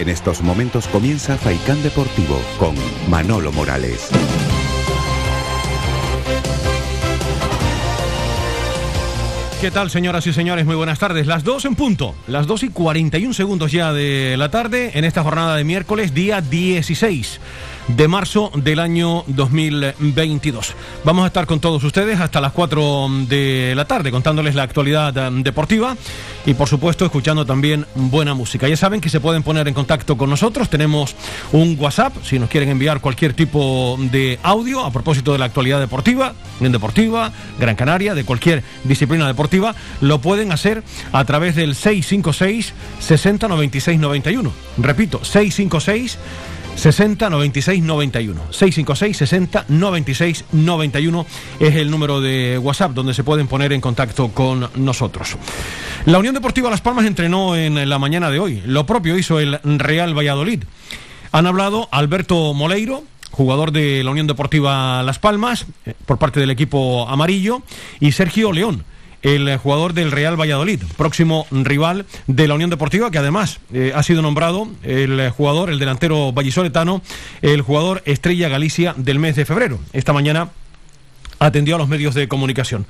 En estos momentos comienza Faicán Deportivo con Manolo Morales. ¿Qué tal, señoras y señores? Muy buenas tardes. Las 2 en punto, las 2 y 41 segundos ya de la tarde en esta jornada de miércoles, día 16 de marzo del año 2022. Vamos a estar con todos ustedes hasta las 4 de la tarde contándoles la actualidad eh, deportiva y por supuesto escuchando también buena música. Ya saben que se pueden poner en contacto con nosotros, tenemos un WhatsApp si nos quieren enviar cualquier tipo de audio a propósito de la actualidad deportiva, Unión Deportiva, Gran Canaria, de cualquier disciplina deportiva, lo pueden hacer a través del 656 60 96 91. Repito, 656 60 96 91. 656 60 96 91 es el número de WhatsApp donde se pueden poner en contacto con nosotros. La Unión Deportiva Las Palmas entrenó en la mañana de hoy. Lo propio hizo el Real Valladolid. Han hablado Alberto Moleiro, jugador de la Unión Deportiva Las Palmas, eh, por parte del equipo amarillo, y Sergio León el jugador del Real Valladolid, próximo rival de la Unión Deportiva, que además eh, ha sido nombrado el jugador, el delantero vallisoletano, el jugador Estrella Galicia del mes de febrero. Esta mañana atendió a los medios de comunicación.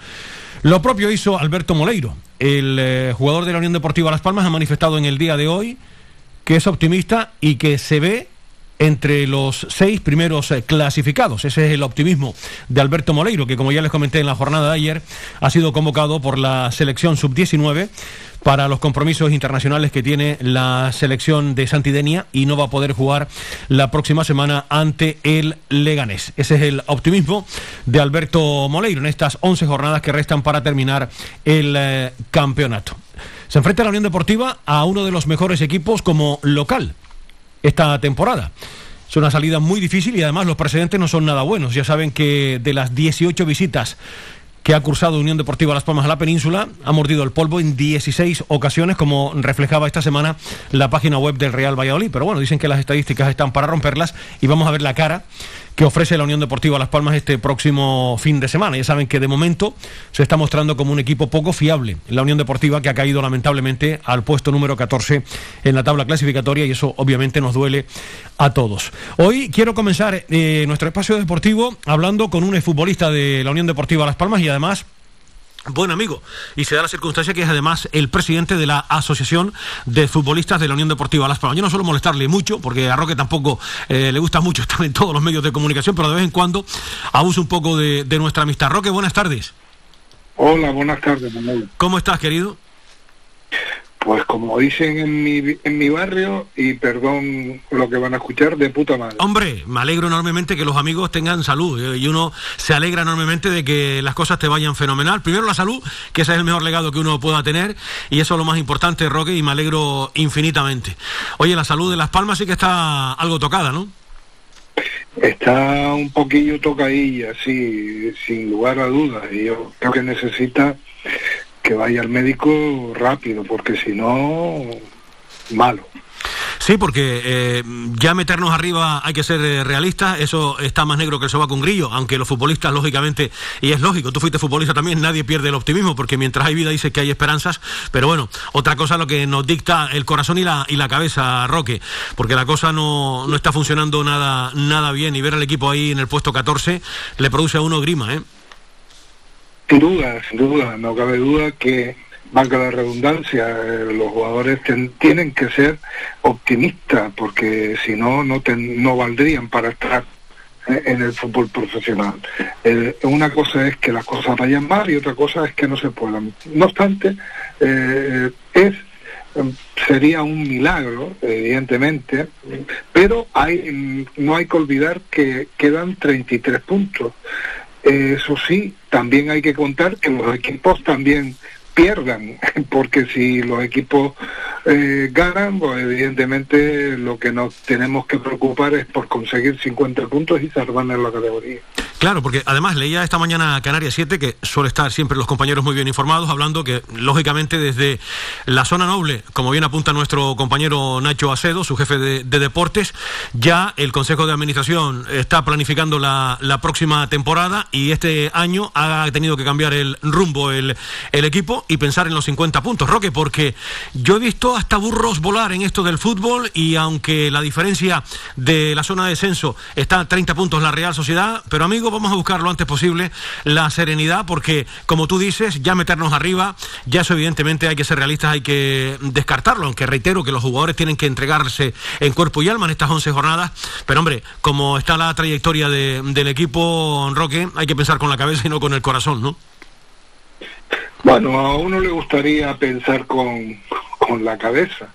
Lo propio hizo Alberto Moleiro, el eh, jugador de la Unión Deportiva Las Palmas, ha manifestado en el día de hoy que es optimista y que se ve entre los seis primeros eh, clasificados. Ese es el optimismo de Alberto Moleiro, que como ya les comenté en la jornada de ayer, ha sido convocado por la selección sub-19 para los compromisos internacionales que tiene la selección de Santidenia y no va a poder jugar la próxima semana ante el Leganés. Ese es el optimismo de Alberto Moleiro en estas 11 jornadas que restan para terminar el eh, campeonato. Se enfrenta la Unión Deportiva a uno de los mejores equipos como local esta temporada. Es una salida muy difícil y además los precedentes no son nada buenos. Ya saben que de las 18 visitas que ha cursado Unión Deportiva Las Palmas a la península, ha mordido el polvo en 16 ocasiones, como reflejaba esta semana la página web del Real Valladolid. Pero bueno, dicen que las estadísticas están para romperlas y vamos a ver la cara que ofrece la Unión Deportiva Las Palmas este próximo fin de semana. Ya saben que de momento se está mostrando como un equipo poco fiable. La Unión Deportiva que ha caído lamentablemente al puesto número 14 en la tabla clasificatoria y eso obviamente nos duele a todos. Hoy quiero comenzar eh, nuestro espacio deportivo hablando con un futbolista de la Unión Deportiva Las Palmas y además buen amigo. Y se da la circunstancia que es además el presidente de la Asociación de Futbolistas de la Unión Deportiva Las Palmas. Yo no suelo molestarle mucho, porque a Roque tampoco eh, le gusta mucho estar en todos los medios de comunicación, pero de vez en cuando abuso un poco de, de nuestra amistad. Roque, buenas tardes. Hola, buenas tardes, Manuel. ¿Cómo estás, querido? Pues como dicen en mi, en mi barrio, y perdón lo que van a escuchar, de puta madre. Hombre, me alegro enormemente que los amigos tengan salud eh, y uno se alegra enormemente de que las cosas te vayan fenomenal. Primero la salud, que ese es el mejor legado que uno pueda tener y eso es lo más importante, Roque, y me alegro infinitamente. Oye, la salud de Las Palmas sí que está algo tocada, ¿no? Está un poquillo tocadilla, sí, sin lugar a dudas. Y yo creo que necesita que vaya al médico rápido, porque si no, malo. Sí, porque eh, ya meternos arriba hay que ser eh, realistas, eso está más negro que el sobaco un grillo, aunque los futbolistas, lógicamente, y es lógico, tú fuiste futbolista también, nadie pierde el optimismo, porque mientras hay vida dice que hay esperanzas, pero bueno, otra cosa lo que nos dicta el corazón y la, y la cabeza, Roque, porque la cosa no, no está funcionando nada, nada bien, y ver al equipo ahí en el puesto 14 le produce a uno grima, ¿eh? Sin duda, sin duda, no cabe duda que, valga la redundancia, eh, los jugadores ten- tienen que ser optimistas, porque si no, no, no valdrían para estar eh, en el fútbol profesional. Una cosa es que las cosas vayan mal y otra cosa es que no se puedan. No obstante, eh, es sería un milagro, evidentemente, pero hay, no hay que olvidar que quedan 33 puntos. Eso sí, también hay que contar que los equipos también pierdan, porque si los equipos eh, ganan, pues evidentemente lo que nos tenemos que preocupar es por conseguir 50 puntos y salvar en la categoría. Claro, porque además leía esta mañana Canarias 7, que suele estar siempre los compañeros muy bien informados, hablando que, lógicamente, desde la zona noble, como bien apunta nuestro compañero Nacho Acedo, su jefe de, deportes, ya el Consejo de Administración está planificando la, próxima temporada y este año ha tenido que cambiar el rumbo el, el equipo y pensar en los 50 puntos. Roque, porque yo he visto hasta burros volar en esto del fútbol y aunque la diferencia de la zona de descenso está a 30 puntos la Real Sociedad, pero amigo, vamos a buscar lo antes posible la serenidad porque, como tú dices, ya meternos arriba, ya eso evidentemente hay que ser realistas, hay que descartarlo, aunque reitero que los jugadores tienen que entregarse en cuerpo y alma en estas 11 jornadas, pero hombre, como está la trayectoria del equipo Roque, hay que pensar con la cabeza y no con el corazón, ¿no? Bueno, a uno le gustaría pensar con, con la cabeza.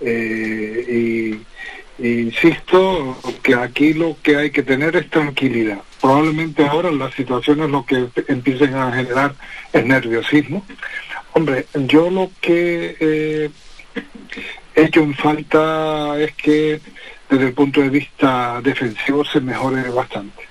Eh, y, insisto que aquí lo que hay que tener es tranquilidad. Probablemente ahora las situaciones lo que empiecen a generar es nerviosismo. Hombre, yo lo que eh, he hecho en falta es que desde el punto de vista defensivo se mejore bastante.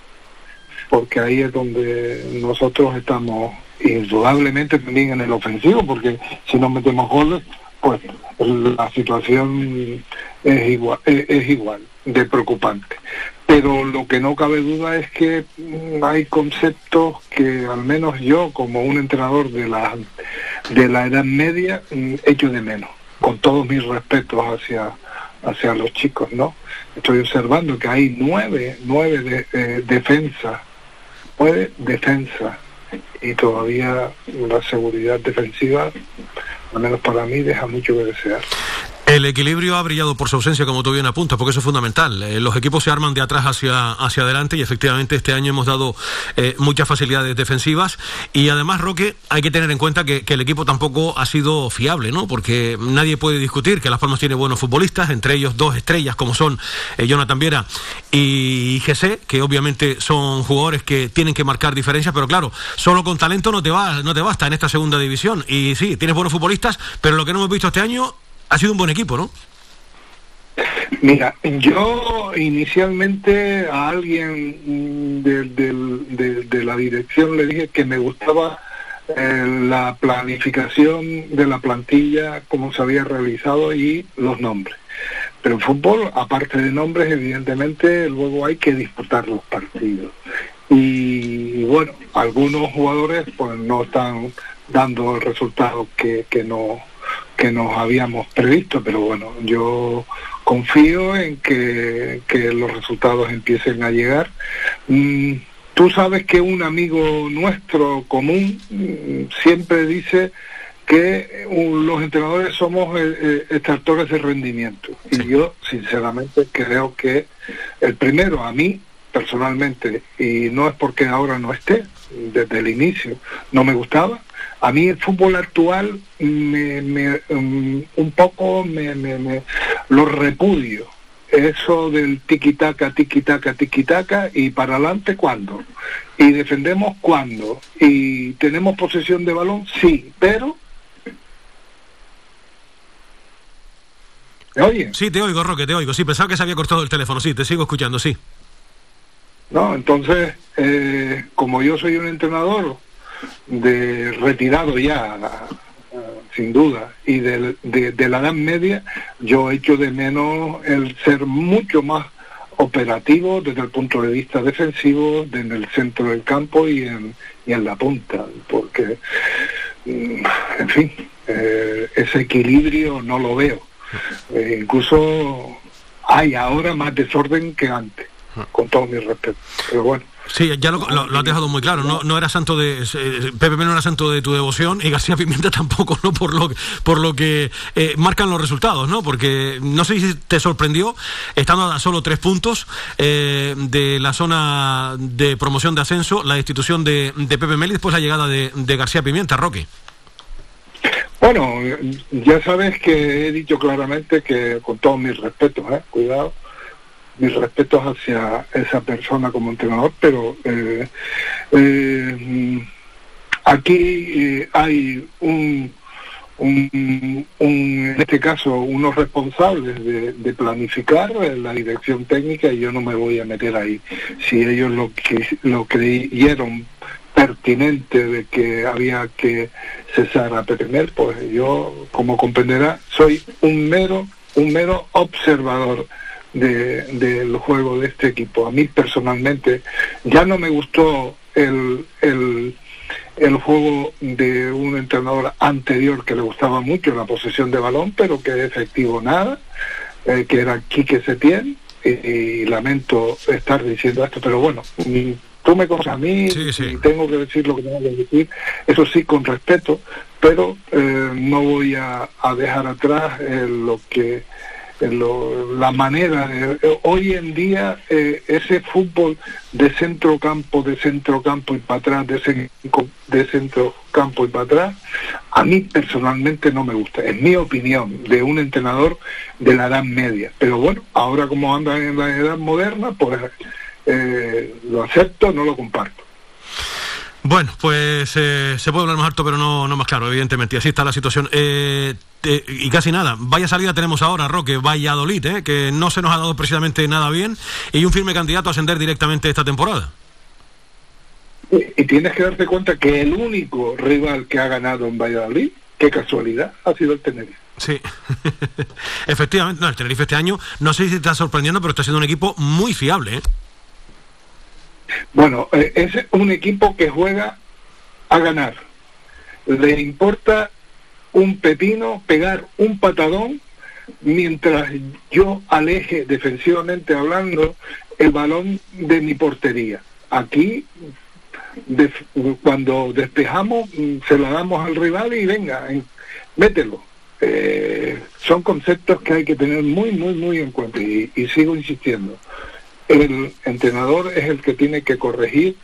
Porque ahí es donde nosotros estamos indudablemente también en el ofensivo, porque si no metemos goles, pues la situación es igual, es, igual de preocupante. Pero lo que no cabe duda es que mm, hay conceptos que al menos yo, como un entrenador de la, de la edad media, mm, echo de menos, con todos mis respetos hacia, hacia los chicos, ¿no? Estoy observando que hay nueve, nueve de, eh, defensas, nueve defensas, y todavía la seguridad defensiva al menos para mí, deja mucho que desear. El equilibrio ha brillado por su ausencia, como tú bien apuntas, porque eso es fundamental. Eh, los equipos se arman de atrás hacia, hacia adelante y efectivamente este año hemos dado eh, muchas facilidades defensivas. Y además, Roque, hay que tener en cuenta que, el equipo tampoco ha sido fiable, ¿no? Porque nadie puede discutir que Las Palmas tiene buenos futbolistas, entre ellos dos estrellas como son eh, Jonathan Viera y GC, que obviamente son jugadores que tienen que marcar diferencias, pero claro, solo con talento no te, va, no te basta en esta segunda división. Y sí, tienes buenos futbolistas, pero lo que no hemos visto este año ha sido un buen equipo, ¿no? Mira, yo inicialmente a alguien de, la dirección le dije que me gustaba eh, la planificación de la plantilla, cómo se había realizado y los nombres. Pero en fútbol, aparte de nombres, evidentemente luego hay que disputar los partidos. Y, bueno, algunos jugadores pues no están dando el resultado que no que nos habíamos previsto, pero bueno, yo confío en que, los resultados empiecen a llegar. Mm, tú sabes que un amigo nuestro común mm, siempre dice que los entrenadores somos eh, eh, extractores de rendimiento. Y yo, sinceramente, creo que el primero, a mí, personalmente, y no es porque ahora no esté, desde el inicio no me gustaba, a mí el fútbol actual me, um, un poco me, me, lo repudio. Eso del tiki-taka, tiki-taka, tiki-taka y para adelante cuándo. Y defendemos cuándo. Y tenemos posesión de balón, sí, pero... ¿Me oye? Sí, te oigo, Roque, te oigo. Sí, pensaba que se había cortado el teléfono. Sí, te sigo escuchando, sí. No, entonces, eh, como yo soy un entrenador de retirado ya, sin duda, y de, de, la edad media, yo echo de menos el ser mucho más operativo desde el punto de vista defensivo, en el centro del campo y en, y en la punta, porque, mm, en fin, eh, ese equilibrio no lo veo. Eh, incluso hay ahora más desorden que antes, con todo mi respeto. Pero bueno. Sí, ya lo, lo, has dejado muy claro. No, no era santo de eh, Pepe no era santo de tu devoción y García Pimienta tampoco, no por lo por lo que eh, marcan los resultados, ¿no? Porque no sé si te sorprendió estando a solo tres puntos eh, de la zona de promoción de ascenso, la institución de, de Pepe Mel y después la llegada de, de García Pimienta, Roque. Bueno, ya sabes que he dicho claramente que con todos mis respetos, ¿eh? cuidado mis respetos hacia esa persona como entrenador, pero eh, eh, aquí eh, hay un, un, en este caso, unos responsables de, planificar la dirección técnica y yo no me voy a meter ahí. Si ellos lo, que, lo creyeron pertinente de que había que cesar a Pepe pues yo, como comprenderá, soy un mero, un mero observador del juego de este equipo. A mí personalmente ya no me gustó el, el el juego de un entrenador anterior que le gustaba mucho la posesión de balón, pero que efectivo nada, eh, que era Quique Setién, y, lamento estar diciendo esto, pero bueno, tú me conoces a mí y tengo que decir lo que tengo que decir, eso sí con respeto, pero eh, no voy a, dejar atrás eh, lo que la manera de, hoy en día eh, ese fútbol de centro campo de centro campo y para atrás de, de centro campo y para atrás a mí personalmente no me gusta es mi opinión de un entrenador de la edad media pero bueno ahora como anda en la edad moderna pues eh, lo acepto no lo comparto bueno, pues eh, se puede hablar más alto, pero no, no más claro, evidentemente. Así está la situación. Eh, y casi nada. Vaya salida tenemos ahora, Roque, Valladolid, eh, que no se nos ha dado precisamente nada bien, y un firme candidato a ascender directamente esta temporada. Y, tienes que darte cuenta que el único rival que ha ganado en Valladolid, qué casualidad, ha sido el Tenerife. Sí, efectivamente, no, el Tenerife este año, no sé si te está sorprendiendo, pero está siendo un equipo muy fiable. ¿eh? Bueno, eh, es un equipo que juega a ganar. Le importa un pepino pegar un patadón mientras yo aleje defensivamente hablando el balón de mi portería. Aquí, cuando despejamos, se lo damos al rival y venga, mételo. Eh, son conceptos que hay que tener muy, muy, muy en cuenta y sigo insistiendo el entrenador es el que tiene que corregir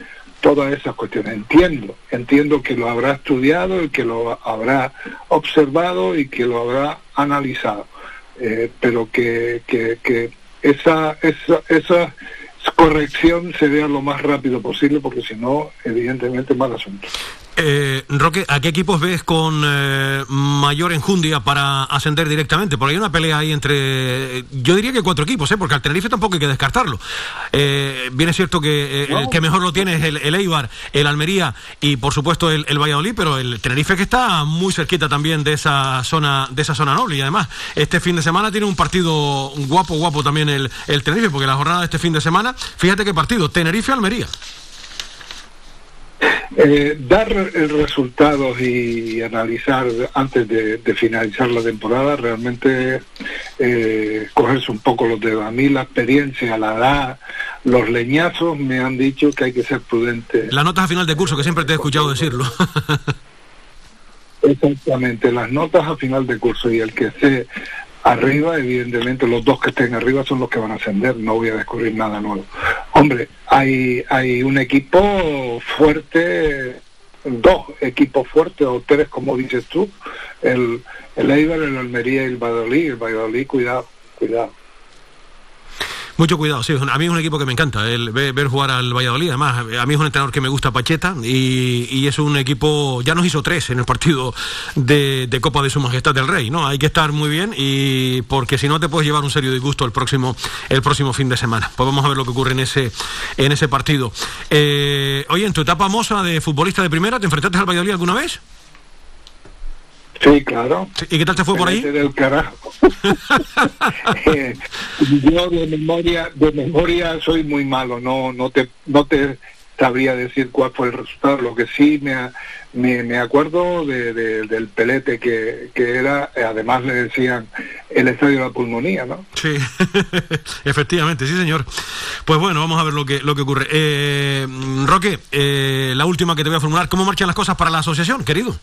todas esas cuestiones. Entiendo, entiendo que lo habrá estudiado y que lo habrá observado y que lo habrá analizado, eh, pero que, que, que esa, esa, esa corrección se vea lo más rápido posible porque si no, evidentemente, mal asunto. Eh, Roque, ¿a qué equipos ves con eh, mayor enjundia para ascender directamente? Porque hay una pelea ahí entre, yo diría que cuatro equipos, ¿eh? porque al Tenerife tampoco hay que descartarlo. Eh, bien es cierto que el que mejor lo tiene es el, Eibar, el Almería y por supuesto el, Valladolid, pero el Tenerife que está muy cerquita también de esa zona, de esa zona noble y además este fin de semana tiene un partido guapo, guapo también el, el Tenerife, porque la jornada de este fin de semana, fíjate qué partido, Tenerife-Almería. Eh, dar el resultados y analizar antes de, finalizar la temporada, realmente eh, cogerse un poco los dedos. A mí la experiencia, la edad, los leñazos me han dicho que hay que ser prudente. Las notas a final de curso, que siempre te he escuchado decirlo. Exactamente, las notas a final de curso y el que se Arriba, evidentemente, los dos que estén arriba son los que van a ascender, no voy a descubrir nada nuevo. Hombre, hay, hay un equipo fuerte, dos equipos fuertes, o tres, como dices tú, el, el Eibar, el Almería y el Valladolid. El Valladolid, cuidado, cuidado. Mucho cuidado, sí. A mí es un equipo que me encanta, el ver, jugar al Valladolid. Además, a mí es un entrenador que me gusta Pacheta y, es un equipo, ya nos hizo tres en el partido de, Copa de Su Majestad del Rey, ¿no? Hay que estar muy bien y porque si no te puedes llevar un serio disgusto el próximo, el próximo fin de semana. Pues vamos a ver lo que ocurre en ese, en ese partido. Eh, oye, en tu etapa moza de futbolista de primera, ¿te enfrentaste al Valladolid alguna vez? Sí, claro. ¿Y qué tal te fue por ahí? Del carajo. Eh, yo de memoria, de memoria soy muy malo, no, no te, no te sabría decir cuál fue el resultado. Lo que sí me, me, me acuerdo de, del pelete que, que era, además le decían el estadio de la pulmonía, ¿no? Sí, efectivamente, sí señor. Pues bueno, vamos a ver lo que, lo que ocurre. Eh, Roque, eh, la última que te voy a formular, ¿cómo marchan las cosas para la asociación, querido?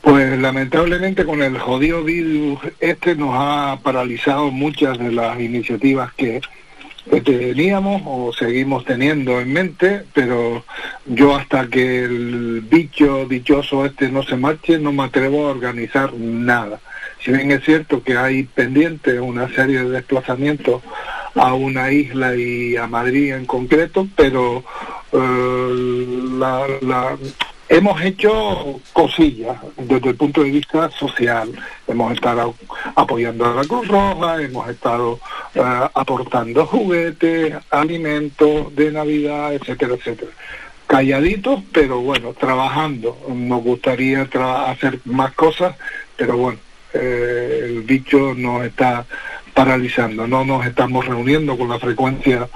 Pues lamentablemente con el jodido virus este nos ha paralizado muchas de las iniciativas que, teníamos o seguimos teniendo en mente, pero yo hasta que el bicho dichoso este no se marche no me atrevo a organizar nada. Si bien es cierto que hay pendiente una serie de desplazamientos a una isla y a Madrid en concreto, pero eh, la, hemos hecho cosillas desde el punto de vista social. Hemos estado apoyando a la Cruz Roja, hemos estado eh, aportando juguetes, alimentos de Navidad, etcétera, etcétera. Calladitos, pero bueno, trabajando. Nos gustaría hacer más cosas, pero bueno, eh, el bicho nos está paralizando, no nos estamos reuniendo con la frecuencia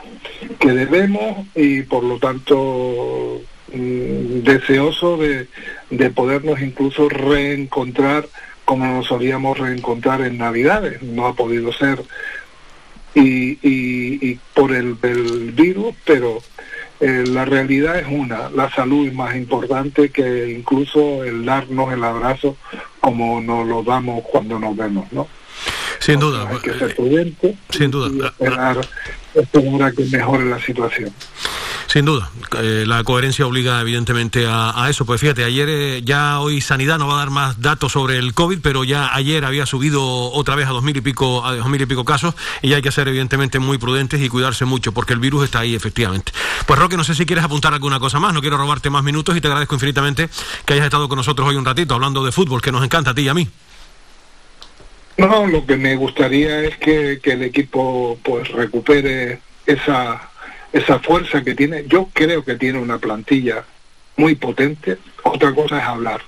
que debemos y por lo tanto deseoso de, de podernos incluso reencontrar como nos solíamos reencontrar en Navidades. No ha podido ser y, y, por el, virus, pero eh, la realidad es una, la salud es más importante que incluso el darnos el abrazo como nos lo damos cuando nos vemos, ¿no? Sin duda. Hay que ser prudente. Sin duda. Y esperar, esperar que mejore la situación. Sin duda, eh, la coherencia obliga evidentemente a, eso. Pues fíjate, ayer eh, ya hoy Sanidad no va a dar más datos sobre el COVID, pero ya ayer había subido otra vez a dos mil y pico, a dos mil y pico casos y hay que ser evidentemente muy prudentes y cuidarse mucho porque el virus está ahí efectivamente. Pues Roque, no sé si quieres apuntar alguna cosa más, no quiero robarte más minutos y te agradezco infinitamente que hayas estado con nosotros hoy un ratito hablando de fútbol, que nos encanta a ti y a mí. No, lo que me gustaría es que, que el equipo pues recupere esa esa fuerza que tiene. Yo creo que tiene una plantilla muy potente. Otra cosa es hablar.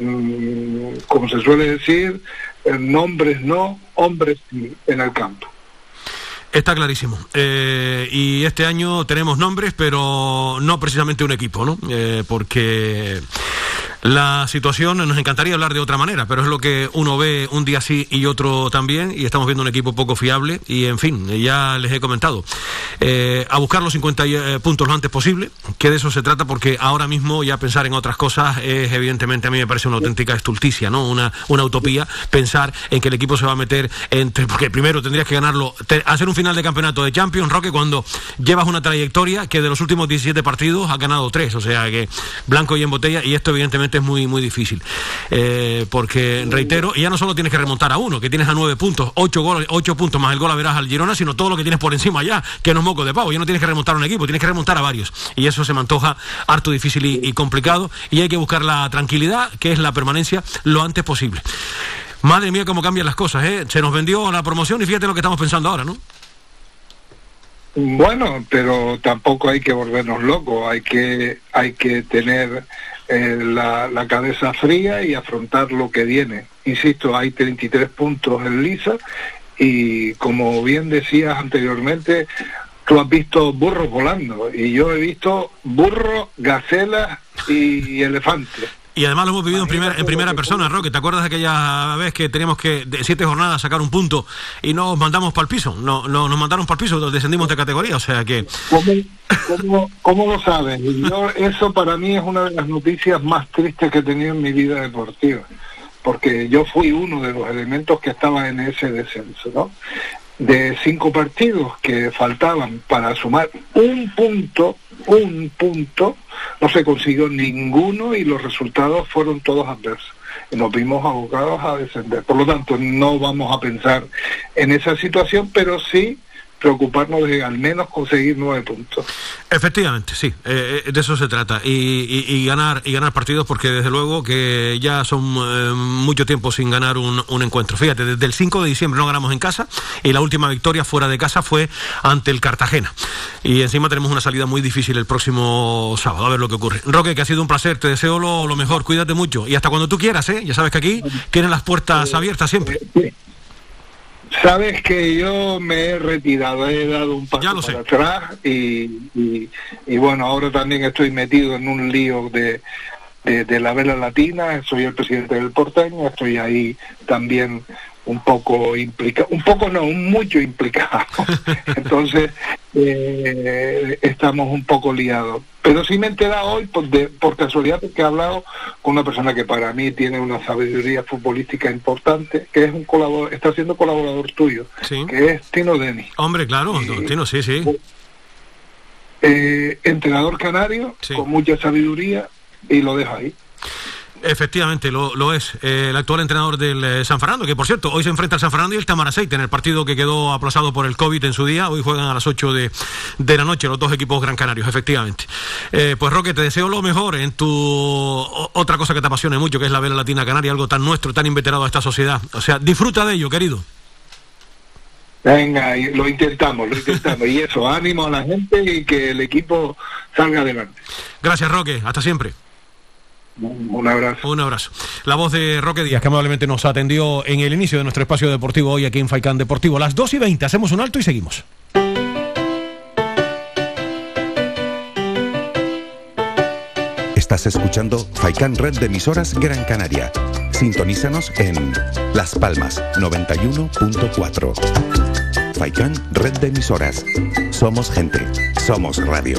Mm, como se suele decir, eh, nombres no, hombres en el campo. Está clarísimo. Eh, y este año tenemos nombres, pero no precisamente un equipo, ¿no? Eh, porque la situación nos encantaría hablar de otra manera, pero es lo que uno ve un día sí y otro también, y estamos viendo un equipo poco fiable, y en fin, ya les he comentado. Eh, a buscar los 50 eh, puntos lo antes posible, que de eso se trata, porque ahora mismo ya pensar en otras cosas es evidentemente, a mí me parece una auténtica estulticia, ¿no? Una, una utopía, pensar en que el equipo se va a meter entre, porque primero tendrías que ganarlo, hacer un final de campeonato de Champions, Roque, cuando llevas una trayectoria que de los últimos 17 partidos ha ganado 3, o sea que blanco y en botella, y esto evidentemente es muy, muy difícil. Eh, porque, reitero, ya no solo tienes que remontar a uno, que tienes a nueve puntos, ocho, goles, ocho puntos más el gol a verás al Girona, sino todo lo que tienes por encima ya, que no es moco de pavo. Ya no tienes que remontar a un equipo, tienes que remontar a varios. Y eso se me antoja harto difícil y, complicado. Y hay que buscar la tranquilidad, que es la permanencia, lo antes posible. Madre mía, cómo cambian las cosas, ¿eh? Se nos vendió la promoción y fíjate lo que estamos pensando ahora, ¿no? Bueno, pero tampoco hay que volvernos locos, hay que, hay que tener eh, la, la, cabeza fría y afrontar lo que viene. Insisto, hay 33 puntos en Lisa y como bien decías anteriormente, tú has visto burros volando y yo he visto burros, gacelas y elefantes. Y además lo hemos vivido en primera, en primera persona, Roque. ¿Te acuerdas de aquella vez que teníamos que de siete jornadas sacar un punto y nos mandamos para el piso? No, no, nos mandaron para el piso, descendimos de categoría, o sea que... ¿Cómo, cómo, lo sabes? Yo, eso para mí es una de las noticias más tristes que he tenido en mi vida deportiva, porque yo fui uno de los elementos que estaba en ese descenso, ¿no? De cinco partidos que faltaban para sumar un punto, un punto, no se consiguió ninguno y los resultados fueron todos adversos. Y nos vimos abocados a descender. Por lo tanto, no vamos a pensar en esa situación, pero sí preocuparnos de al menos conseguir nueve puntos. Efectivamente, sí, eh, eh, de eso se trata. Y, ganar y ganar partidos porque desde luego que ya son eh, mucho tiempo sin ganar un, un, encuentro. Fíjate, desde el 5 de diciembre no ganamos en casa y la última victoria fuera de casa fue ante el Cartagena. Y encima tenemos una salida muy difícil el próximo sábado, a ver lo que ocurre. Roque, que ha sido un placer, te deseo lo, lo mejor, cuídate mucho y hasta cuando tú quieras, ¿eh? Ya sabes que aquí tienen las puertas abiertas siempre. Sabes que yo me he retirado, he dado un paso para atrás y, y, bueno, ahora también estoy metido en un lío de, de, la vela latina, soy el presidente del porteño, estoy ahí también un poco implicado, un poco no, un mucho implicado. Entonces, eh, estamos un poco liados. Pero sí me he enterado hoy por, de, por casualidad porque he hablado con una persona que para mí tiene una sabiduría futbolística importante, que es un colaborador, está siendo colaborador tuyo, que es Tino Denis. Hombre, claro, Tino, sí, sí. Eh, entrenador canario, con mucha sabiduría, y lo dejo ahí. Efectivamente, lo, es. Eh, el actual entrenador del eh, San Fernando, que por cierto, hoy se enfrenta al San Fernando y el Tamaraceite en el partido que quedó aplazado por el COVID en su día. Hoy juegan a las 8 de, la noche los dos equipos gran canarios, efectivamente. Eh, pues Roque, te deseo lo mejor en tu otra cosa que te apasione mucho, que es la vela latina canaria, algo tan nuestro, tan inveterado a esta sociedad. O sea, disfruta de ello, querido. Venga, lo intentamos, lo intentamos. y eso, ánimo a la gente y que el equipo salga adelante. Gracias, Roque. Hasta siempre. Un abrazo. Un abrazo. La voz de Roque Díaz, que amablemente nos atendió en el inicio de nuestro espacio deportivo hoy aquí en Faicán Deportivo. Las 2 y 20, hacemos un alto y seguimos. Estás escuchando Faicán Red de Emisoras Gran Canaria. Sintonízanos en Las Palmas 91.4. Faicán Red de Emisoras. Somos gente. Somos radio.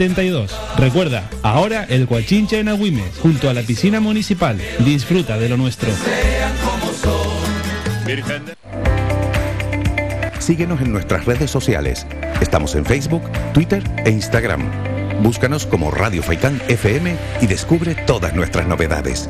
Recuerda, ahora el Coachincha en Agüimes, junto a la piscina municipal. Disfruta de lo nuestro. Síguenos en nuestras redes sociales. Estamos en Facebook, Twitter e Instagram. Búscanos como Radio Faicán FM y descubre todas nuestras novedades.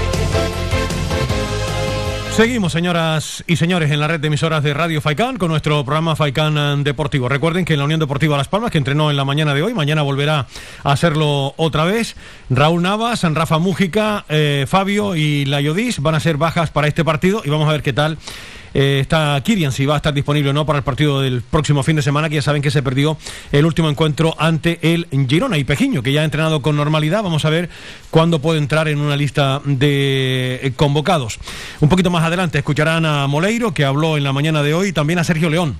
Seguimos, señoras y señores, en la red de emisoras de Radio Faicán con nuestro programa Faicán Deportivo. Recuerden que en la Unión Deportiva Las Palmas, que entrenó en la mañana de hoy, mañana volverá a hacerlo otra vez. Raúl Navas, San Rafa Mújica, eh, Fabio y Layodis van a ser bajas para este partido y vamos a ver qué tal eh, está Kirian, si va a estar disponible o no para el partido del próximo fin de semana, que ya saben que se perdió el último encuentro ante el Girona y Pejiño, que ya ha entrenado con normalidad. Vamos a ver cuándo puede entrar en una lista de convocados. Un poquito más adelante escucharán a Moleiro, que habló en la mañana de hoy, y también a Sergio León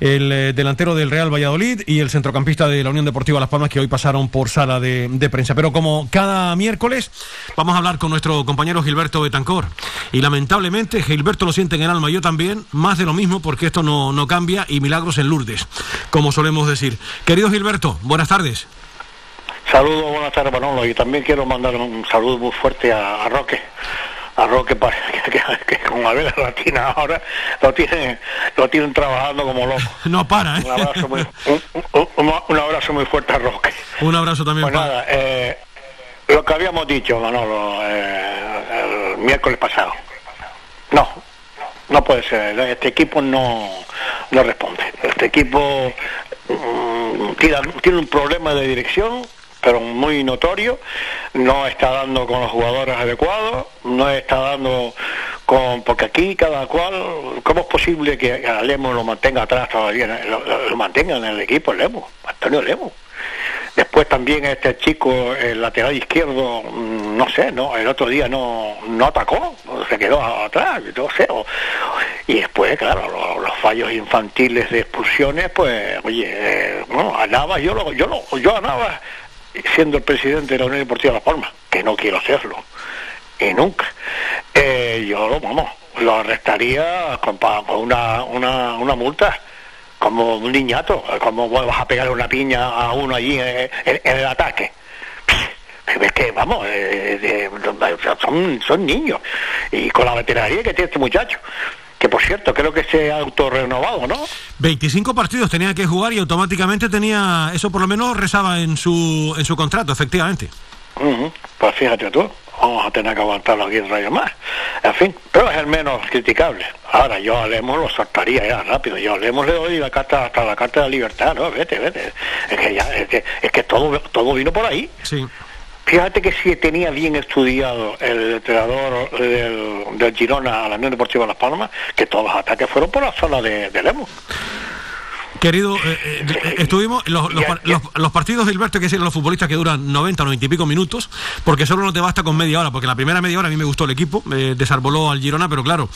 el eh, delantero del Real Valladolid y el centrocampista de la Unión Deportiva Las Palmas que hoy pasaron por sala de, prensa. Pero como cada miércoles vamos a hablar con nuestro compañero Gilberto Betancor. Y lamentablemente Gilberto lo siente en el alma, yo también, más de lo mismo porque esto no, no cambia y milagros en Lourdes, como solemos decir. Querido Gilberto, buenas tardes. Saludos, buenas tardes Manolo y también quiero mandar un saludo muy fuerte a, Roque a Roque que, que, con Abel Latina ahora lo tienen, lo tienen trabajando como loco. No para, ¿eh? Un abrazo muy, un, abrazo muy fuerte a Roque. Un abrazo también. Pues nada, eh, lo que habíamos dicho, Manolo, eh, el miércoles pasado. No, no puede ser. Este equipo no, no responde. Este equipo mm, tiene un problema de dirección pero muy notorio, no está dando con los jugadores adecuados, no está dando con, porque aquí cada cual, ¿cómo es posible que a Lemo lo mantenga atrás todavía, lo, mantenga en el equipo, Lemo, Antonio Lemo? Después también este chico, el lateral izquierdo, mm, no sé, no, el otro día no, no atacó, se quedó atrás, no sé. y después, claro, los, fallos infantiles de expulsiones, pues, oye, eh, bueno, a Navas, yo lo, yo lo, yo a Navas siendo el presidente de la Unión Deportiva de La Palma, que no quiero hacerlo, y nunca, eh, yo, vamos, lo arrestaría con, una, una, una multa como un niñato, como vas a pegarle una piña a uno allí en, el ataque. Es que, vamos, eh, son, son niños. Y con la veteranía que tiene este muchacho que por cierto creo que se ha autorrenovado, ¿no? 25 partidos tenía que jugar y automáticamente tenía, eso por lo menos rezaba en su, en su contrato, efectivamente. Pues fíjate tú, vamos a tener que aguantarlo aquí en Rayo más. En fin, pero es el menos criticable. Ahora yo a Lemos lo soltaría ya rápido, yo a Lemos le doy la carta hasta la carta de libertad, ¿no? Vete, vete. Es que ya, es que, es que todo, todo vino por ahí. Sí. Fíjate que si tenía bien estudiado el entrenador del, Girona a la Unión Deportiva de Las Palmas, que todos los ataques fueron por la zona de, de Lemos. Querido, eh, eh, estuvimos los, los, partidos de Hilberto, que decir los futbolistas que duran 90, 90 y pico minutos, porque solo no te basta con media hora, porque la primera media hora a mí me gustó el equipo, eh, desarboló al Girona, pero claro,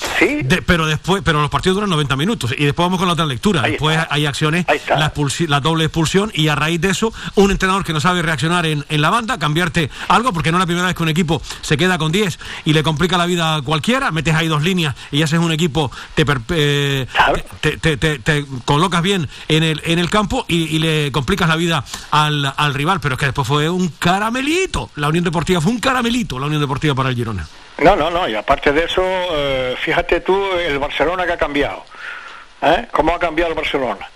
pero después, pero los partidos duran 90 minutos y después vamos con la otra lectura, después hay acciones, la, la, doble expulsión y a raíz de eso, un entrenador que no sabe reaccionar en, en, la banda, cambiarte algo, porque no es la primera vez que un equipo se queda con 10 y le complica la vida a cualquiera, metes ahí dos líneas y haces un equipo, te, te, te, te colocas bien en el, en el campo y, le complicas la vida al, al, rival, pero es que después fue un caramelito. La Unión Deportiva fue un caramelito, la Unión Deportiva para el Girona. No, no, no, y aparte de eso, eh, fíjate tú el Barcelona que ha cambiado. ¿Eh? ¿Cómo ha cambiado el Barcelona?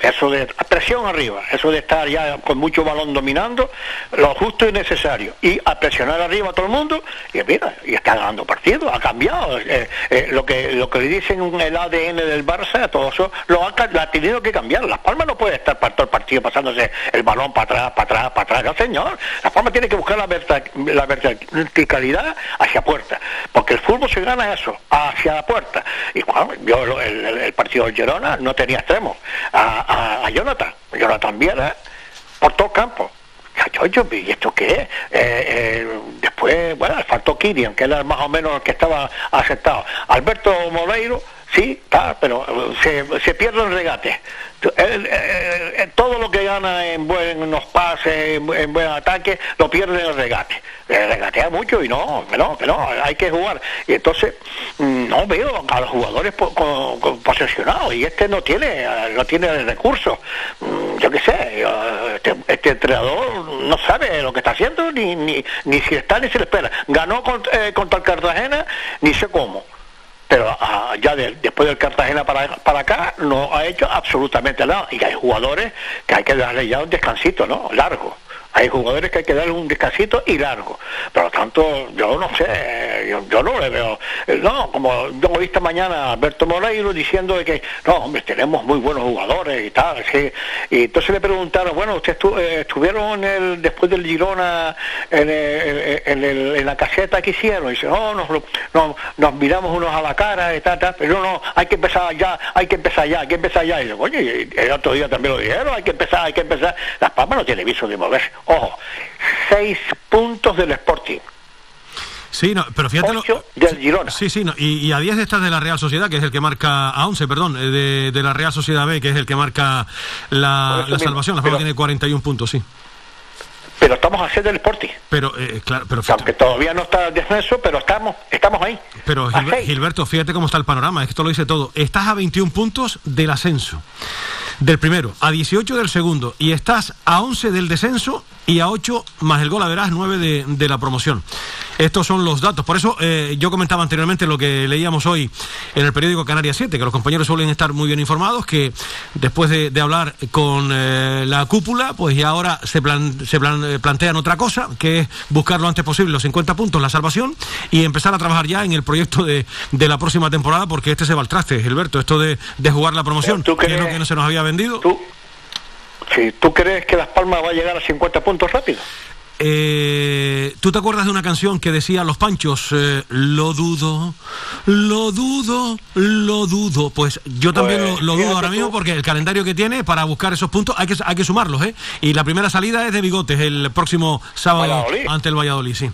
Eso de presión arriba, eso de estar ya con mucho balón dominando, lo justo y necesario. Y a presionar arriba a todo el mundo, y mira, y está ganando partido, ha cambiado. Eh, eh, lo que lo que dicen el ADN del Barça, todo eso lo ha, tenido que cambiar. Las Palmas no puede estar para todo el partido pasándose el balón para atrás, para atrás, para atrás. No, señor. Las Palmas tiene que buscar la, verticalidad hacia puerta. Porque el fútbol se gana eso, hacia la puerta. Y cuando yo el, partido del Girona no tenía extremos a, Jonathan, Jonathan Viera, por todo el campo. ¿y esto qué es? Eh, eh, después, bueno, faltó Kirian, que era más o menos el que estaba aceptado. Alberto Moleiro, sí, está, pero se, se pierde el regate. todo lo que gana en buenos pases, en, buen ataque, lo pierde en el regate. regatea mucho y no, no, no, hay que jugar. Y entonces, mm, no veo a los jugadores posesionados y este no tiene, no tiene recursos. Mm, yo qué sé, este, este, entrenador no sabe lo que está haciendo, ni, ni, ni si está ni se le espera. Ganó eh, contra el Cartagena, ni sé cómo pero ah, ya después del Cartagena para, para acá no ha hecho absolutamente nada y hay jugadores que hay que darle ya un descansito, ¿no? Largo. Hay jugadores que hay que darle un descansito y largo. Por lo tanto, yo no sé, yo, no le veo. Eh, no, como yo he visto mañana a Alberto Moreiro diciendo que, no, hombre, tenemos muy buenos jugadores y tal. ¿sí? Y entonces le preguntaron, bueno, ¿ustedes eh, estuvieron el, después del Girona en, en, la caseta que hicieron? Y dice, no, nos, nos miramos unos a la cara y tal, tal, pero no, hay que empezar ya, hay que empezar ya, hay que empezar ya. Y digo, oye, el otro día también lo dijeron, hay que empezar, hay que empezar. Las Palmas no tiene viso de moverse. Ojo, seis puntos del Sporting. Sí, no, pero fíjate. del Girona. Sí, sí, no, y, a 10 estás de la Real Sociedad, que es el que marca. A 11, perdón, eh, de, de la Real Sociedad B, que es el que marca la, la salvación. La Palma tiene 41 puntos, sí. Pero estamos a 6 del Sporting. Pero, eh, claro, pero Aunque todavía no está el descenso, pero estamos, estamos ahí. Pero Gilberto, fíjate cómo está el panorama, es que esto lo dice todo. Estás a 21 puntos del ascenso del primero, a 18 del segundo, y estás a 11 del descenso y a 8 más el gol, a verás, 9 de, de la promoción. Estos son los datos. Por eso eh, yo comentaba anteriormente lo que leíamos hoy en el periódico Canarias 7, que los compañeros suelen estar muy bien informados, que después de, hablar con eh, la cúpula, pues ya ahora se, se eh, plantean otra cosa, que es buscar lo antes posible los 50 puntos, la salvación, y empezar a trabajar ya en el proyecto de, la próxima temporada, porque este se va al traste, Gilberto, esto de, jugar la promoción, que es lo que no se nos había vendido. ¿Tú, ¿Tú crees que Las Palmas va a llegar a 50 puntos rápido? Eh, ¿Tú te acuerdas de una canción que decía Los Panchos? Eh, lo dudo, lo dudo, lo dudo. Pues yo también lo, pues, dudo ahora mismo porque el calendario que tiene para buscar esos puntos hay que, hay que sumarlos, ¿eh? Y la primera salida es de Bigotes el próximo sábado ante el Valladolid, sí.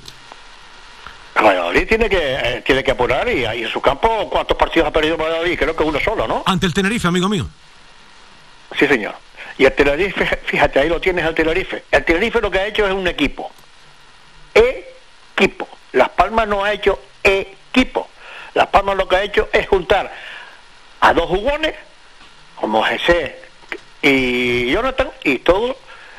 Valladolid tiene que, eh, tiene que apurar y, y, en su campo, ¿cuántos partidos ha perdido Valladolid? Creo que uno solo, ¿no? Ante el Tenerife, amigo mío. Sí, señor. Y el Tenerife, fíjate, ahí lo tienes el Tenerife. El Tenerife lo que ha hecho es un equipo. Equipo. Las Palmas no ha hecho equipo. Las Palmas lo que ha hecho es juntar a dos jugones, como José y Jonathan, y todo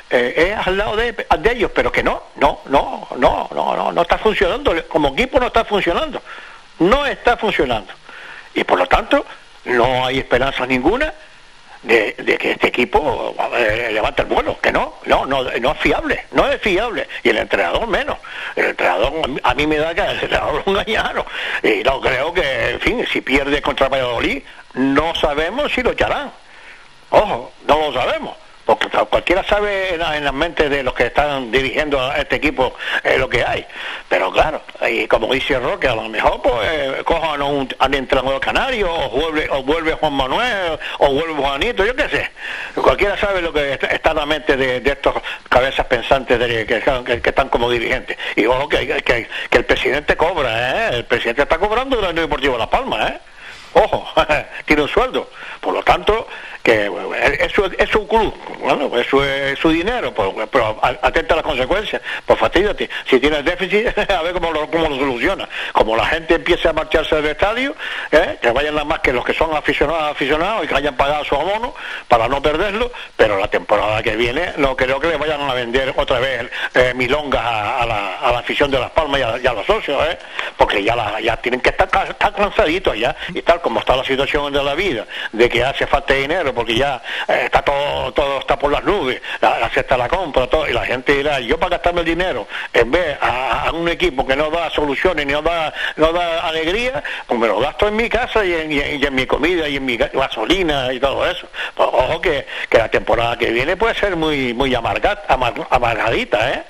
eh, es al lado de, de, ellos, pero que no, no, no, no, no, no, no está funcionando. Como equipo no está funcionando. No está funcionando. Y por lo tanto, no hay esperanza ninguna de, que este equipo eh, levante el vuelo, que no, no, no, no es fiable, no es fiable, y el entrenador menos, el entrenador a mí me da que el entrenador un engañaron, y no creo que, en fin, si pierde contra Valladolid, no sabemos si lo echarán, ojo, no lo sabemos, porque cualquiera sabe en la, mente de los que están dirigiendo a este equipo eh, lo que hay. Pero claro, y como dice Roque, a lo mejor pues cojan a un, entrenador canario, o vuelve, o vuelve Juan Manuel, o vuelve Juanito, yo qué sé. Cualquiera sabe lo que está, en la mente de, estos cabezas pensantes que, están como dirigentes. Y ojo que, que, el presidente cobra, ¿eh? el presidente está cobrando del Unión Deportivo Las Palmas, ¿eh? Ojo, tiene un sueldo. Por lo tanto, que eso es un club, bueno, eso es su dinero, pero, pero atenta a las consecuencias, pues fatídate. Si tienes déficit, a ver cómo lo, cómo lo soluciona. Como la gente empiece a marcharse del estadio, ¿eh? que vayan nada más que los que son aficionados, aficionados y que hayan pagado su abono para no perderlo, pero la temporada que viene no creo que le vayan a vender otra vez eh, milongas a, la, a, la, afición de Las Palmas y a, los socios, ¿eh? porque ya, la, ya tienen que estar, estar cansaditos ya, y tal como está la situación de la vida, de que hace falta dinero, porque ya eh, está todo, todo está por las nubes, la, la la compra, todo, y la gente dirá, yo para gastarme el dinero, en vez a, un equipo que no da soluciones ni no da, no da alegría, pues me lo gasto en mi casa y en, mi comida y en mi gasolina y todo eso. Pues, ojo que, que, la temporada que viene puede ser muy muy amarga, amargadita, ¿eh?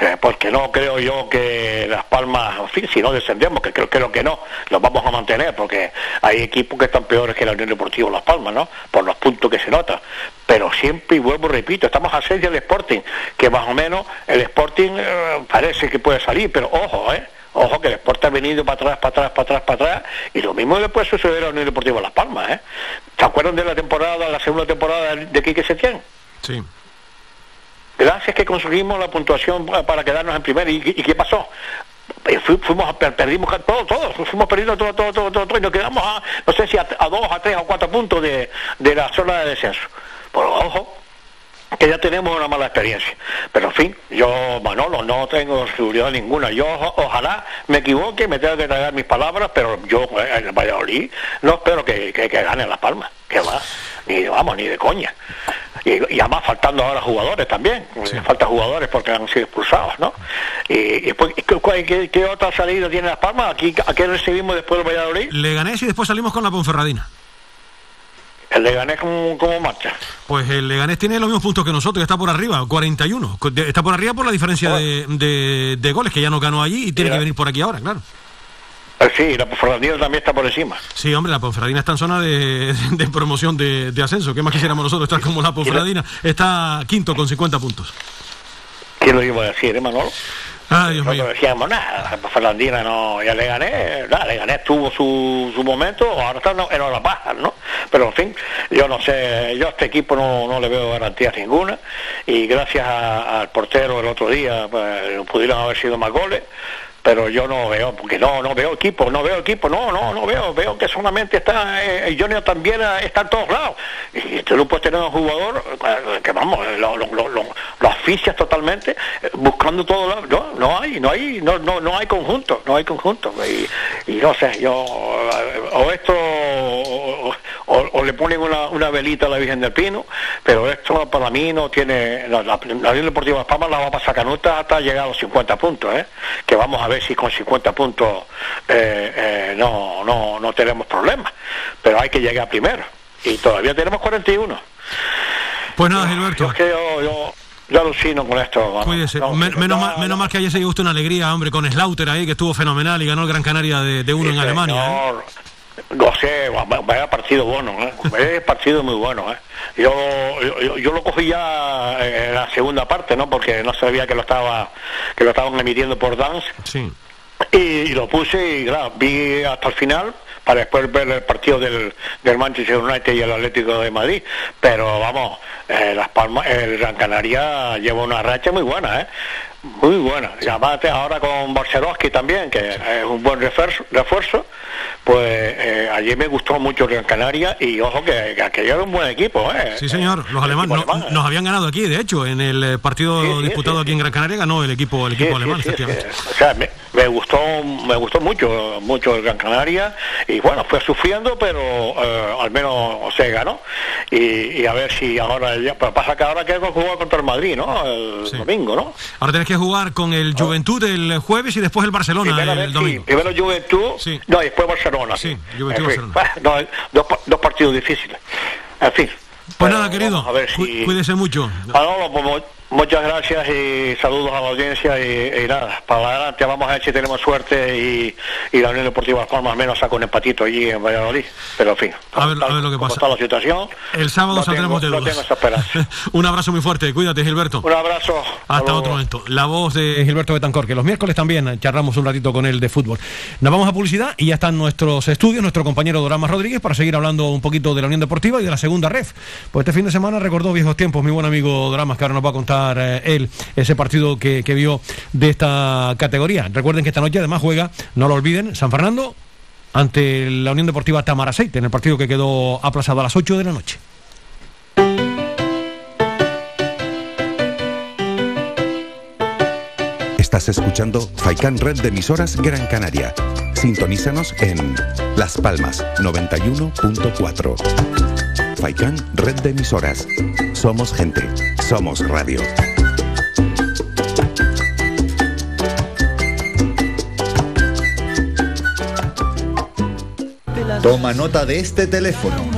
¿eh? Porque no creo yo que Las Palmas, si no descendemos, que creo, creo que no, los vamos a mantener, porque hay equipos que están peores que la Unión Deportiva Las Palmas, ¿no? Por los puntos que se nota. Pero siempre, y vuelvo, repito, estamos a seis del Sporting, que más o menos el Sporting eh, parece que puede salir, pero ojo, ¿eh? Ojo que el Sporting ha venido para atrás, para atrás, para atrás, para atrás, y lo mismo le puede suceder a Unión Deportiva Las Palmas, ¿eh? ¿Se acuerdan de la temporada, la segunda temporada de Quique Setién? Sí. Gracias que conseguimos la puntuación para quedarnos en primer. ¿Y, qué pasó? Fuimos perdimos todo, todo, fuimos perdiendo todo, todo, todo, todo, y nos quedamos a, no sé si a, dos, a tres o cuatro puntos de, de la zona de descenso. Por ojo, que ya tenemos una mala experiencia. Pero en fin, yo, Manolo, no tengo seguridad ninguna. Yo ojalá me equivoque, me tenga que tragar mis palabras, pero yo en el Valladolid no espero que, que, gane Las Palmas, que va, ni vamos, ni de coña. Y, además faltando ahora jugadores también, falta jugadores porque han sido expulsados, ¿no? Y, después, ¿qué, otra salida tiene Las Palmas? ¿Aquí, ¿A qué recibimos después del Valladolid? Le gané y después salimos con la Ponferradina. ¿El Leganés cómo, cómo marcha? Pues el Leganés tiene los mismos puntos que nosotros, está por arriba, 41. Está por arriba por la diferencia de, de, goles, que ya no ganó allí y tiene que venir por aquí ahora, claro. Eh, sí, la Ponferradina también está por encima. Sí, hombre, la Ponferradina está en zona de, promoción de, ascenso. ¿Qué más quisiéramos nosotros estar como la Ponferradina? Está quinto con 50 puntos. ¿Quién lo iba a decir, eh, Manolo? Ah, Dios Nosotros decíamos, nada, Fernandina no, ya le gané, nada, le gané, tuvo su, su momento, ahora está en la baja, ¿no? Pero en fin, yo no sé, yo a este equipo no, no le veo garantías ninguna y gracias al portero el otro día pues, pudieron haber sido más goles, pero yo no veo, porque no, no veo equipo, no veo equipo, no, no, no veo, veo que solamente está, eh, Junior también está en todos lados. Y tú no puedes tener un jugador eh, que vamos, lo, lo, lo, lo asfixias totalmente, eh, buscando todo lado. No, no hay, no hay, no, no, no hay conjunto, no hay conjunto. Y, y no sé, yo, o esto, o, le ponen una, una, velita a la Virgen del Pino, pero esto para mí no tiene, la, la, la Deportiva de Palmas la va a pasar canuta hasta llegar a los 50 puntos, ¿eh? que vamos a ver si con 50 puntos eh, eh, no, no, no tenemos problemas, pero hay que llegar primero y todavía tenemos 41. Pues nada, Gilberto. Yo, creo, yo, yo alucino con esto. Cuídese. No, menos, no, mal, menos mal que ayer se dio usted una alegría, hombre, con Slaughter ahí, que estuvo fenomenal y ganó el Gran Canaria de, de uno sí, en Alemania. ¿eh? No sé, vaya partido bueno, ¿eh? vaya partido muy bueno. ¿eh? Yo, yo, yo, lo cogí ya en la segunda parte, ¿no? Porque no sabía que lo estaba que lo estaban emitiendo por Dance. Sí. Y, y, lo puse y claro, vi hasta el final para después ver el partido del, del Manchester United y el Atlético de Madrid. Pero vamos, eh, Las Palmas, el Gran Canaria lleva una racha muy buena, ¿eh? Muy buena. Y además ahora con Barcelowski también, que es un buen refuerzo, refuerzo pues eh, ayer me gustó mucho Gran Canaria y ojo que, que aquello era un buen equipo. ¿eh? Sí, señor. Los alemanes no, alemán, nos habían ganado aquí, de hecho, en el partido Sí, sí, disputado sí. aquí en Gran Canaria ganó el equipo, el equipo alemán. O sea, me, me gustó, me gustó mucho, mucho el Gran Canaria y bueno, fue sufriendo, pero eh, al menos se ganó. Y, y a ver si ahora, ya, pero pasa que ahora que jugar contra el Madrid, ¿no? El domingo, ¿no? Ahora tenés que jugar con el Juventud el jueves y después el Barcelona Primero, el domingo. primero Juventud, Sí. no, y después Barcelona. Sí, En Juventud Barcelona. no, dos, dos partidos difíciles. En fin. Pues nada, querido, A ver si... cuídese mucho. Manolo, mu- muchas gracias y saludos a la audiencia y, y nada, para adelante vamos a ver si tenemos suerte y, y la Unión Deportiva Las Palmas al menos saca un empatito allí en Valladolid, pero en fin, A ver- tal a ver lo que pasa. está la situación, El sábado no saldremos tengo- de no dudas. tengo esperanza. Un abrazo muy fuerte, cuídate Gilberto. un abrazo. Hasta luego. otro momento. La voz de Gilberto Betancor, que los miércoles también charlamos un ratito con él de fútbol. Nos vamos a publicidad y ya están nuestros estudios, nuestro compañero Doramas Rodríguez, para seguir hablando un poquito de la Unión Deportiva y de la segunda red. Pues este fin de semana recordó viejos tiempos mi buen amigo Doramas, que ahora nos va a contar eh, él ese partido que, que vio de esta categoría. Recuerden que esta noche además juega, no lo olviden, San Fernando ante la Unión Deportiva Tamaraceite, en el partido que quedó aplazado a las 8 de la noche. Estás escuchando Faikan Red de emisoras Gran Canaria. Sintonízanos en Las Palmas 91.4. Faikan Red de emisoras. Somos gente. Somos radio. Toma nota de este teléfono.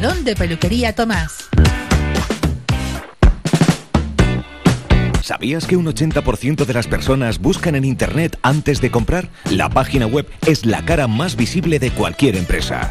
Salón de Peluquería Tomás. ¿Sabías que un 80% de las personas buscan en Internet antes de comprar? La página web es la cara más visible de cualquier empresa.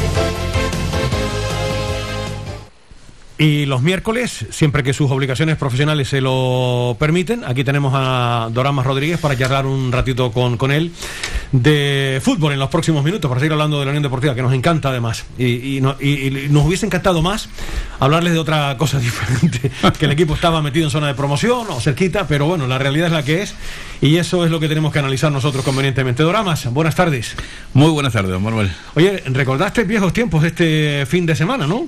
Y los miércoles, siempre que sus obligaciones profesionales se lo permiten, aquí tenemos a Doramas Rodríguez para charlar un ratito con, con él de fútbol en los próximos minutos, para seguir hablando de la Unión Deportiva, que nos encanta además. Y, y no- y- y nos hubiese encantado más hablarles de otra cosa diferente, que el equipo estaba metido en zona de promoción o cerquita, pero bueno, la realidad es la que es y eso es lo que tenemos que analizar nosotros convenientemente. Doramas, buenas tardes. Muy buenas tardes, don Manuel. Oye, recordaste viejos tiempos este fin de semana, ¿no?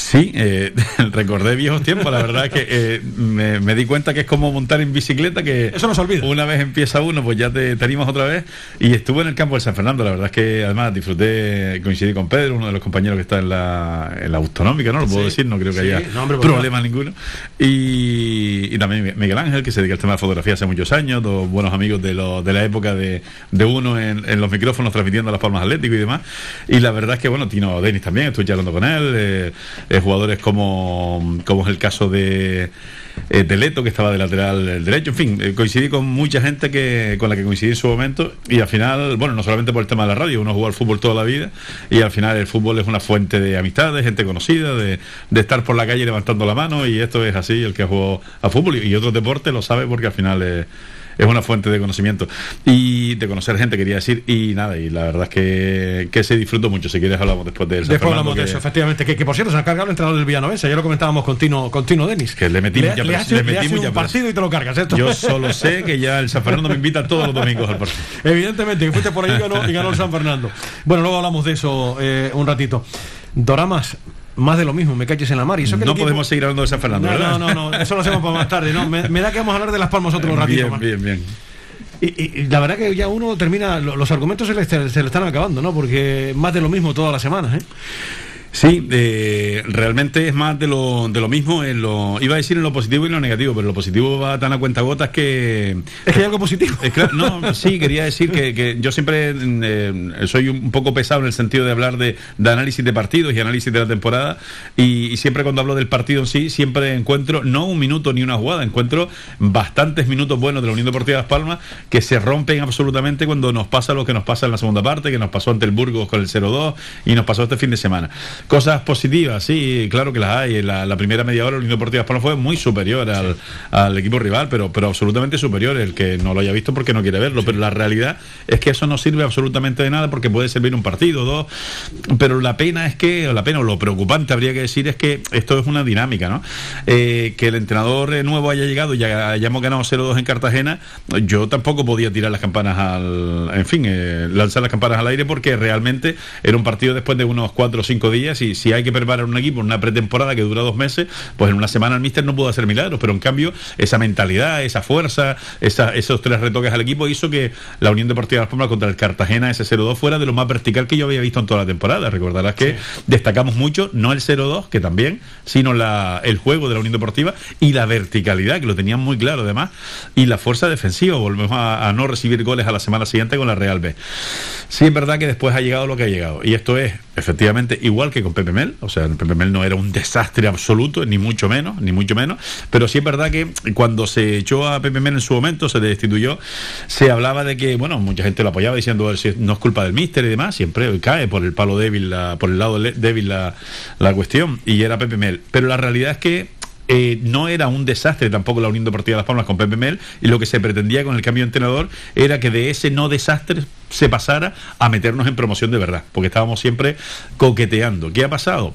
Sí, eh, recordé viejos tiempos. La verdad es que eh, me, me di cuenta que es como montar en bicicleta, que Eso no se olvida. una vez empieza uno, pues ya te, te animas otra vez. Y estuve en el campo de San Fernando. La verdad es que además disfruté, coincidí con Pedro, uno de los compañeros que está en la, en la autonómica, ¿no? Lo puedo Sí, decir, no creo que sí, haya no, hombre, problema ninguno. Y, y también Miguel Ángel, que se dedica al tema de fotografía hace muchos años, dos buenos amigos de, lo- de la época de, de uno en, en los micrófonos transmitiendo las Palmas Atlético y demás. Y la verdad es que, bueno, Tino Denis también, estuve charlando con él, eh, eh, jugadores como, como es el caso de, eh, de Leto, que estaba de lateral derecho, en fin, eh, coincidí con mucha gente que con la que coincidí en su momento. Y al final, bueno, no solamente por el tema de la radio, uno jugó al fútbol toda la vida. Y al final el fútbol es una fuente de amistad, de gente conocida, de, de estar por la calle levantando la mano. Y esto es así, el que jugó a fútbol. Y, y otros deportes lo sabe porque al final es es una fuente de conocimiento y de conocer gente, quería decir, y nada, y la verdad es que, que se disfrutó mucho. Si quieres, hablamos después de San Después Fernando, hablamos de que- eso, efectivamente. Que, que, por cierto se ha cargado el entrenador del Villanovense. Ya lo comentábamos con Tino, con Tino Denis. Que le metí le, mucha le hace, le le metí mucha un partido y te lo cargas. ¿esto? Yo solo sé que ya el San Fernando me invita todos los domingos al partido. Evidentemente, que fuiste por ahí y ganó, y ganó el San Fernando. Bueno, luego hablamos de eso eh, un ratito. Doramas, más de lo mismo, me caches en la mar. Y eso que No equipo- podemos seguir hablando de San Fernando, No, ¿verdad? no, no, no, eso lo hacemos para más tarde. No, me, me da que vamos a hablar de Las Palmas otro ratito Bien, más. bien, bien. Y, y- y la verdad que ya uno termina, lo- los argumentos se le, se le están acabando, ¿no? Porque más de lo mismo todas las semanas, ¿eh? Sí, eh, realmente es más de lo, de lo mismo, en lo, iba a decir en lo positivo y en lo negativo, pero lo positivo va tan a cuenta gotas que... Es que hay algo positivo. Es que, no, sí, quería decir que, que yo siempre eh, soy un poco pesado en el sentido de hablar de, de análisis de partidos y análisis de la temporada y, y siempre cuando hablo del partido en sí, siempre encuentro no un minuto ni una jugada, encuentro bastantes minutos buenos de la Unión Deportiva Las Palmas que se rompen absolutamente cuando nos pasa lo que nos pasa en la segunda parte, que nos pasó ante el Burgos con el 0-2 y nos pasó este fin de semana. Cosas positivas, sí, claro que las hay. La, primera media hora la Unión Deportiva Palmas fue muy superior al, al equipo rival, pero, pero absolutamente superior. El que no lo haya visto porque no quiere verlo. Pero la realidad es que eso no sirve absolutamente de nada porque puede servir un partido, dos. Pero la pena es que, o la pena, o lo preocupante habría que decir es que esto es una dinámica, ¿no? Eh, que el entrenador nuevo haya llegado y ya hayamos ganado 0-2 en Cartagena, yo tampoco podía tirar las campanas al. En fin, eh, lanzar las campanas al aire porque realmente era un partido después de unos 4 o 5 días y si hay que preparar un equipo en una pretemporada que dura dos meses, pues en una semana el míster no pudo hacer milagros, pero en cambio esa mentalidad, esa fuerza, esa- esos tres retoques al equipo hizo que la Unión Deportiva de Las Palmas contra el Cartagena ese 0-2 fuera de lo más vertical que yo había visto en toda la temporada. Recordarás que destacamos mucho, no el 0-2, que también, sino la, el juego de la Unión Deportiva y la verticalidad, que lo tenían muy claro además, y la fuerza defensiva. Volvemos a, a no recibir goles a la semana siguiente con la Real B. Sí, es verdad que después ha llegado lo que ha llegado. Y esto es, efectivamente, igual que con Pepe Mel. O sea, Pepe Mel no era un desastre absoluto, ni mucho menos, ni mucho menos. Pero sí es verdad que cuando se echó a Pepe Mel en su momento, se destituyó, se hablaba de que, bueno, mucha gente lo apoyaba diciendo "Si no es culpa del míster y demás. Siempre cae por el palo débil, la- por el lado débil la, la cuestión. Y era Pepe Mel. Pero la realidad es que eh, no era un desastre tampoco la Unión Deportiva de Las Palmas con Pepe Mel y lo que se pretendía con el cambio de entrenador era que de ese no desastre se pasara a meternos en promoción de verdad, porque estábamos siempre coqueteando. ¿Qué ha pasado?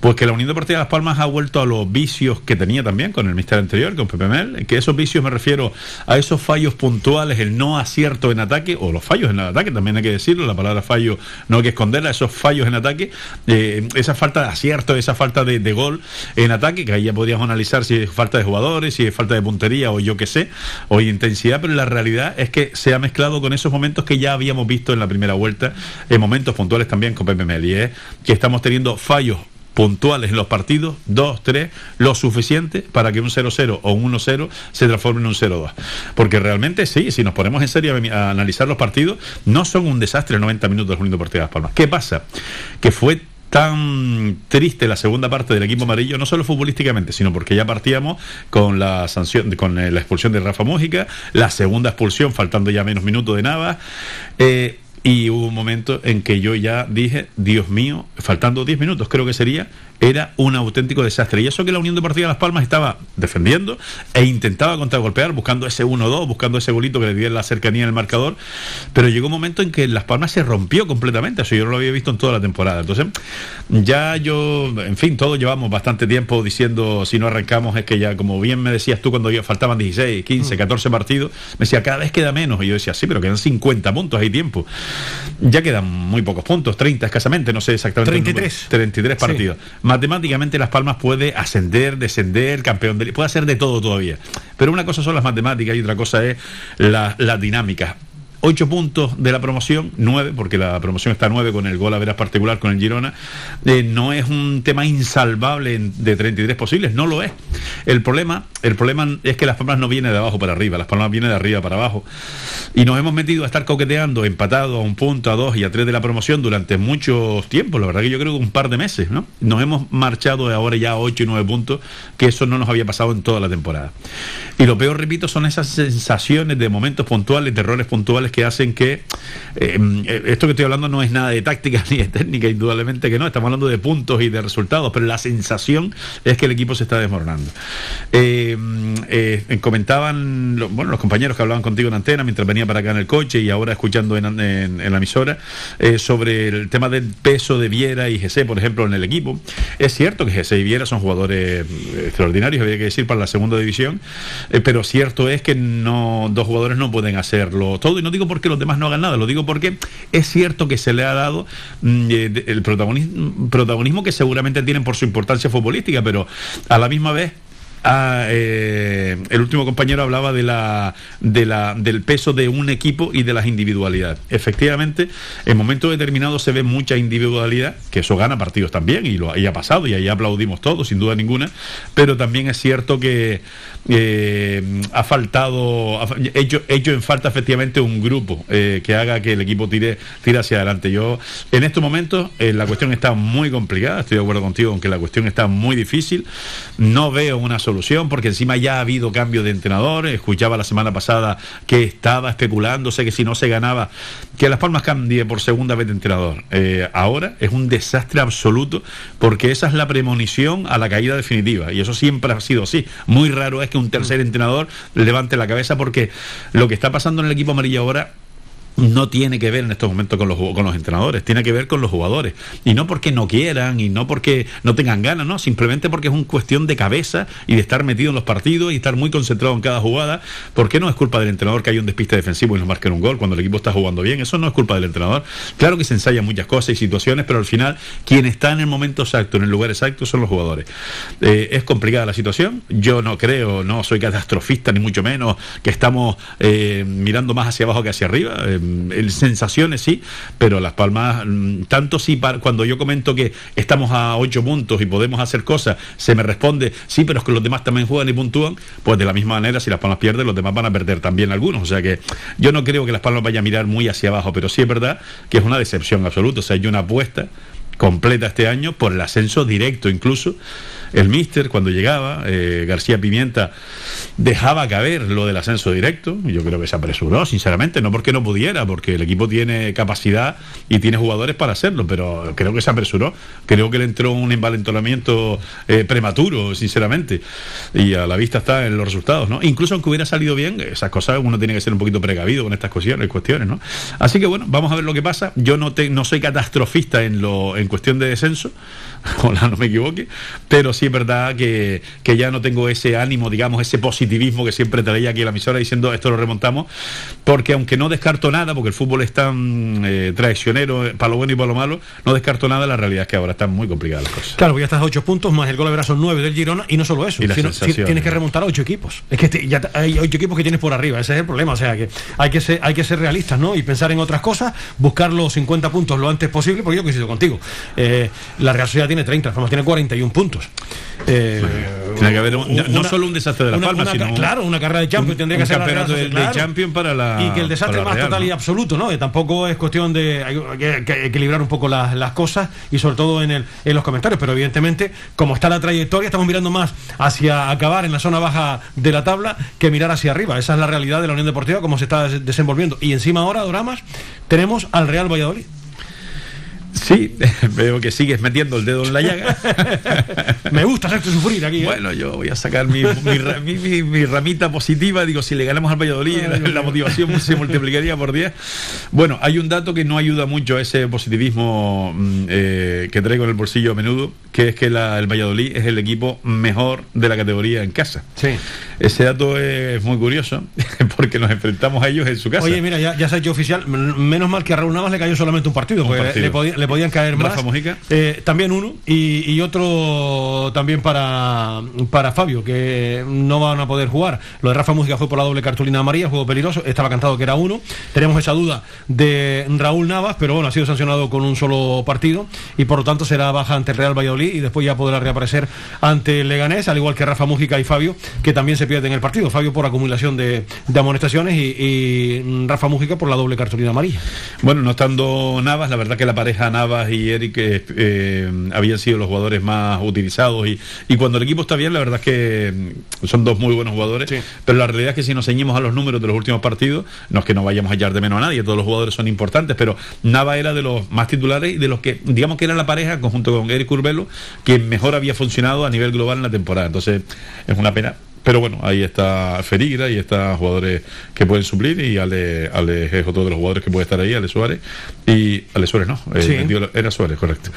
Pues que la Unión Deportiva de Las Palmas ha vuelto a los vicios que tenía también con el mister anterior, con Pepe Mel, que esos vicios me refiero a esos fallos puntuales, el no acierto en ataque, o los fallos en el ataque, también hay que decirlo, la palabra fallo no hay que esconderla, esos fallos en ataque, eh, esa falta de acierto, esa falta de, gol en ataque, que ahí ya podríamos analizar si es falta de jugadores, si es falta de puntería o yo qué sé, o intensidad, pero la realidad es que se ha mezclado con esos momentos que ya habíamos visto en la primera vuelta, en momentos puntuales también con Pepe Mel, y es que estamos teniendo fallos puntuales en los partidos, dos, tres, lo suficiente para que un 0-0 o un 1-0 se transforme en un 0-2. Porque realmente sí, si nos ponemos en serio a, analizar los partidos, no son un desastre 90 minutos del Unión Deportivo de Las Palmas. ¿Qué pasa? Que fue tan triste la segunda parte del equipo amarillo, no solo futbolísticamente, sino porque ya partíamos con la sanción, con eh, la expulsión de Rafa Mújica, la segunda expulsión, faltando ya menos minutos de Nava. Eh, y hubo un momento en que yo ya dije, Dios mío, faltando 10 minutos creo que sería, era un auténtico desastre. Y eso que la Unión Deportiva Las Palmas estaba defendiendo e intentaba contragolpear, buscando ese 1-2, buscando ese golito que le diera la cercanía en el marcador, pero llegó un momento en que Las Palmas se rompió completamente, eso yo no lo había visto en toda la temporada. Entonces, ya yo, en fin, todos llevamos bastante tiempo diciendo, si no arrancamos, es que ya, como bien me decías tú cuando faltaban 16, 15, 14 partidos, me decía, cada vez queda menos. Y yo decía, sí, pero quedan 50 puntos, hay tiempo. Ya quedan muy pocos puntos, 30 escasamente, no sé exactamente. 33. 33 partidos. Sí matemáticamente Las Palmas puede ascender, descender, campeón de... puede hacer de todo todavía. Pero una cosa son las matemáticas y otra cosa es la, la dinámica. 8 puntos de la promoción, 9, porque la promoción está 9 con el gol a veras particular con el Girona, eh, no es un tema insalvable de 33 posibles, no lo es. El problema, el problema es que Las Palmas no viene de abajo para arriba, Las Palmas viene de arriba para abajo. Y nos hemos metido a estar coqueteando, empatado a un punto, a dos y a tres de la promoción durante muchos tiempos, la verdad que yo creo que un par de meses, ¿no? Nos hemos marchado de ahora ya a 8 y 9 puntos, que eso no nos había pasado en toda la temporada. Y lo peor, repito, son esas sensaciones de momentos puntuales, de errores puntuales que hacen que eh, esto que estoy hablando no es nada de táctica ni de técnica, indudablemente que no, estamos hablando de puntos y de resultados, pero la sensación es que el equipo se está desmoronando. Eh, eh, comentaban bueno, los compañeros que hablaban contigo en antena mientras venía para acá en el coche y ahora escuchando en, la emisora sobre el tema del peso de Viera y GC, por ejemplo, en el equipo. Es cierto que GC y Viera son jugadores extraordinarios, había que decir, para la segunda división, pero cierto es que no dos jugadores no pueden hacerlo todo y no digo porque los demás no hagan nada, lo digo porque es cierto que se le ha dado mm, eh, el protagonismo, protagonismo que seguramente tienen por su importancia futbolística, pero a la misma vez Ah, el último compañero hablaba de la, de la, del peso de un equipo y de las individualidades. Efectivamente, en momentos determinados se ve mucha individualidad, que eso gana partidos también, y lo ha pasado, y ahí aplaudimos todos, sin duda ninguna, pero también es cierto que eh, ha faltado, hecho, en falta efectivamente un grupo eh, que haga que el equipo tire, tire hacia adelante. Yo, en estos momentos, la cuestión está muy complicada, estoy de acuerdo contigo en que la cuestión está muy difícil, no veo una solución porque encima ya ha habido cambio de entrenador. Escuchaba la semana pasada que estaba especulándose que si no se ganaba, que Las Palmas cambie por segunda vez de entrenador. Eh, ahora es un desastre absoluto porque esa es la premonición a la caída definitiva y eso siempre ha sido así. Muy raro es que un tercer entrenador levante la cabeza porque lo que está pasando en el equipo amarillo ahora no tiene que ver en estos momentos con los, con los entrenadores, tiene que ver con los jugadores. Y no porque no quieran y no porque no tengan ganas, no, simplemente porque es una cuestión de cabeza y de estar metido en los partidos y estar muy concentrado en cada jugada. ¿Por qué no es culpa del entrenador que hay un despiste defensivo y nos marquen un gol cuando el equipo está jugando bien? Eso no es culpa del entrenador. Claro que se ensayan muchas cosas y situaciones, pero al final quien está en el momento exacto, en el lugar exacto, son los jugadores. Eh, es complicada la situación. Yo no creo, no soy catastrofista ni mucho menos, que estamos eh, mirando más hacia abajo que hacia arriba. Eh, en sensaciones sí, pero Las Palmas, mm, tanto sí, cuando yo comento que estamos a ocho puntos y podemos hacer cosas, se me responde, sí, pero es que los demás también juegan y puntúan, pues de la misma manera, si Las Palmas pierden, los demás van a perder también algunos. O sea que yo no creo que Las Palmas vaya a mirar muy hacia abajo, pero sí es verdad que es una decepción absoluta. O sea, hay una apuesta completa este año por el ascenso directo incluso el míster cuando llegaba, eh, García Pimienta dejaba caber lo del ascenso directo, yo creo que se apresuró, sinceramente, no porque no pudiera, porque el equipo tiene capacidad y tiene jugadores para hacerlo, pero creo que se apresuró, creo que le entró un envalentonamiento eh, prematuro, sinceramente, y a la vista está en los resultados, ¿no? Incluso aunque hubiera salido bien, esas cosas uno tiene que ser un poquito precavido con estas cuestiones, ¿no? Así que bueno, vamos a ver lo que pasa, yo no, no soy catastrofista en, lo, en cuestión de descenso, ojalá no me equivoque, pero sí es verdad que, que, ya no tengo ese ánimo, digamos, ese positivismo que siempre traía aquí en la emisora diciendo esto lo remontamos, porque aunque no descarto nada, porque el fútbol es tan eh, traicionero, eh, para lo bueno y para lo malo, no descarto nada, la realidad es que ahora están muy complicadas las cosas. Claro, porque ya estás a ocho puntos, más el gol de son nueve del Girona, y no solo eso, sino- sensación, tienes que remontar a ocho equipos. Es que te- ya hay ocho equipos que tienes por arriba, ese es el problema, o sea que hay que ser, hay que ser realistas, ¿no? Y pensar en otras cosas, buscar los 50 puntos lo antes posible, porque yo coincido contigo. Eh, la Real Sociedad tiene 30, Palmas tiene 41 puntos. Eh, Tiene que haber un- no- no una- solo un desastre de la una- Palma, una sino claro, una carrera de Champions un- tendría que ser campeonato de- de. Champions para la- y que el desastre más Real, total y absoluto, ¿no? Que tampoco es cuestión de hay que, que equilibrar un poco las, las cosas y sobre todo en, el, en los comentarios, pero evidentemente como está la trayectoria estamos mirando más hacia acabar en la zona baja de la tabla que mirar hacia arriba. Esa es la realidad de la Unión Deportiva como se está des- desenvolviendo. Y encima ahora, Doramas, tenemos al Real Valladolid. Sí, veo que sigues metiendo el dedo en la llaga. Me gusta hacerte sufrir aquí. ¿eh? Bueno, yo voy a sacar mi, mi ra- mi- mi- mi ramita positiva. Digo, si le ganamos al Valladolid, la, la motivación se multiplicaría por 10. Bueno, hay un dato que no ayuda mucho a ese positivismo mm, eh, que traigo en el bolsillo a menudo, que es que la- el Valladolid es el equipo mejor de la categoría en casa. Sí. Ese dato es muy curioso, porque nos enfrentamos a ellos en su casa. Oye, mira, ya, ya se ha hecho oficial. Menos mal que a Raúl Navas le cayó solamente un partido, Un porque partido. Le, podía- le podían caer más. Eh, también uno y, y otro también para, para Fabio, que no van a poder jugar. Lo de Rafa Música fue por la doble cartulina amarilla, juego peligroso. Estaba cantado que era uno. Tenemos esa duda de Raúl Navas, pero bueno, ha sido sancionado con un solo partido y por lo tanto será baja ante el Real Valladolid y después ya podrá reaparecer ante el Leganés, al igual que Rafa Mújica y Fabio, que también se pierden el partido. Fabio por acumulación de, de amonestaciones y, y Rafa Mújica por la doble cartulina amarilla. Bueno, no estando Navas, la verdad que la pareja Navas y Eric eh, habían sido los jugadores más utilizados y, y cuando el equipo está bien, la verdad es que mm, son dos muy buenos jugadores, pero la realidad es que si nos ceñimos a los números de los últimos partidos, no es que no vayamos a hallar de menos a nadie, todos los jugadores son importantes, pero Navas era de los más titulares y de los que, digamos que era la pareja, conjunto con Eric Curbelo, quien mejor había funcionado a nivel global en la temporada. Entonces, es una pena. Pero bueno, ahí está Ferigra y está jugadores que pueden suplir y Ale, Ale es otro de los jugadores que puede estar ahí, Ale Suárez. Y Ale Suárez no, Sí. era Suárez, correcto.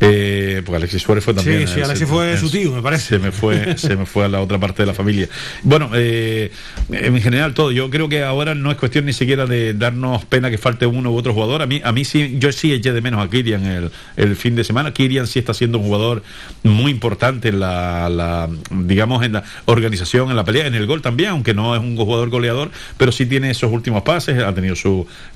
Eh, porque Alexis Suárez fue también. Sí, sí, eh, Alexis fue su tío, me parece. Se me fue, se me fue a la otra parte de la familia. Bueno, eh, en general todo. Yo creo que ahora no es cuestión ni siquiera de darnos pena que falte uno u otro jugador. A mí, a mí sí, yo sí eché de menos a Kirian el, el fin de semana. Kirian sí está siendo un jugador muy importante en la, la, digamos, en la organización, en la pelea, en el gol también, aunque no es un jugador goleador, pero sí tiene esos últimos pases, ha tenido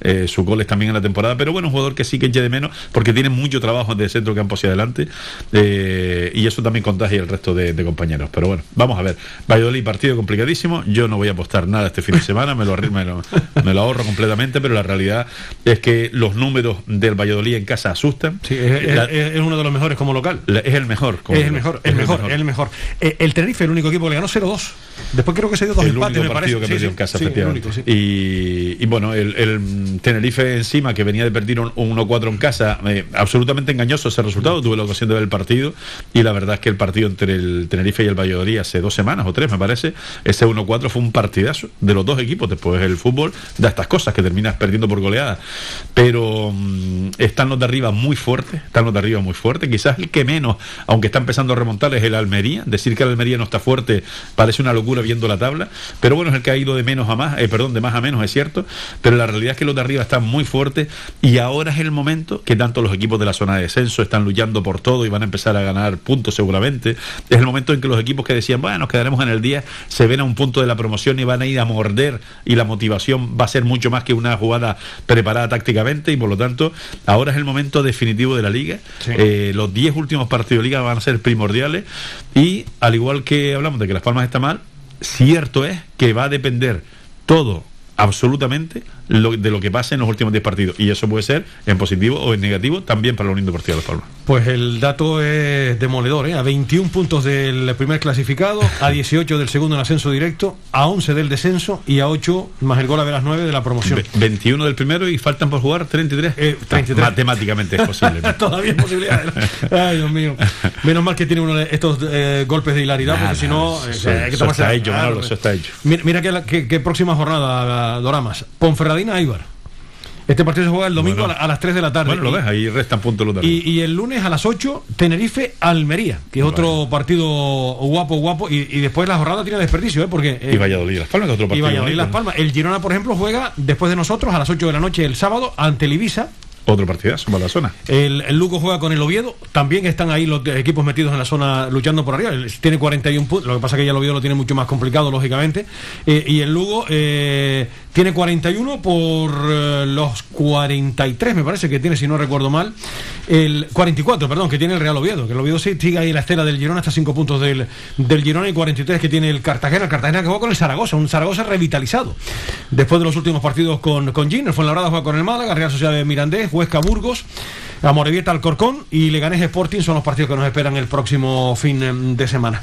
eh, sus goles también en la temporada. Pero bueno, un jugador que sí que eché de menos porque tiene mucho trabajo de centro campo hacia adelante eh, y eso también contagia el resto de, de compañeros. Pero bueno, vamos a ver. Valladolid, partido complicadísimo. Yo no voy a apostar nada este fin de semana, me lo, me lo, me lo ahorro completamente, pero la realidad es que los números del Valladolid en casa asustan. Sí, es, es- La- es- es uno de los mejores como local. la- es el mejor. como Es el mejor, el mejor, es el mejor. Eh, el Tenerife, el único equipo que le ganó 0-2. Después creo que se dio dos el empates, único me partido parece. que perdió sí, en casa, sí, el efectivamente. único, sí. y, y bueno, el, el Tenerife encima, que venía de perder un, un 1-4 en casa, eh, absolutamente engañoso ese resultado. Tuve la ocasión de ver el partido y la verdad es que el partido entre el Tenerife y el Valladolid hace dos semanas o tres, me parece, ese 1-4 fue un partidazo de los dos equipos. Después el fútbol da estas cosas que terminas perdiendo por goleada. Pero mm, están los de arriba muy fuertes, están los de arriba muy fuertes. Quizás el que menos, aunque está empezando a remontar, es el Almería. Decir que el Almería no está fuerte parece una locura viendo la tabla. Pero bueno, es el que ha ido de menos a más, eh, perdón, de más a menos, es cierto. Pero la realidad es que los de arriba están muy fuertes y ahora es el momento que tanto los equipos de la zona de descenso están luchando por todo y van a empezar a ganar puntos seguramente. Es el momento en que los equipos que decían, bueno, nos quedaremos en el día, se ven a un punto de la promoción y van a ir a morder y la motivación va a ser mucho más que una jugada preparada tácticamente y por lo tanto ahora es el momento definitivo de la liga. Eh, los 10 últimos partidos de liga van a ser primordiales y al igual que hablamos de que Las Palmas está cierto es que va a depender todo absolutamente lo- de lo que pase en los últimos 10 partidos. Y eso puede ser en positivo o en negativo también para la Unión Deportiva Las Palmas. Pues el dato es demoledor, ¿eh? a 21 puntos del primer clasificado, a 18 del segundo en ascenso directo, a 11 del descenso y a 8 más el gol a las 9 de la promoción. Ve- 21 del primero y faltan por jugar 33. Eh, 33. Matemáticamente es posible. Todavía hay posibilidades. Ay, Dios mío. Menos mal que tiene uno de estos eh, golpes de hilaridad, Nada, porque si no, eh, eso- hay que eso está hecho, Manolo, eso está hecho. Mira, mira que, la- que- que próxima jornada, Doramas. Ponferradina Aibar. Este partido se juega el domingo Bueno. a, la- a las 3 de la tarde. Bueno, lo Y- ves, ahí restan puntos los de. Y, y el lunes a las 8, Tenerife Almería, que es otro partido guapo, guapo. Y, y después la jornada tiene desperdicio, ¿eh? Porque. eh, Y Valladolid Las Palmas, que otro y partido. Valladolid bonito, Las Palmas. El Girona, por ejemplo, juega después de nosotros a las 8 de la noche el sábado ante el Ibiza. Otro partidazo para la zona. El, el Lugo juega con el Oviedo. También están ahí los equipos metidos en la zona luchando por arriba. Tiene 41 puntos. Lo que pasa es que ya el Oviedo lo tiene mucho más complicado, lógicamente. Eh, y el Lugo eh, tiene 41 por eh, los 43, me parece que tiene, si no recuerdo mal. El 44, perdón, que tiene el Real Oviedo. Que el Oviedo sí sigue ahí la estela del Girona hasta 5 puntos del, del Girona y 43 que tiene el Cartagena. El Cartagena que juega con el Zaragoza, un Zaragoza revitalizado. Después de los últimos partidos con, con Gin, el Fuenlabrada juega con el Málaga, Real Sociedad de Mirandés, Huesca Burgos, Amorebieta Alcorcón y Leganés Sporting son los partidos que nos esperan el próximo fin em, de semana.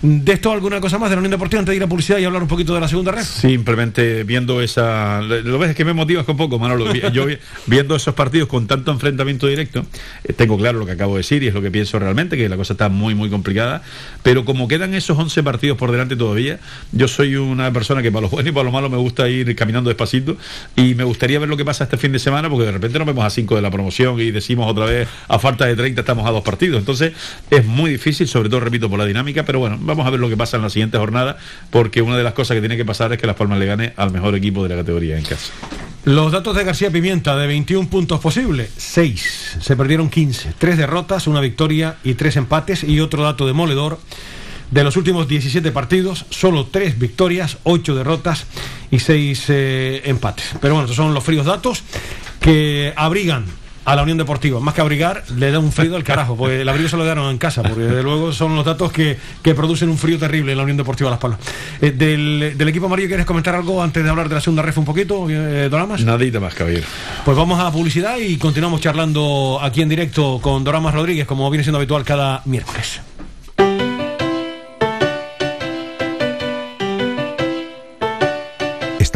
De esto, ¿alguna cosa más de la Unión Deportiva antes de ir a publicidad y hablar un poquito de la segunda red? Simplemente viendo esa. Lo ves es que me motivas con poco, Manolo. Yo vi- viendo esos partidos con tanto enfrentamiento directo, eh, tengo claro lo que acabo de decir y es lo que pienso realmente, que la cosa está muy, muy complicada. Pero como quedan esos 11 partidos por delante todavía, yo soy una persona que para lo bueno y para lo malo me gusta ir caminando despacito y me gustaría ver lo que pasa este fin de semana porque de repente nos vemos a 5 de la promoción y decimos otra vez a falta de 30 estamos a dos partidos. Entonces es muy difícil, sobre todo repito por la dinámica, pero bueno, vamos a ver lo que pasa en la siguiente jornada porque una de las cosas que tiene que pasar es que Las Palmas le gane al mejor equipo de la categoría en casa. Los datos de García Pimienta, de 21 puntos posibles, 6. Se perdieron 15. 3 derrotas, una victoria y 3 empates. Y otro dato demoledor, de los últimos 17 partidos, solo 3 victorias, 8 derrotas y 6 empates. Pero bueno, estos son los fríos datos que abrigan a la Unión Deportiva. Más que abrigar, le da un frío al carajo, porque el abrigo se lo dieron en casa, porque desde luego son los datos que, que producen un frío terrible en la Unión Deportiva Las Palmas. Eh, del, del equipo amarillo, ¿quieres comentar algo antes de hablar de la segunda ref un poquito, eh, Doramas? Nadita más, caballero. Pues vamos a publicidad y continuamos charlando aquí en directo con Doramas Rodríguez, como viene siendo habitual cada miércoles.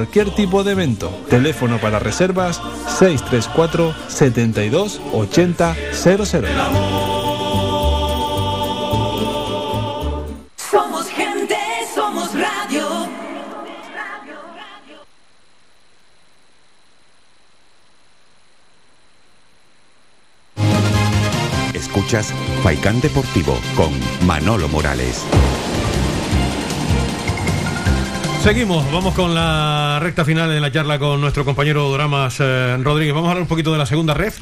cualquier tipo de evento. Teléfono para reservas 634 72 80 00. Somos gente, somos radio. Escuchas Faikán Deportivo con Manolo Morales. Seguimos, vamos con la recta final de la charla con nuestro compañero Doramas eh, Rodríguez. Vamos a hablar un poquito de la segunda ref.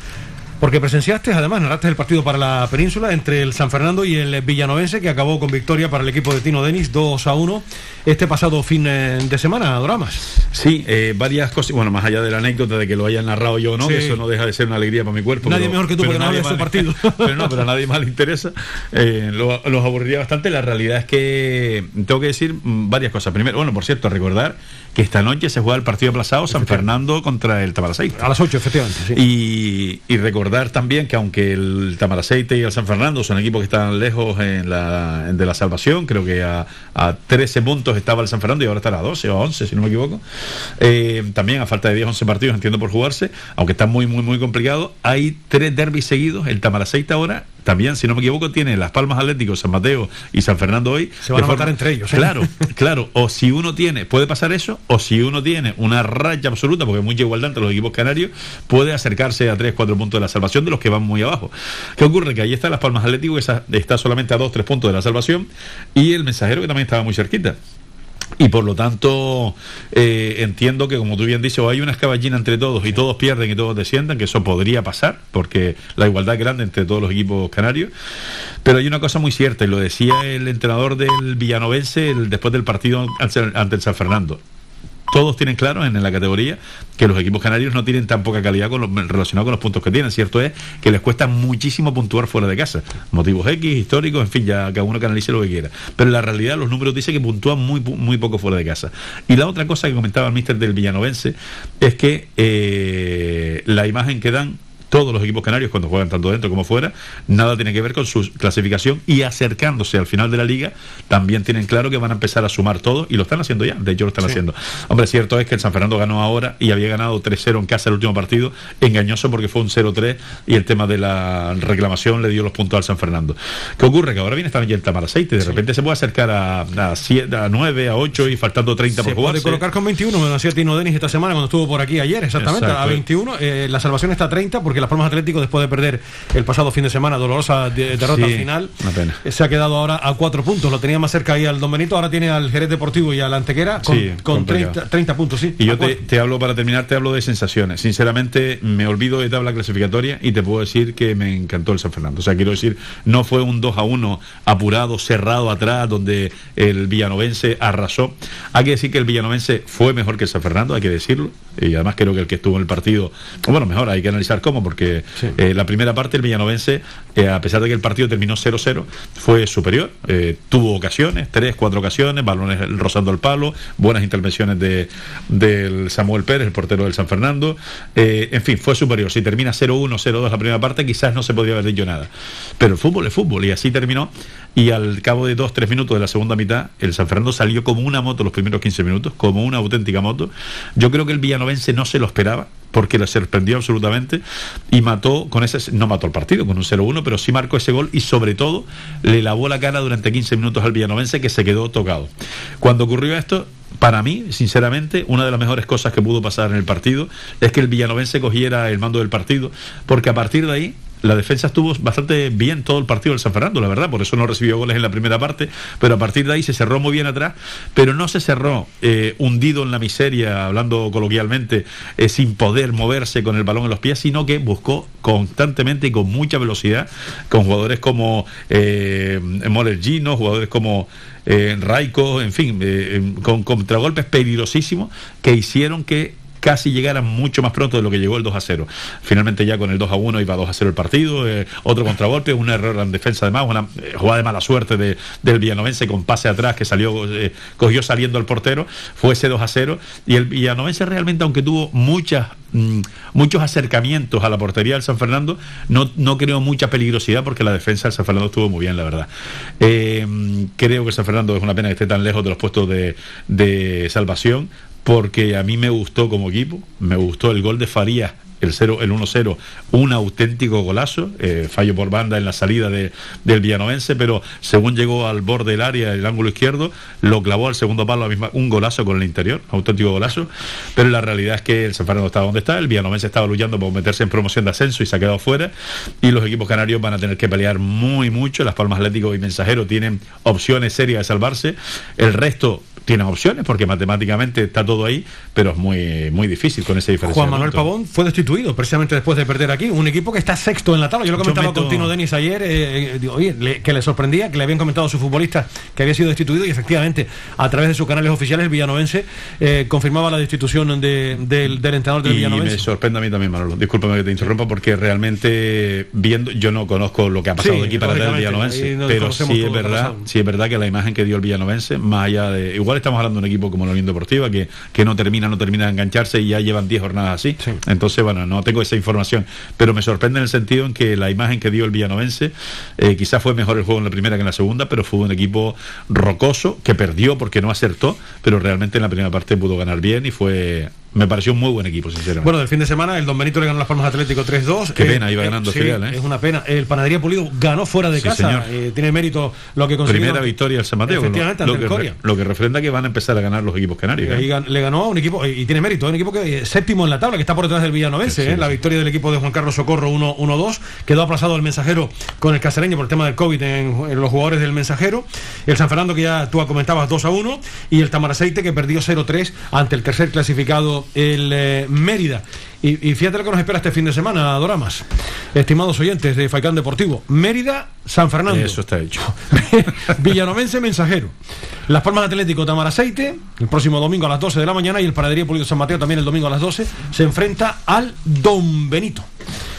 Porque presenciaste, además, narraste el partido para la península entre el San Fernando y el Villanovense, que acabó con victoria para el equipo de Tino Denis, 2 a 1, este pasado fin eh, de semana, Doramas. Sí, eh, varias cosas, bueno, más allá de la anécdota de que lo hayan narrado yo o no, Sí. que eso no deja de ser una alegría para mi cuerpo. Nadie pero- mejor que tú, porque no nadie había su más- partido. pero no, pero a nadie más le interesa. Eh, lo- los aburriría bastante. La realidad es que tengo que decir mm, varias cosas. Primero, bueno, por cierto, recordar que esta noche se juega el partido aplazado San Fernando contra el Tamaraceite. A las 8, efectivamente. sí. Y, y recordar también que aunque el Tamaraceite y el San Fernando son equipos que están lejos en la, de la salvación, creo que a, a 13 puntos estaba el San Fernando y ahora estará a 12 o 11, si no me equivoco. Eh, también a falta de 10 11 partidos, entiendo por jugarse, aunque está muy, muy, muy complicado. Hay tres derbis seguidos. El Tamaraceite ahora también, si no me equivoco, tiene Las Palmas Atléticos, San Mateo y San Fernando hoy. Se van a matar entre ellos, ¿eh? Claro, claro. O si uno tiene, puede pasar eso, o si uno tiene una racha absoluta, porque hay mucha igualdad entre los equipos canarios, puede acercarse a 3, 4 puntos de la salvación de los que van muy abajo. ¿Qué ocurre? Que ahí está Las Palmas Atlético, que está solamente a 2, 3 puntos de la salvación, y el mensajero que también estaba muy cerquita. Y por lo tanto, eh, entiendo que, como tú bien dices, hay una escaballina entre todos y todos pierden y todos desciendan, que eso podría pasar, porque la igualdad es grande entre todos los equipos canarios. Pero hay una cosa muy cierta, y lo decía el entrenador del Villanovense después del partido ante el San Fernando. Todos tienen claro en la categoría que los equipos canarios no tienen tan poca calidad con los, relacionado con los puntos que tienen. Cierto es que les cuesta muchísimo puntuar fuera de casa. Motivos X, históricos, en fin, ya cada uno canalice lo que quiera. Pero la realidad los números dicen que puntúan muy, muy poco fuera de casa. Y la otra cosa que comentaba el míster del Villanovense es que eh, la imagen que dan todos los equipos canarios cuando juegan tanto dentro como fuera, nada tiene que ver con su clasificación y acercándose al final de la liga, también tienen claro que van a empezar a sumar todo y lo están haciendo ya, de hecho lo están haciendo. Hombre, cierto es que el San Fernando ganó ahora y había ganado 3-0 en casa el último partido, engañoso porque fue un 0-3 y el tema de la reclamación le dio los puntos al San Fernando. ¿Qué ocurre? Que ahora viene también el Tamaraceite, de repente se puede acercar a, a, 7, a 9, a 8 y faltando 30 Se por puede jugarse. colocar con 21, me lo hacía Tino Denis esta semana cuando estuvo por aquí ayer, exactamente, a Exacto. 21. eh, la salvación está a 30 porque Las Palmas Atlético, después de perder el pasado fin de semana, dolorosa de- derrota Sí, al final, una pena. se ha quedado ahora a 4 puntos. Lo tenía más cerca ahí al Don Benito, ahora tiene al Jerez Deportivo y al Antequera con, Sí, con complicado. 30, 30 puntos, sí. Y yo te, cuatro. te hablo, para terminar, te hablo de sensaciones. Sinceramente, me olvido de tabla clasificatoria y te puedo decir que me encantó el San Fernando. O sea, quiero decir, no fue un 2 a 1 apurado, cerrado atrás, donde el villanovense arrasó. Hay que decir que el villanovense fue mejor que el San Fernando, hay que decirlo. Y además creo que el que estuvo en el partido, bueno, mejor, hay que analizar cómo, porque eh, la primera parte el villanovense, eh, a pesar de que el partido terminó 0-0, fue superior. Eh, tuvo ocasiones, tres, cuatro ocasiones, balones rozando el palo, buenas intervenciones de, del Samuel Pérez, el portero del San Fernando. Eh, en fin, fue superior. Si termina 0-1, 0-2 la primera parte, quizás no se podría haber dicho nada. Pero el fútbol es fútbol y así terminó. Y al cabo de 2-3 minutos de la segunda mitad, el San Fernando salió como una moto los primeros 15 minutos, como una auténtica moto. Yo creo que el villanovense no se lo esperaba porque le sorprendió absolutamente y mató con ese no mató el partido con un 0-1 pero sí marcó ese gol y sobre todo le lavó la cara durante 15 minutos al villanovense que se quedó tocado. Cuando ocurrió esto para mí, sinceramente, una de las mejores cosas que pudo pasar en el partido es que el villanovense cogiera el mando del partido, porque a partir de ahí la defensa estuvo bastante bien todo el partido del San Fernando, la verdad, por eso no recibió goles en la primera parte, pero a partir de ahí se cerró muy bien atrás, pero no se cerró eh, hundido en la miseria, hablando coloquialmente, eh, sin poder moverse con el balón en los pies, sino que buscó constantemente y con mucha velocidad, con jugadores como eh, Molergino, jugadores como eh, en fin, eh, con contragolpes peligrosísimos que hicieron que casi llegaran mucho más pronto de lo que llegó el 2 a 0. Finalmente ya con el 2 a 1 iba 2 a 0 el partido, eh, otro contragolpe, un error en defensa además, una eh, jugada de mala suerte de, del villanovense con pase atrás que salió, eh, cogió saliendo el portero, fue ese 2 a 0 y el villanovense realmente aunque tuvo muchas mm, muchos acercamientos a la portería del San Fernando, no, no creó mucha peligrosidad porque la defensa del San Fernando estuvo muy bien, la verdad. Creo que San Fernando es una pena que esté tan lejos de los puestos de salvación porque a mí me gustó como equipo, me gustó el gol de Farías el 0, el 1-0, un auténtico golazo, eh, fallo por banda en la salida de, del Villanovense, pero según llegó al borde del área, el ángulo izquierdo, lo clavó al segundo palo, misma, un golazo con el interior, auténtico golazo, pero la realidad es que el San Fernando estaba donde está, el Villanovense estaba luchando por meterse en promoción de ascenso y se ha quedado fuera, y los equipos canarios van a tener que pelear muy mucho, Las Palmas Atlético y Mensajero tienen opciones serias de salvarse, el resto tienen opciones porque matemáticamente está todo ahí, pero es muy muy difícil con ese diferencia. Juan Manuel Pavón fue destituido precisamente después de perder aquí. Un equipo que está sexto en la tabla. Yo lo comentaba meto- con Tino Denis ayer, eh, eh, digo, oye, le- que le sorprendía que le habían comentado a su futbolista que había sido destituido y efectivamente a través de sus canales oficiales el villanovense eh, confirmaba la destitución de- del, del entrenador del Y me sorprende a mí también, Manolo. Discúlpame que te interrumpa porque realmente viendo, yo no conozco lo que ha pasado Sí, aquí para lógicamente, Villanovense, pero sí es verdad, sí es verdad que la imagen que dio el Villanovense, más allá de, igual estamos hablando de un equipo como la Unión Deportiva que, que no termina, no termina de engancharse y ya llevan 10 jornadas así. Entonces, bueno, no tengo esa información, pero me sorprende en el sentido en que la imagen que dio el Villanovense, eh, quizás fue mejor el juego en la primera que en la segunda, pero fue un equipo rocoso que perdió porque no acertó, pero realmente en la primera parte pudo ganar bien y fue, me pareció un muy buen equipo, sinceramente. Bueno, del fin de semana el Don Benito le ganó las Palmas Atlético 3-2. Qué pena, iba ganando sí, filial, ¿eh? Es una pena. El Panadería Pulido ganó fuera de Sí, casa. Eh, tiene mérito lo que consiguió. Primera victoria del San Mateo. lo- Efectivamente, lo, el que, re- lo que refrenda que van a empezar a ganar los equipos canarios. ¿eh? Ahí gan- le ganó a un equipo, y tiene mérito, un equipo que eh, séptimo en la tabla, que está por detrás del Villanovense. Sí, ¿eh? sí, La sí. victoria del equipo de Juan Carlos Socorro 1- 1-2. Quedó aplazado el mensajero con el casereño por el tema del COVID en, en los jugadores del mensajero. El San Fernando, que ya tú comentabas 2-1. Y el Tamaraceite, que perdió 0-3 ante el tercer clasificado, el eh, Mérida. Y, y fíjate lo que nos espera este fin de semana, Doramas. Estimados oyentes de Faicán Deportivo. Mérida, San Fernando. Eso está hecho. Villanovense Mensajero. Las Palmas Atlético Tamaraceite, el próximo domingo a las 12 de la mañana y el Panadería Pulido San Mateo también el domingo a las 12, se enfrenta al Don Benito.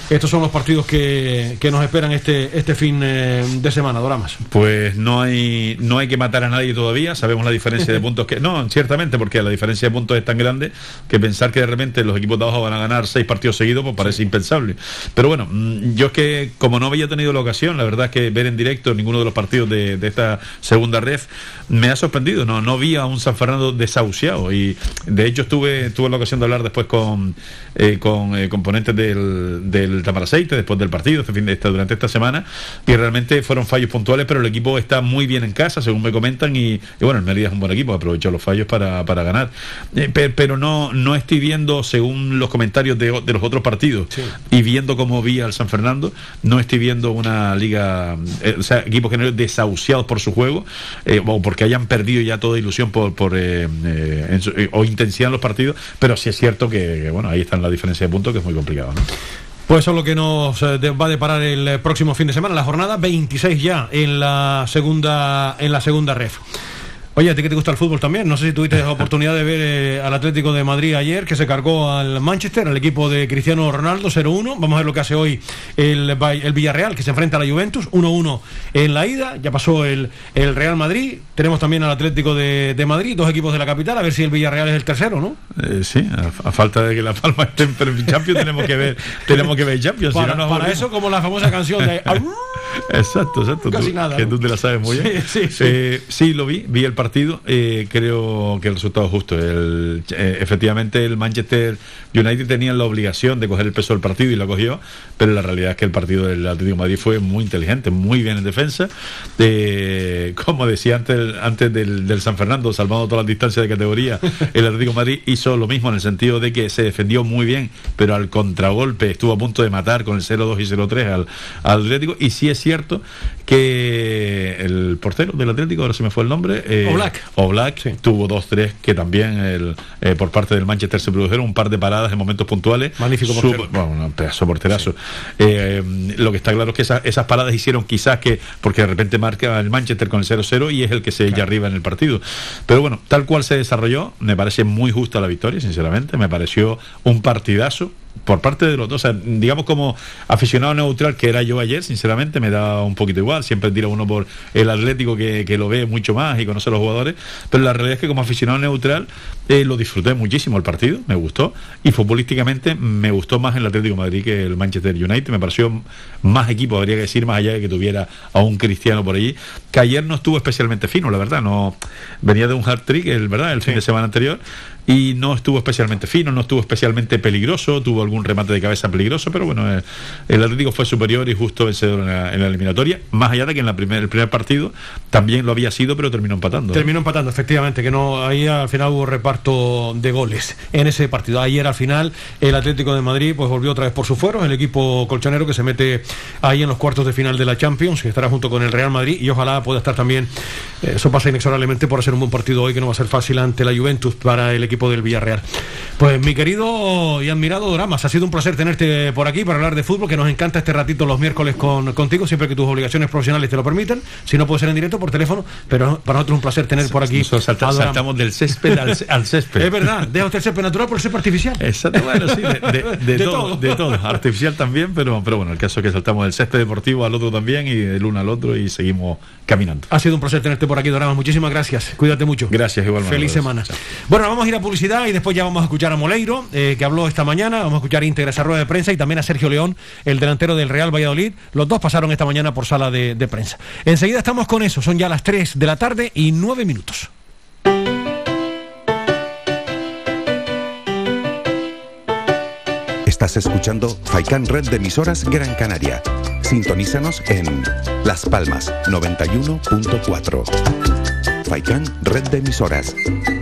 Estos son los partidos que, que nos esperan este, este fin eh, de semana, Doramas. Pues no hay no hay que matar a nadie todavía. Sabemos la diferencia de puntos que. No, ciertamente, porque la diferencia de puntos es tan grande que pensar que de repente los equipos de abajo van a ganar seis partidos seguidos, pues parece impensable. Pero bueno, mm, yo es que como no había tenido la ocasión, la verdad es que ver en directo ninguno de los partidos de, esta segunda ref me ha sorprendido. No, no vi a un San Fernando desahuciado. Y de hecho estuve, tuve la ocasión de hablar después con, eh, con eh, componentes del, del Tamaraceite después del partido este fin de esta, durante esta semana y realmente fueron fallos puntuales pero el equipo está muy bien en casa según me comentan y, y bueno el Mérida es un buen equipo aprovechó los fallos para, para ganar Eh, pe- pero no no estoy viendo según los comentarios de, los otros partidos y viendo cómo vi al San Fernando no estoy viendo una liga eh, o sea equipos generales desahuciados por su juego eh, o porque hayan perdido ya toda ilusión por, por eh, eh, en su- o intensidad en los partidos pero sí es cierto que, que, bueno ahí está la diferencia de puntos que es muy complicado ¿no? Pues eso es lo que nos eh, va a deparar el eh, próximo fin de semana, la jornada 26 ya en la segunda en la segunda ref. Oye, ¿a ti que te gusta el fútbol también? No sé si tuviste la oportunidad de ver eh, al Atlético de Madrid ayer, que se cargó al Manchester, al equipo de Cristiano Ronaldo 0-1. Vamos a ver lo que hace hoy el, Villarreal, que se enfrenta a la Juventus 1-1 en la ida. Ya pasó el, el Real Madrid. Tenemos también al Atlético de, de Madrid, dos equipos de la capital, a ver si el Villarreal es el tercero, ¿no? Eh, sí, a, a falta de que la Palma esté en Champions tenemos que ver, tenemos que ver Champions. si Para, no para eso, como la famosa canción de... Exacto, exacto. Casi tú, nada, Que ¿no? tú te la sabes muy bien. Sí. Eh, sí, lo vi, vi el partido. eh, creo que el resultado es justo. El, eh, efectivamente, el Manchester United tenía la obligación de coger el peso del partido y lo cogió, pero la realidad es que el partido del Atlético de Madrid fue muy inteligente, muy bien en defensa. Como decía antes, antes del, del San Fernando, salvando todas las distancias de categoría, el Atlético de Madrid hizo lo mismo en el sentido de que se defendió muy bien, pero al contragolpe estuvo a punto de matar con el 0-2 y 0-3 al, al Atlético. Y sí es cierto que el portero del Atlético, ahora se me fue el nombre, eh, Oblak. Oblak tuvo dos, tres que también el, eh, por parte del Manchester se produjeron un par de paradas en momentos puntuales. Magnífico portero. bueno, un pedazo porterazo. Eh, lo que está claro es que esa- esas paradas hicieron quizás que, porque de repente marca el Manchester con el 0-0 y es el que se echa arriba en el partido. Pero bueno, tal cual se desarrolló, me parece muy justa la victoria, sinceramente. Me pareció un partidazo por parte de los dos, o sea, digamos como aficionado neutral que era yo ayer, sinceramente me da un poquito igual, siempre tira uno por el Atlético que, que lo ve mucho más y conoce a los jugadores, pero la realidad es que como aficionado neutral eh, lo disfruté muchísimo el partido, me gustó, y futbolísticamente me gustó más el Atlético de Madrid que el Manchester United, me pareció más equipo, habría que decir, más allá de que tuviera a un cristiano por allí, que ayer no estuvo especialmente fino, la verdad, no venía de un hard trick, el verdad, el fin de semana anterior, y no estuvo especialmente fino, no estuvo especialmente peligroso, tuvo algún remate de cabeza peligroso, pero bueno, eh, el Atlético fue superior y justo vencedor en la, en la eliminatoria, más allá de que en la primer, el primer partido también lo había sido, pero terminó empatando. Terminó empatando, efectivamente, que no ahí al final hubo reparto de goles en ese partido. Ayer al final el Atlético de Madrid pues volvió otra vez por sus fueros, el equipo colchonero que se mete ahí en los cuartos de final de la Champions, que estará junto con el Real Madrid y ojalá pueda estar también, eh, eso pasa inexorablemente por hacer un buen partido hoy que no va a ser fácil ante la Juventus para el equipo del Villarreal. Pues mi querido y admirado Dramas, ha sido un placer tenerte por aquí para hablar de fútbol, que nos encanta este ratito los miércoles con, contigo, siempre que tus obligaciones profesionales te lo permiten, si no puede ser en directo por teléfono, pero para nosotros es un placer tener por aquí. Nosotros salta- saltamos del césped al, al césped. Es verdad, deja usted el césped natural por el césped artificial. Exacto, bueno, sí, de, de- de De todo, todo. de todo. Artificial también, pero, pero bueno, el caso es que saltamos del césped deportivo al otro también y del uno al otro y seguimos caminando. Ha sido un placer tenerte por aquí, Doramas. Muchísimas gracias. Cuídate mucho. Gracias, igualmente. Feliz semana. Bueno, vamos a ir a publicidad y después ya vamos a escuchar a Moleiro, eh, que habló esta mañana. Vamos a escuchar íntegra esa rueda de prensa y también a Sergio León, el delantero del Real Valladolid. Los dos pasaron esta mañana por sala de, prensa. Enseguida estamos con eso. Son ya las 3 de la tarde y 9 minutos. Estás escuchando Faikan Red de emisoras Gran Canaria. Sintonízanos en Las Palmas 91.4. Faikan Red de emisoras.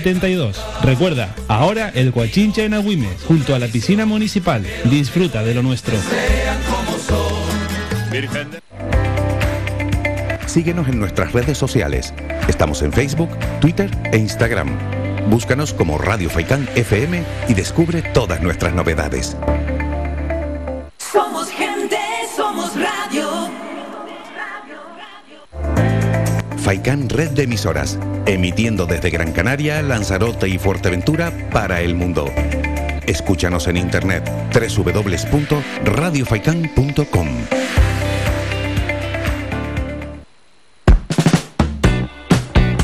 72. Recuerda, ahora el Guachincha en Agüimes, junto a la piscina municipal. Disfruta de lo nuestro. Síguenos en nuestras redes sociales. Estamos en Facebook, Twitter e Instagram. Búscanos como Radio Faikán FM y descubre todas nuestras novedades. Faikán Red de Emisoras, emitiendo desde Gran Canaria, Lanzarote y Fuerteventura para el mundo. Escúchanos en internet www.radiofaikan.com.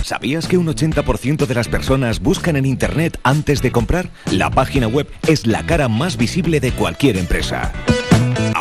¿Sabías que un 80% de las personas buscan en Internet antes de comprar? La página web es la cara más visible de cualquier empresa.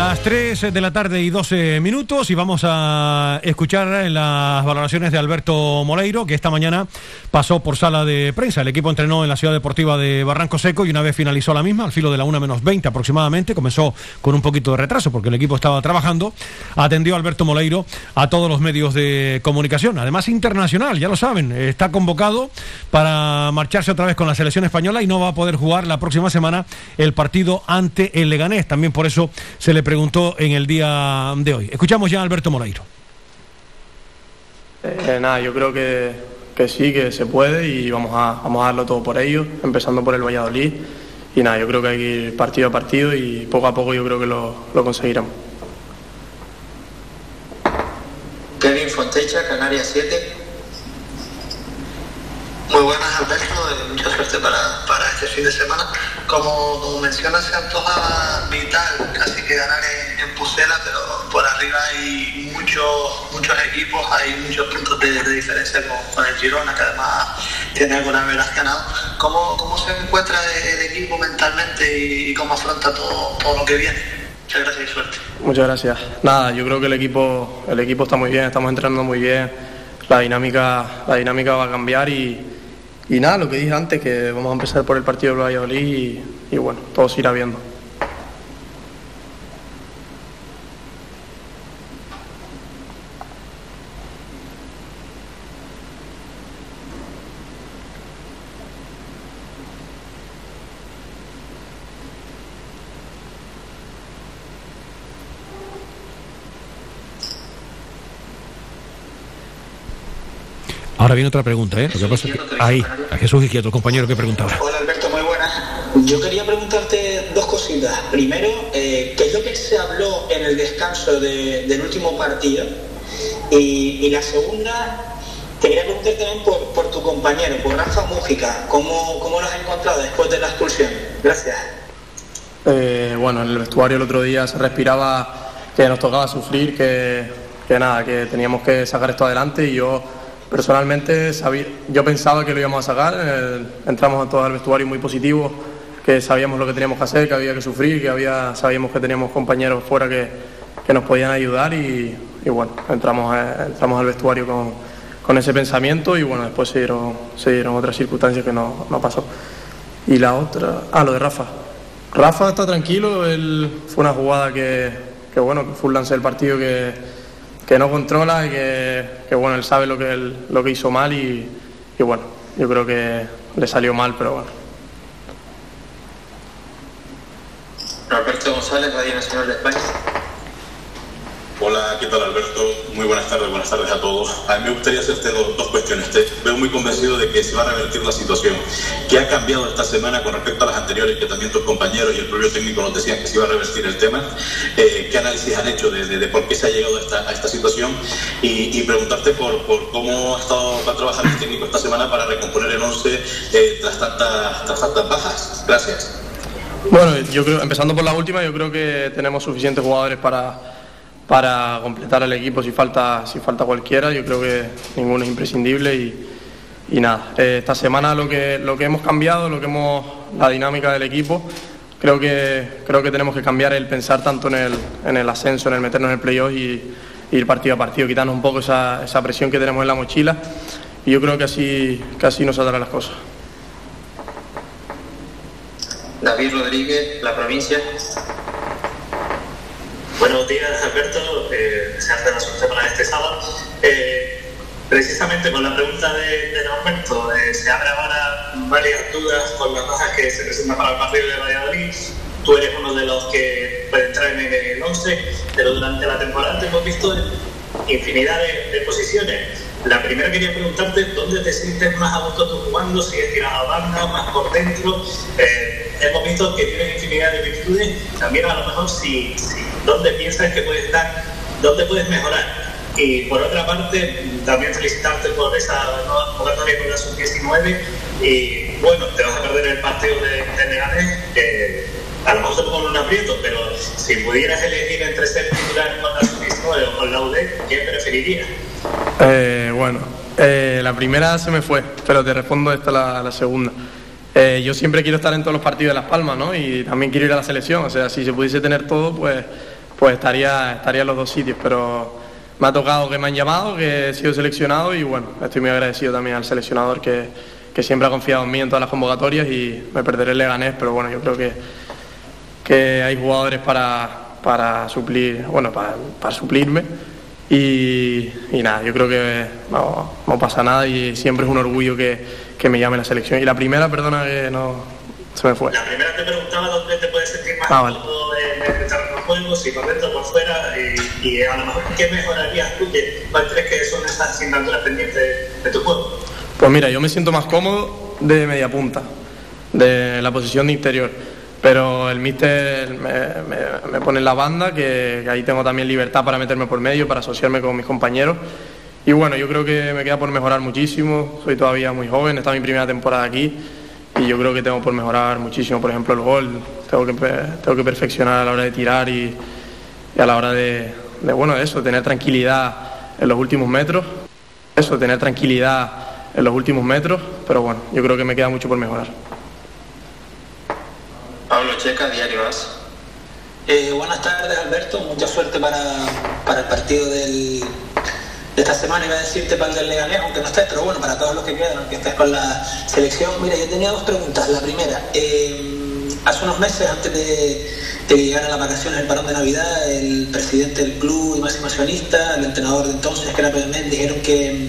Las 3 de la tarde y 12 minutos y vamos a escuchar las valoraciones de Alberto Moleiro, que esta mañana pasó por sala de prensa. El equipo entrenó en la ciudad deportiva de Barranco Seco y una vez finalizó la misma, al filo de la 1 menos 20 aproximadamente, comenzó con un poquito de retraso porque el equipo estaba trabajando, atendió Alberto Moleiro a todos los medios de comunicación, además internacional, ya lo saben, está convocado para marcharse otra vez con la selección española y no va a poder jugar la próxima semana el partido ante el Leganés. También por eso se le preguntó en el día de hoy. Escuchamos ya a Alberto Moleiro. Eh, nada, yo creo que, que, sí, que se puede y vamos a, vamos a darlo todo por ello, empezando por el Valladolid. Y nada, yo creo que hay que ir partido a partido y poco a poco yo creo que lo, lo conseguiremos. Kevin Fontecha, Canarias 7. Muy buenas, Alberto. Mucha suerte para, para este fin de semana. Como, como mencionas, se antojaba vital casi que ganar en, en Pucela, pero por arriba hay muchos muchos equipos, hay muchos puntos de, de diferencia con, con, el Girona, que además tiene alguna vez ganado. ¿Cómo, ¿Cómo se encuentra el equipo mentalmente y, y cómo afronta todo, todo lo que viene? Muchas gracias y suerte. Muchas gracias. Nada, yo creo que el equipo, el equipo está muy bien, estamos entrenando muy bien. La dinámica, la dinámica va a cambiar y, y nada, lo que dije antes, que vamos a empezar por el partido de Valladolid y, y bueno, todo se irá viendo. Ahora viene otra pregunta, ¿eh? Lo que pasa es que ahí, a Jesús Izquierdo, el compañero que preguntaba. Hola Alberto, muy buenas. Yo quería preguntarte dos cositas. Primero, eh, ¿qué es lo que se habló en el descanso de, del último partido? Y, y, la segunda, te quería preguntar también por, por tu compañero, por Rafa Mújica. ¿Cómo, ¿Cómo lo has encontrado después de la expulsión? Gracias. Eh, bueno, en el vestuario el otro día se respiraba que nos tocaba sufrir, que, que nada, que teníamos que sacar esto adelante y yo personalmente sabía, yo pensaba que lo íbamos a sacar, eh, entramos a todo el vestuario muy positivo, que sabíamos lo que teníamos que hacer, que había que sufrir, que había, sabíamos que teníamos compañeros fuera que, que nos podían ayudar y, y bueno, entramos, entramos al vestuario con, con, ese pensamiento y bueno, después se dieron, se dieron otras circunstancias que no, no, pasó. Y la otra, ah, lo de Rafa. Rafa está tranquilo, él fue una jugada que, que bueno, fue un lance del partido que que no controla y que, que, bueno, él sabe lo que, lo que hizo mal y, y, bueno, yo creo que le salió mal, pero bueno. Roberto González, Radio Nacional de España. ¿Qué tal Alberto? Muy buenas tardes, buenas tardes a todos. A mí me gustaría hacerte dos, dos, cuestiones. Te veo muy convencido de que se va a revertir la situación. ¿Qué ha cambiado esta semana con respecto a las anteriores que también tus compañeros y el propio técnico nos decían que se iba a revertir el tema? Eh, ¿Qué análisis han hecho de, de, de, por qué se ha llegado a esta, a esta situación? Y, y, preguntarte por, por cómo ha estado, va a trabajar el técnico esta semana para recomponer el 11 eh, tras, tantas, tras tantas bajas. Gracias. Bueno, yo creo, empezando por la última, yo creo que tenemos suficientes jugadores para para completar el equipo si falta, si falta cualquiera. Yo creo que ninguno es imprescindible y, nada. Eh, esta semana lo que, lo que hemos cambiado, lo que hemos, la dinámica del equipo, creo que, creo que tenemos que cambiar el pensar tanto en el, en el ascenso, en el meternos en el playoff y, y, ir partido a partido, quitarnos un poco esa, esa presión que tenemos en la mochila. Y yo creo que así, que así nos saldrán las cosas. David Rodríguez, la provincia. Buenos días, Alberto. Eh, desearte la suerte para este sábado. Eh, precisamente con la pregunta de, de Norberto, eh, se abren ahora varias dudas con las bajas que se presentan para el partido de Valladolid. Tú eres uno de los que puede entrar en el 11, pero durante la temporada te hemos visto infinidad de, posiciones. La primera quería preguntarte dónde te sientes más a gusto tú jugando, si es tirado a banda, más por dentro. Eh, hemos visto que tienes infinidad de virtudes, también a lo mejor si, dónde piensas que puedes estar, dónde puedes mejorar. Y por otra parte, también felicitarte por esa nueva convocatoria con la sub-19 y bueno, te vas a perder el partido de, de a lo mejor pone un aprieto, pero si pudieras elegir entre ser titular con la sub-19 o con la UD, ¿qué preferirías? Eh, bueno, eh, la primera se me fue, pero te respondo esta la, la segunda. Eh, yo siempre quiero estar en todos los partidos de Las Palmas, ¿no? Y también quiero ir a la selección. O sea, si se pudiese tener todo, pues, pues estaría, estaría en los dos sitios, pero me ha tocado que me han llamado, que he sido seleccionado y bueno, estoy muy agradecido también al seleccionador que, que siempre ha confiado en mí en todas las convocatorias y me perderé el Leganés, pero bueno, yo creo que, que hay jugadores para, para suplir, bueno, para, para suplirme y, y nada, yo creo que no, no pasa nada y siempre es un orgullo que, que me llame la selección. Y la primera, perdona que no se me fue. La primera te preguntaba dónde te puedes sentir más Ah, vale. en el terreno de juego, si por dentro por fuera, y, y a lo mejor qué mejorarías tú, que, cuál crees que son esas asignaturas pendientes de, de tu juego. Pues mira, yo me siento más cómodo de media punta, de la posición de interior. Pero el míster me, pone en la banda, que, ahí tengo también libertad para meterme por medio, para asociarme con mis compañeros. Y bueno, yo creo que me queda por mejorar muchísimo. Soy todavía muy joven, esta es mi primera temporada aquí. Y yo creo que tengo por mejorar muchísimo. Por ejemplo, el gol, tengo que, tengo que perfeccionar a la hora de tirar y, a la hora de, de, bueno, eso, tener tranquilidad en los últimos metros. Eso, tener tranquilidad en los últimos metros. Pero bueno, yo creo que me queda mucho por mejorar. Pablo Checa, Diario As. Eh, buenas tardes, Alberto. Mucha suerte para, para el partido de esta semana. Iba a decirte para el del Leganés, aunque no estés, pero bueno, para todos los que quedan, aunque estés con la selección. Mira, yo tenía dos preguntas. La primera, eh, hace unos meses, antes de, de que llegaran las vacaciones, el parón de Navidad, el presidente del club y máximo accionista, el entrenador de entonces, que era Méndez, dijeron que,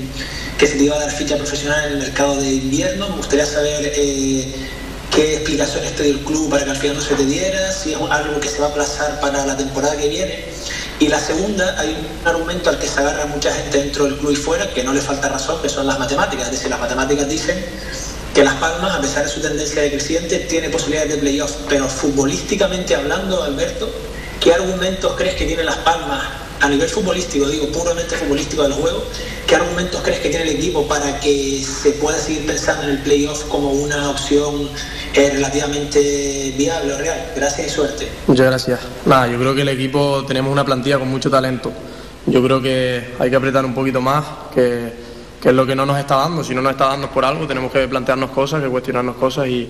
que se te iba a dar ficha profesional en el mercado de invierno. Me gustaría saber eh, qué explicaciones te dio el club para que al final no se te diera, si es algo que se va a aplazar para la temporada que viene. Y la segunda, hay un argumento al que se agarra mucha gente dentro del club y fuera, que no le falta razón, que son las matemáticas. Es decir, las matemáticas dicen que Las Palmas, a pesar de su tendencia decreciente, tiene posibilidades de playoff. Pero futbolísticamente hablando, Alberto, ¿qué argumentos crees que tiene Las Palmas a nivel futbolístico, digo puramente futbolístico del juego? ¿Qué argumentos crees que tiene el equipo para que se pueda seguir pensando en el playoff como una opción eh, relativamente viable o real? Gracias y suerte. Muchas gracias. Nada, yo creo que el equipo tenemos una plantilla con mucho talento. Yo creo que hay que apretar un poquito más, que, que es lo que no nos está dando. Si no nos está dando por algo, tenemos que plantearnos cosas, que cuestionarnos cosas y,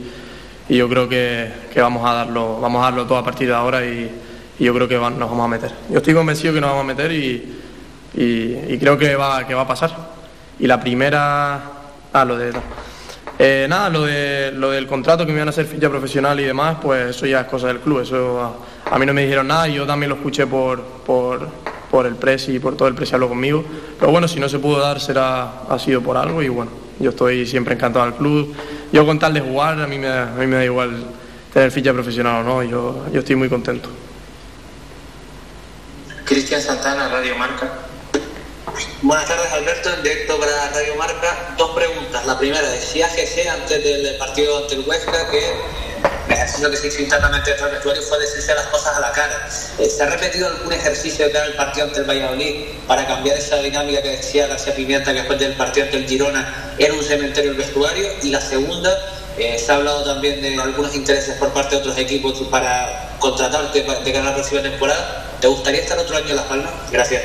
y yo creo que, que vamos, a darlo, vamos a darlo todo a partir de ahora y, yo creo que va- nos vamos a meter. Yo estoy convencido que nos vamos a meter y, y- creo que va, que va a pasar. Y la primera... Ah, lo de... Eh, nada, lo, de, lo del contrato que me iban a hacer ficha profesional y demás, pues eso ya es cosa del club. Eso a, a mí no me dijeron nada y yo también lo escuché por, por, por el presi y por todo el presi habló conmigo. Pero bueno, si no se pudo dar será ha sido por algo y bueno, yo estoy siempre encantado del club. Yo con tal de jugar, a mí me, a mí me da igual tener ficha profesional o no, yo, yo estoy muy contento. Cristian Santana, Radio Marca. Buenas tardes, Alberto, en directo para Radio Marca. Dos preguntas. La primera, decía GC antes del partido ante el Huesca que el ejercicio que se hizo internamente dentro del vestuario fue decirse las cosas a la cara. Eh, ¿Se ha repetido algún ejercicio de cara al partido ante el Valladolid para cambiar esa dinámica que decía García Pimienta que después del partido ante el Girona era un cementerio el vestuario? Y la segunda, eh, se ha hablado también de algunos intereses por parte de otros equipos para contratarte de cara a la próxima temporada. ¿Te gustaría estar otro año en Las Palmas? Gracias.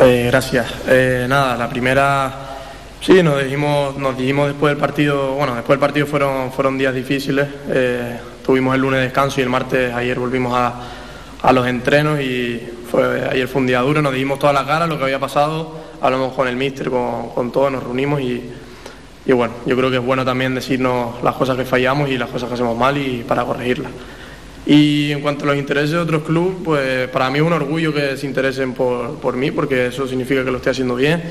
Eh, gracias. Eh, nada, la primera, sí, nos dijimos, nos dijimos después del partido, bueno, después del partido fueron, fueron días difíciles. eh, tuvimos el lunes descanso y el martes, ayer volvimos a, a los entrenos y ayer fue un día duro, nos dijimos toda la cara lo que había pasado, hablamos con el míster, con, con todos, nos reunimos y, y bueno, yo creo que es bueno también decirnos las cosas que fallamos y las cosas que hacemos mal y para corregirlas. Y en cuanto a los intereses de otros clubes, pues para mí es un orgullo que se interesen por, por mí, porque eso significa que lo estoy haciendo bien.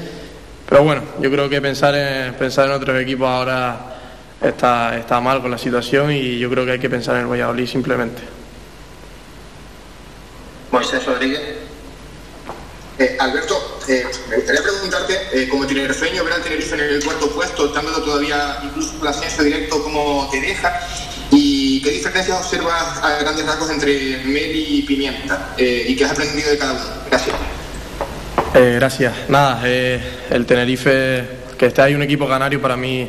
Pero bueno, yo creo que pensar en, pensar en otros equipos ahora está, está mal con la situación y yo creo que hay que pensar en el Valladolid simplemente. Moisés Rodríguez. Eh, Alberto, eh, me gustaría preguntarte, eh, como tinerfeño, ver al Tenerife en el cuarto puesto, dándolo todavía incluso el ascenso directo, ¿cómo te deja? ¿Y qué diferencias observas a grandes rasgos entre Meli y Pimienta? Eh, ¿Y qué has aprendido de cada uno? Gracias. Eh, gracias. Nada, eh, el Tenerife, que esté ahí un equipo canario para mí,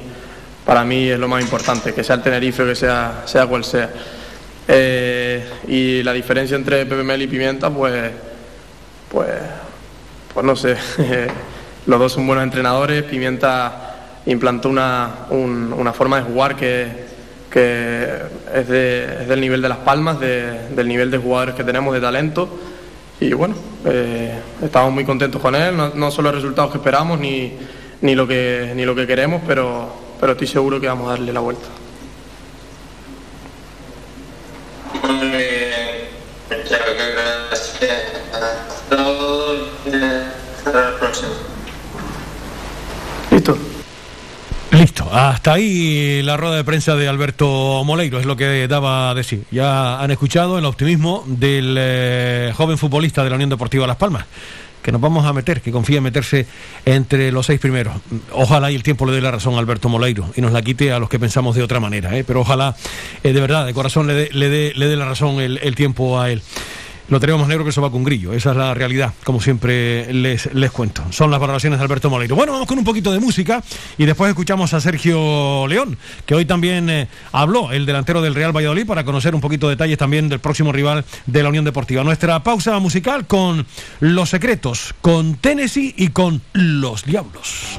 para mí es lo más importante, que sea el Tenerife o que sea, sea cual sea. Y la diferencia entre Pepe Mel y Pimienta, pues, pues, pues no sé. Los dos son buenos entrenadores. Pimienta implantó una, un- una forma de jugar que, que es, de- es del nivel de Las Palmas, de- del nivel de jugadores que tenemos, de talento. Y bueno, eh, estamos muy contentos con él, no, no son los resultados que esperamos ni, ni, lo, que, ni lo que queremos, pero, pero estoy seguro que vamos a darle la vuelta. Eh, Hasta la próxima. Listo. Listo, hasta ahí la rueda de prensa de Alberto Moleiro, es lo que daba a decir. Ya han escuchado el optimismo del eh, joven futbolista de la Unión Deportiva Las Palmas, que nos vamos a meter, que confía en meterse entre los seis primeros. Ojalá y el tiempo le dé la razón a Alberto Moleiro y nos la quite a los que pensamos de otra manera, ¿eh? pero ojalá eh, de verdad, de corazón, le dé, le dé, la razón el tiempo a él. Lo tenemos negro que eso va con grillo. Esa es la realidad, como siempre les, les cuento. Son las valoraciones de Alberto Moleiro. Bueno, vamos con un poquito de música y después escuchamos a Sergio León, que hoy también eh, habló, el delantero del Real Valladolid, para conocer un poquito de detalles también del próximo rival de la Unión Deportiva. Nuestra pausa musical con Los Secretos, con Tennessee y con Los Diablos.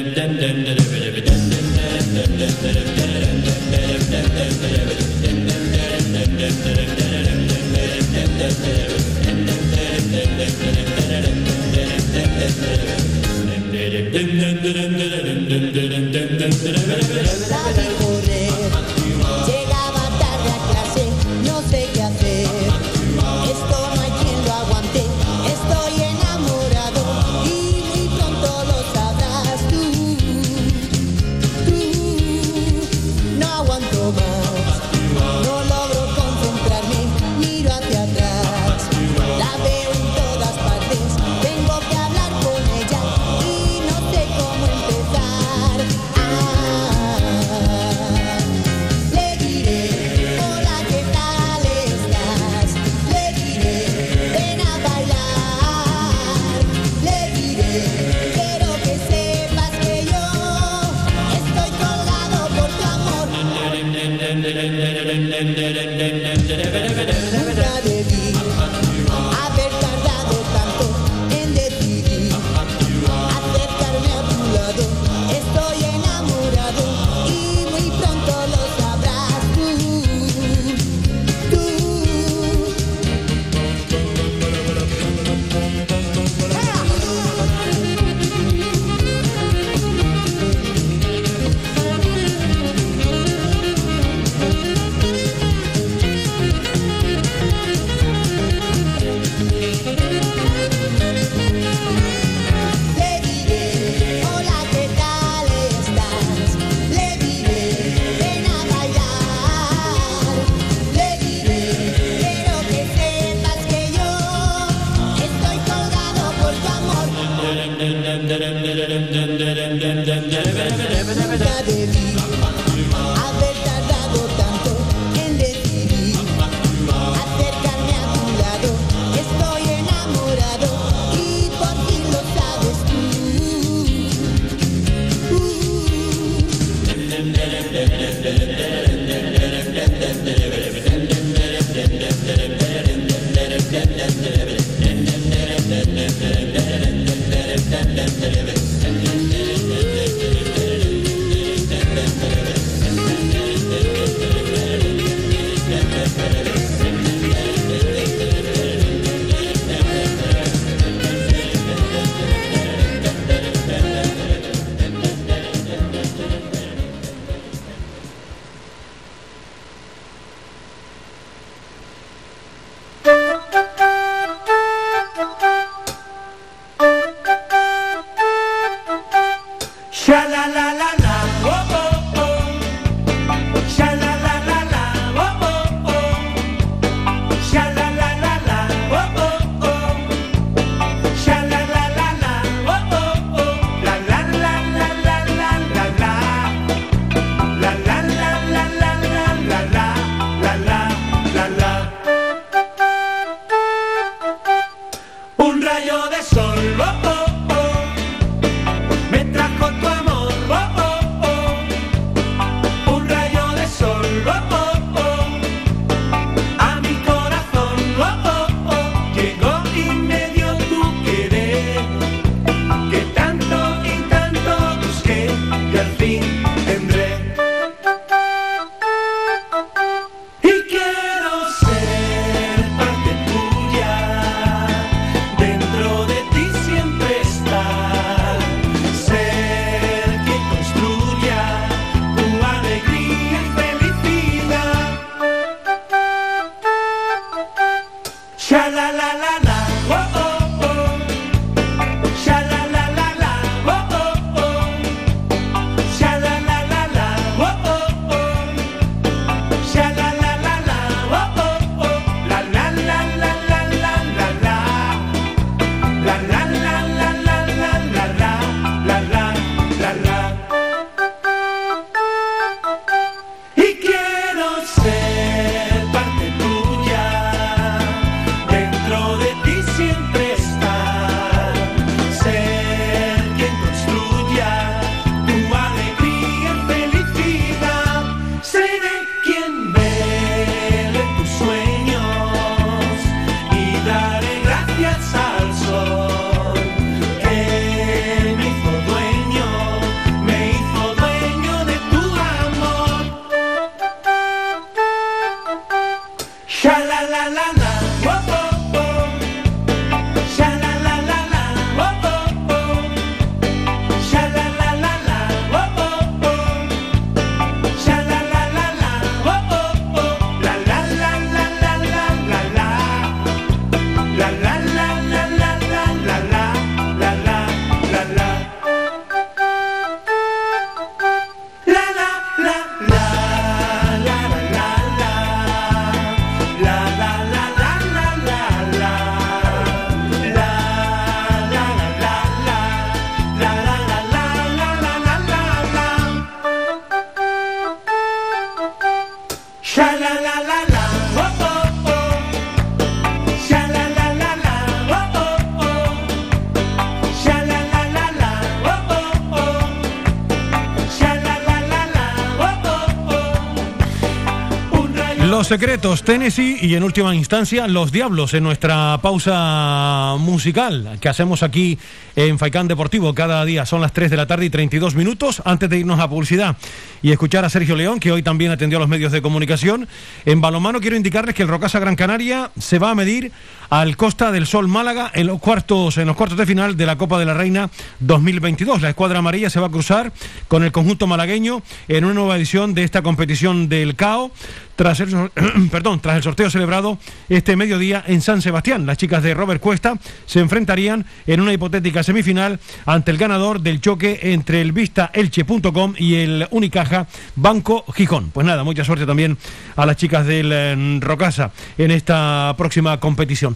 secretos, Tennessee y en última instancia Los Diablos en nuestra pausa musical que hacemos aquí en Faicán Deportivo cada día. Son las 3 de la tarde y 32 minutos antes de irnos a publicidad y escuchar a Sergio León que hoy también atendió a los medios de comunicación. En balomano quiero indicarles que el Rocasa Gran Canaria se va a medir al Costa del Sol Málaga en los cuartos, en los cuartos de final de la Copa de la Reina 2022. La escuadra amarilla se va a cruzar con el conjunto malagueño en una nueva edición de esta competición del CAO tras el, perdón, tras el sorteo celebrado este mediodía en San Sebastián. Las chicas de Robert Cuesta se enfrentarían en una hipotética semifinal ante el ganador del choque entre el vistaelche.com y el Unicaja Banco Gijón. Pues nada, mucha suerte también a las chicas del eh, Rocasa en esta próxima competición.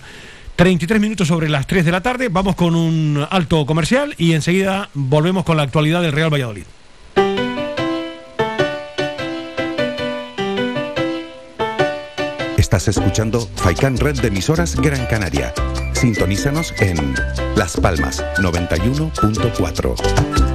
33 minutos sobre las 3 de la tarde, vamos con un alto comercial y enseguida volvemos con la actualidad del Real Valladolid. Estás escuchando Faikan Red de emisoras Gran Canaria. Sintonízanos en Las Palmas 91.4.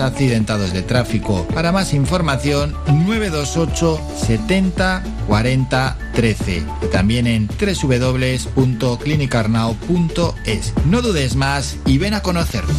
accidentados de tráfico. Para más información, 928 70 40 13 y también en www.clinicarnao.es. No dudes más y ven a conocernos.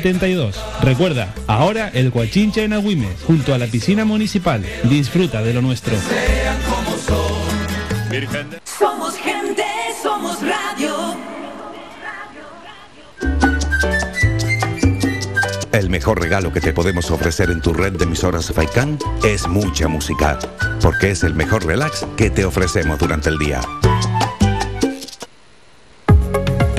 72. Recuerda, ahora el Guachinche en Agüimes, junto a la piscina municipal. Disfruta de lo nuestro. Somos gente, somos radio. El mejor regalo que te podemos ofrecer en tu red de emisoras Faikán es mucha música, porque es el mejor relax que te ofrecemos durante el día.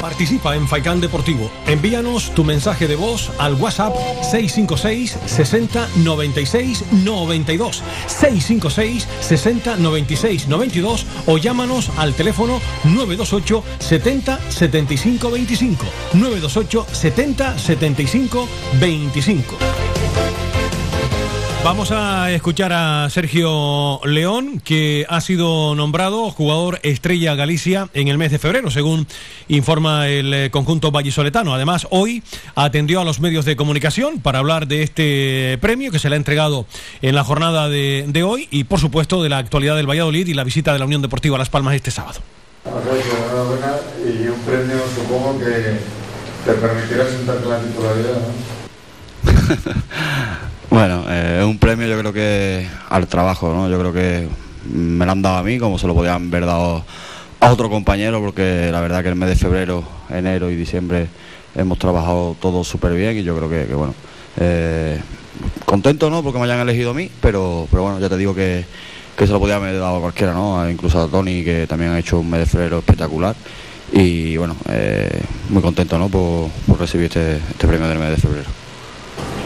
Participa en Faikán Deportivo. Envíanos tu mensaje de voz al WhatsApp 656 60 96 92 656 60 96 92 o llámanos al teléfono 928 70 75 25 928 70 75 25 Vamos a escuchar a Sergio León, que ha sido nombrado jugador estrella Galicia en el mes de febrero, según informa el eh, conjunto vallisoletano. Además, hoy atendió a los medios de comunicación para hablar de este premio que se le ha entregado en la jornada de, de hoy y, por supuesto, de la actualidad del Valladolid y la visita de la Unión Deportiva a Las Palmas este sábado. Perfecto, enhorabuena y un premio supongo que te permitirá sentarte en la titularidad, ¿no? Bueno, eh, es un premio yo creo que al trabajo, ¿no? Yo creo que me lo han dado a mí como se lo podían haber dado a otro compañero porque la verdad que el mes de febrero, enero y diciembre hemos trabajado todo súper bien y yo creo que, que, bueno, eh, contento no porque me hayan elegido a mí, pero, pero bueno, ya te digo que, que se lo podía haber dado a cualquiera, ¿no? Incluso a Tony que también ha hecho un mes de febrero espectacular y bueno, eh, muy contento, ¿no? Por, por recibir este, este premio del mes de febrero.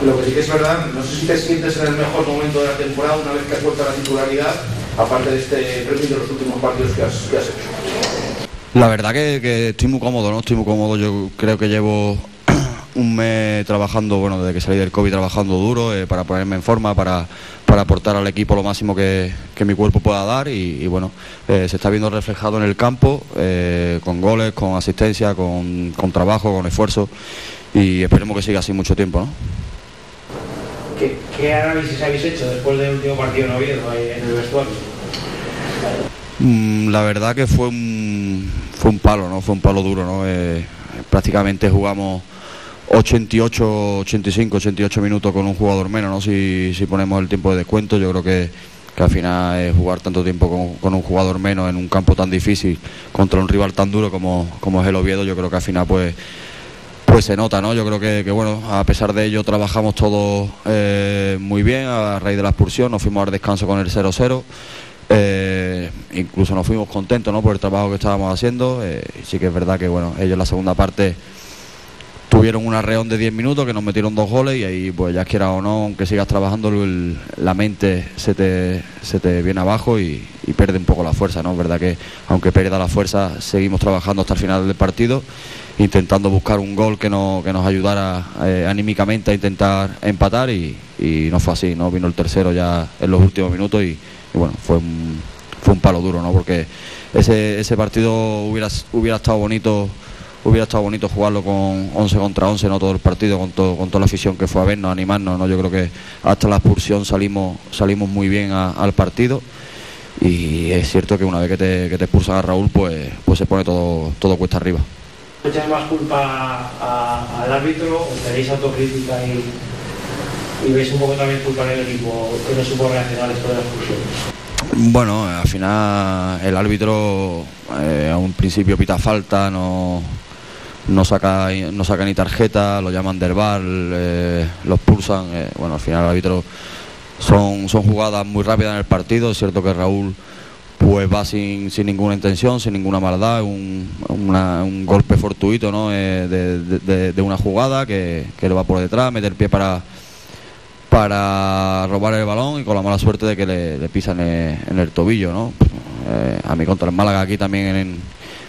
Lo que sí que es verdad, no sé si te sientes en el mejor momento de la temporada una vez que has vuelto a la titularidad, aparte de este premio de los últimos partidos que has, hecho. La verdad que, estoy muy cómodo, ¿no? Estoy muy cómodo. Yo creo que llevo un mes trabajando, bueno, desde que salí del COVID trabajando duro eh, para ponerme en forma, para, para aportar al equipo lo máximo que, que mi cuerpo pueda dar y, y bueno, eh, se está viendo reflejado en el campo, eh, con goles, con asistencia, con, con trabajo, con esfuerzo y esperemos que siga así mucho tiempo, ¿no? ¿Qué, qué análisis habéis hecho después del último partido en Oviedo en el vestuario? Mm, la verdad que fue un, fue un palo, ¿no? Fue un palo duro, ¿no? Eh, prácticamente jugamos 88, 85, 88 minutos con un jugador menos, ¿no? Si, si ponemos el tiempo de descuento, yo creo que, que al final es jugar tanto tiempo con, con un jugador menos en un campo tan difícil contra un rival tan duro como, como es el Oviedo, yo creo que al final pues pues se nota, ¿no? Yo creo que, que, bueno, a pesar de ello trabajamos todos eh, muy bien a raíz de la expulsión, nos fuimos al descanso con el 0-0. Eh, incluso nos fuimos contentos ¿no? por el trabajo que estábamos haciendo. Eh, sí que es verdad que bueno, ellos en la segunda parte tuvieron un arreón de 10 minutos que nos metieron dos goles y ahí pues ya quiera o no, aunque sigas trabajando, la mente se te, se te viene abajo y, y pierde un poco la fuerza, ¿no? Es verdad que aunque pierda la fuerza, seguimos trabajando hasta el final del partido, intentando buscar un gol que, no, que nos ayudara eh, anímicamente a intentar empatar y, y no fue así, ¿no? Vino el tercero ya en los últimos minutos y, bueno, fue un, fue un palo duro, ¿no? Porque ese, ese partido hubiera, hubiera estado bonito hubiera estado bonito jugarlo con 11 contra 11, no todo el partido, con, todo, con toda la afición que fue a vernos, a animarnos, ¿no? Yo creo que hasta la expulsión salimos, salimos muy bien al partido y es cierto que una vez que te, que te expulsan a Raúl, pues, pues se pone todo, todo cuesta arriba. ¿Echáis más culpa a- al árbitro o tenéis autocrítica y, veis un poco también culpa en el equipo que no supo reaccionar después de la expulsión? Bueno, al final el árbitro eh, a un principio pita falta, no, no saca no saca ni tarjeta, lo llaman del bar, eh, los pulsan. eh, bueno, al final el árbitro son, son jugadas muy rápidas en el partido. Es cierto que Raúl pues va sin, sin ninguna intención, sin ninguna maldad, un, una- un golpe fortuito ¿no? Eh, de, de- una jugada que, que le va por detrás, meter pie para, para robar el balón y con la mala suerte de que le, pisan en, el tobillo, ¿no? Eh, a mi contra el Málaga aquí también en-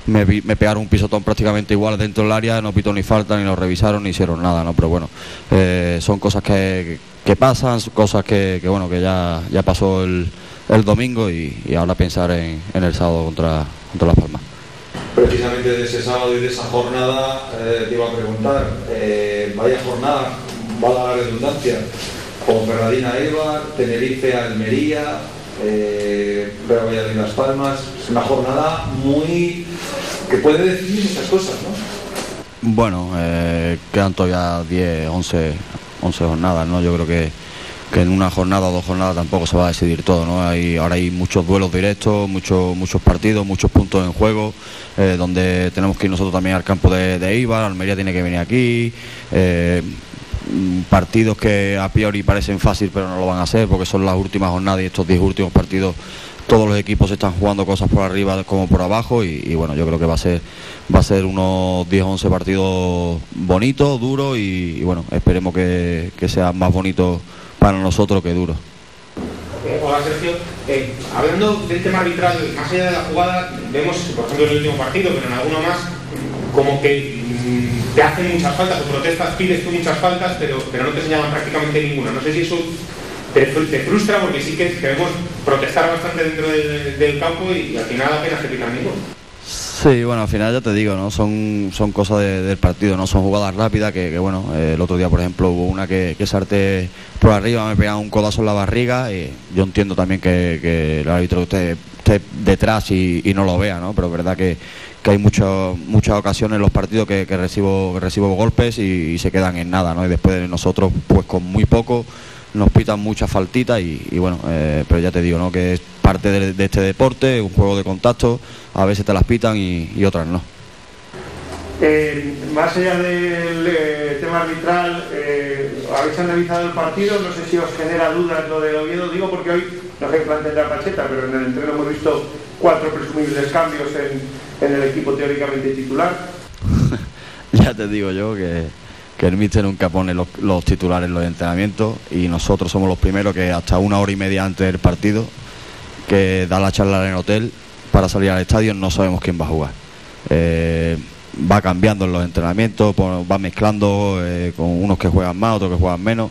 me, me pegaron un pisotón prácticamente igual dentro del área, no pitó ni falta, ni lo revisaron, ni hicieron nada, ¿no? Pero bueno, eh, son cosas que, que pasan, cosas que, que, bueno, que ya, ya pasó el, el domingo y, y ahora pensar en, en el sábado contra, contra Las Palmas. Precisamente de ese sábado y de esa jornada eh, te iba a preguntar, eh, vaya jornada, valga la redundancia, con Ferradina Eibar, Tenerife Almería, eh, Real Valladolid Las Palmas, es una jornada muy que puede decir muchas cosas, ¿no? Bueno, eh, quedan todavía 10, 11, 11 jornadas, ¿no? Yo creo que, que en una jornada o dos jornadas tampoco se va a decidir todo, ¿no? Hay, ahora hay muchos duelos directos, muchos, muchos partidos, muchos puntos en juego, eh, donde tenemos que ir nosotros también al campo de, de Eibar, Almería tiene que venir aquí, eh, partidos que a priori parecen fácil pero no lo van a hacer porque son las últimas jornadas y estos 10 últimos partidos todos los equipos están jugando cosas por arriba como por abajo y, y bueno yo creo que va a ser va a ser unos 10 11 partidos bonitos duros y, y bueno esperemos que, que sean más bonitos para nosotros que duros Eh, hola Sergio, Eh, hablando del tema arbitral, más allá de la jugada, vemos, por ejemplo, en el último partido, pero en alguno más, como que mm, te hacen muchas faltas o protestas, pides tú muchas faltas, pero, pero no te señalan prácticamente ninguna. No sé si eso te, fr- te frustra porque sí que queremos protestar bastante dentro del, del campo y, al final apenas te pitan ninguno. Sí, bueno, al final ya te digo, ¿no? Son, son cosas de- del partido, ¿no? Son jugadas rápidas que, que, bueno, eh, el otro día, por ejemplo, hubo una que, que salté por arriba, me pegaban un codazo en la barriga y yo entiendo también que, que el árbitro esté, esté detrás y, no lo vea, ¿no? Pero es verdad que, que hay mucho- muchas ocasiones en los partidos que, que recibo, recibo golpes y, y se quedan en nada, ¿no? Y después de nosotros, pues con muy poco, nos pitan muchas faltitas y, y bueno, eh, pero ya te digo, ¿no? Que es parte de, de este deporte, un juego de contacto, a veces te las pitan y, y otras no. Eh, más allá del eh, tema arbitral, habéis analizado el partido, no sé si os genera dudas lo de Oviedo, digo porque hoy, no sé qué la Pacheta, pero en el entreno hemos visto cuatro presumibles cambios en, en el equipo teóricamente titular. Ya te digo yo que, que el míster nunca pone los, titulares en los entrenamientos y nosotros somos los primeros que hasta una hora y media antes del partido, que da la charla en el hotel para salir al estadio, no sabemos quién va a jugar. Eh, va cambiando en los entrenamientos, pon- va mezclando eh, con unos que juegan más, otros que juegan menos.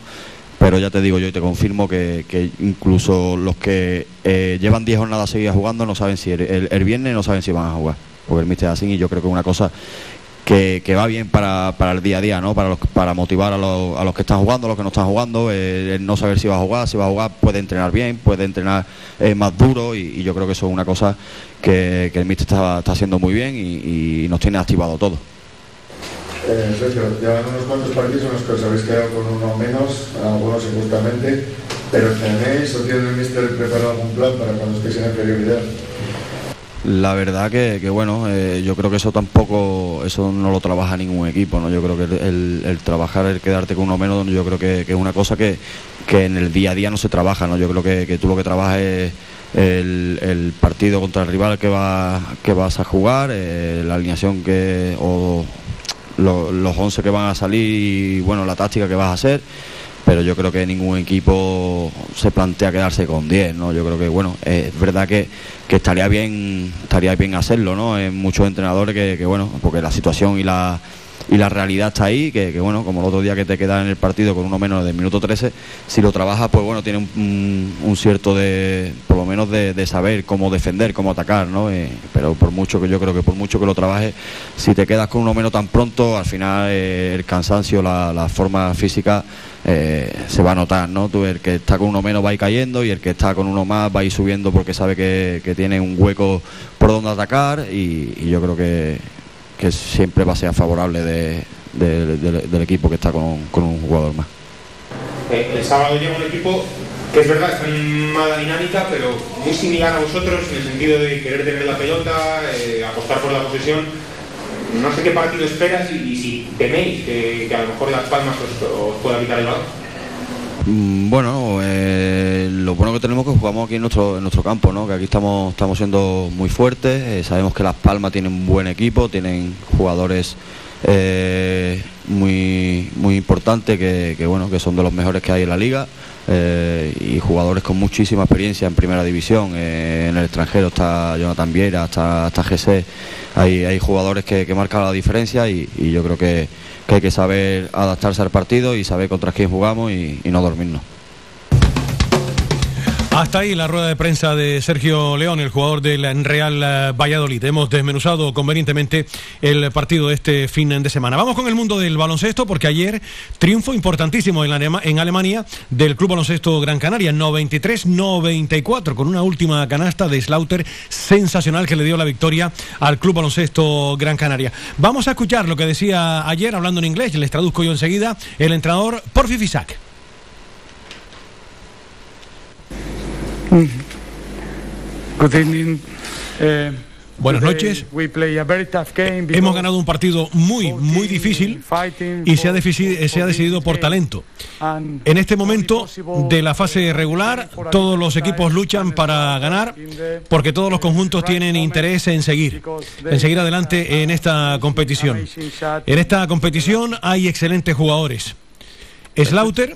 Pero ya te digo yo y te confirmo que, incluso los que eh, llevan 10 jornadas seguidas jugando no saben si el, el- viernes no saben si van a jugar. Porque el míster es así y yo creo que es una cosa que, que va bien para, para el día a día, ¿no? Para, los- para motivar a los, a los que están jugando, a los que no están jugando, eh, el no saber si va a jugar, si va a jugar puede entrenar bien, puede entrenar eh, más duro y, yo creo que eso es una cosa que, que el míster está, está haciendo muy bien y, nos tiene activado todo. Eh, Sergio, unos cuantos partidos en los que os habéis quedado con uno menos, algunos injustamente, pero ¿tenéis o tiene el míster preparado algún plan para cuando estéis en inferioridad? La verdad que, que bueno, eh, yo creo que eso tampoco, eso no lo trabaja ningún equipo, ¿no? Yo creo que el, el- trabajar, el quedarte con uno menos, yo creo que, que es una cosa que, que en el día a día no se trabaja, ¿no? Yo creo que, tú lo que trabajas es el, el partido contra el rival que, va, que vas a jugar, eh, la alineación que, o lo- los 11 que van a salir y bueno, la táctica que vas a hacer. Pero yo creo que ningún equipo se plantea quedarse con 10, ¿no? Yo creo que, bueno, eh, es verdad que, que estaría bien estaría bien hacerlo, ¿no? Hay muchos entrenadores que, que, bueno, porque la situación y la, y la realidad está ahí, que, que, bueno, como el otro día que te quedas en el partido con uno menos del minuto 13, si lo trabajas, pues bueno, tiene un, cierto de, por lo menos de, saber cómo defender, cómo atacar, ¿no? Eh, pero por mucho que yo creo que por mucho que lo trabajes, si te quedas con uno menos tan pronto, al final eh, el cansancio, la forma física eh, se va a notar, ¿no? Tú, el que está con uno menos va a ir cayendo y el que está con uno más va a ir subiendo porque sabe que, que tiene un hueco por donde atacar y, yo creo que, que siempre va a ser favorable de- de- de- del equipo que está con, con un jugador más. Eh, el sábado llega un equipo que es verdad, está en mala dinámica, pero muy similar a vosotros en el sentido de querer tener la pelota, eh, apostar por la posesión. No sé qué partido esperas y, si teméis que, a lo mejor Las Palmas os, pueda quitar el balón. Mm, Bueno, eh, lo bueno que tenemos es que jugamos aquí en nuestro, en nuestro campo, ¿no? que aquí estamos, estamos siendo muy fuertes, eh, sabemos que Las Palmas tienen un buen equipo, tienen jugadores eh, muy, muy importantes que, bueno, que son de los mejores que hay en la liga eh, y jugadores con muchísima experiencia en primera división. eh, en el extranjero está Jonathan Viera, está, está GC, hay, hay jugadores que, que marcan la diferencia y, yo creo que, que hay que saber adaptarse al partido y saber contra quién jugamos y no dormirnos. Hasta ahí la rueda de prensa de Sergio León, el jugador del Real eh, Valladolid. Hemos desmenuzado convenientemente el partido de este fin de semana. Vamos con el mundo del baloncesto porque ayer triunfo importantísimo en, Alema- en Alemania del Club Baloncesto Gran Canaria, 93-94, con una última canasta de Slaughter sensacional que le dio la victoria al Club Baloncesto Gran Canaria. Vamos a escuchar lo que decía ayer, hablando en inglés, les traduzco yo enseguida, el entrenador Porfi Fisac. Good evening. Eh, Buenas noches. we play a very tough game because Hemos ganado un partido muy, muy difícil y se ha, se ha decidido por talento. En este momento de la fase regular, todos los equipos luchan para ganar porque todos los conjuntos tienen interés en seguir, en seguir adelante en esta competición. En esta competición hay excelentes jugadores. Slaughter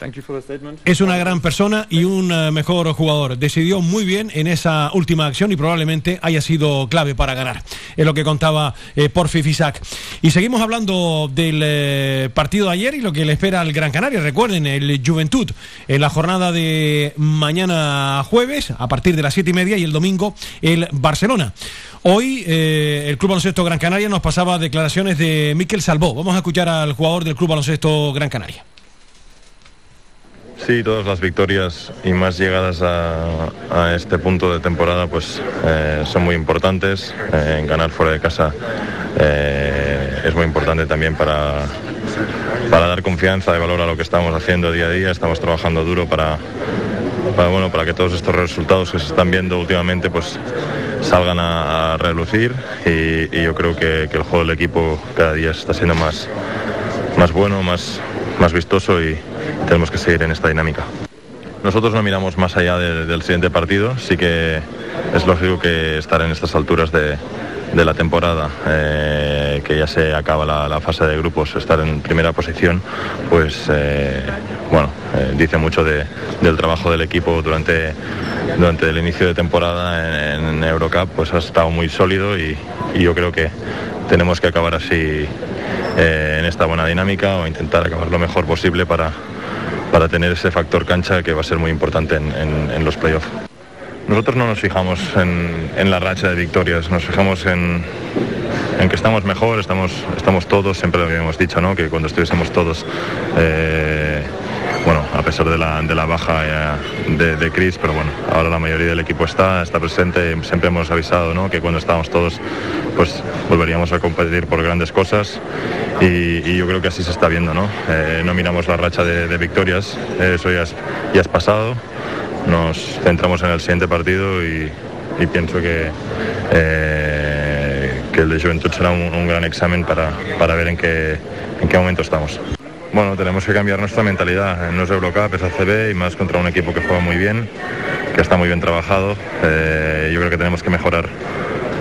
es una gran persona y un eh, mejor jugador. Decidió muy bien en esa última acción y probablemente haya sido clave para ganar. Es lo que contaba eh, Porfi Fisac. Y seguimos hablando del eh, partido de ayer y lo que le espera al Gran Canaria. Recuerden, el Juventud en la jornada de mañana jueves a partir de las siete y media y el domingo el Barcelona. Hoy eh, el Club Baloncesto Gran Canaria nos pasaba declaraciones de Miquel Salvó. Vamos a escuchar al jugador del Club Baloncesto Gran Canaria. Sí, todas las victorias y más llegadas a, este punto de temporada pues eh, son muy importantes. Eh, ganar fuera de casa eh, es muy importante también para, para dar confianza y valor a lo que estamos haciendo día a día. Estamos trabajando duro para, bueno, para que todos estos resultados que se están viendo últimamente pues salgan a, a relucir y, y yo creo que, que el juego del equipo cada día está siendo más, más bueno, más, más vistoso y tenemos que seguir en esta dinámica. Nosotros no miramos más allá de- del siguiente partido, sí que es lógico que estar en estas alturas de, de la temporada, eh, que ya se acaba la, fase de grupos, estar en primera posición, pues eh, bueno, eh, dice mucho de- del trabajo del equipo durante, durante el inicio de temporada en, en Eurocup, pues ha estado muy sólido y, yo creo que tenemos que acabar así en esta buena dinámica o intentar acabar lo mejor posible para, para tener ese factor cancha que va a ser muy importante en, los playoffs. Nosotros no nos fijamos en, la racha de victorias, nos fijamos en, en que estamos mejor, estamos, estamos todos, siempre lo habíamos dicho, ¿no? que cuando estuviésemos todos, eh, bueno, a pesar de la, de la baja eh, de, de Chris, pero bueno, ahora la mayoría del equipo está, está presente, siempre hemos avisado ¿no? que cuando estábamos todos, pues volveríamos a competir por grandes cosas y, yo creo que así se está viendo, ¿no? Eh, no miramos la racha de, victorias, eso ya es, ya es pasado, nos centramos en el siguiente partido y, pienso que, eh, que el de Juventud será un, un gran examen para, para ver en qué, en qué momento estamos. Bueno, tenemos que cambiar nuestra mentalidad. No es Eurocup, es ACB y más contra un equipo que juega muy bien, que está muy bien trabajado. Eh, yo creo que tenemos que mejorar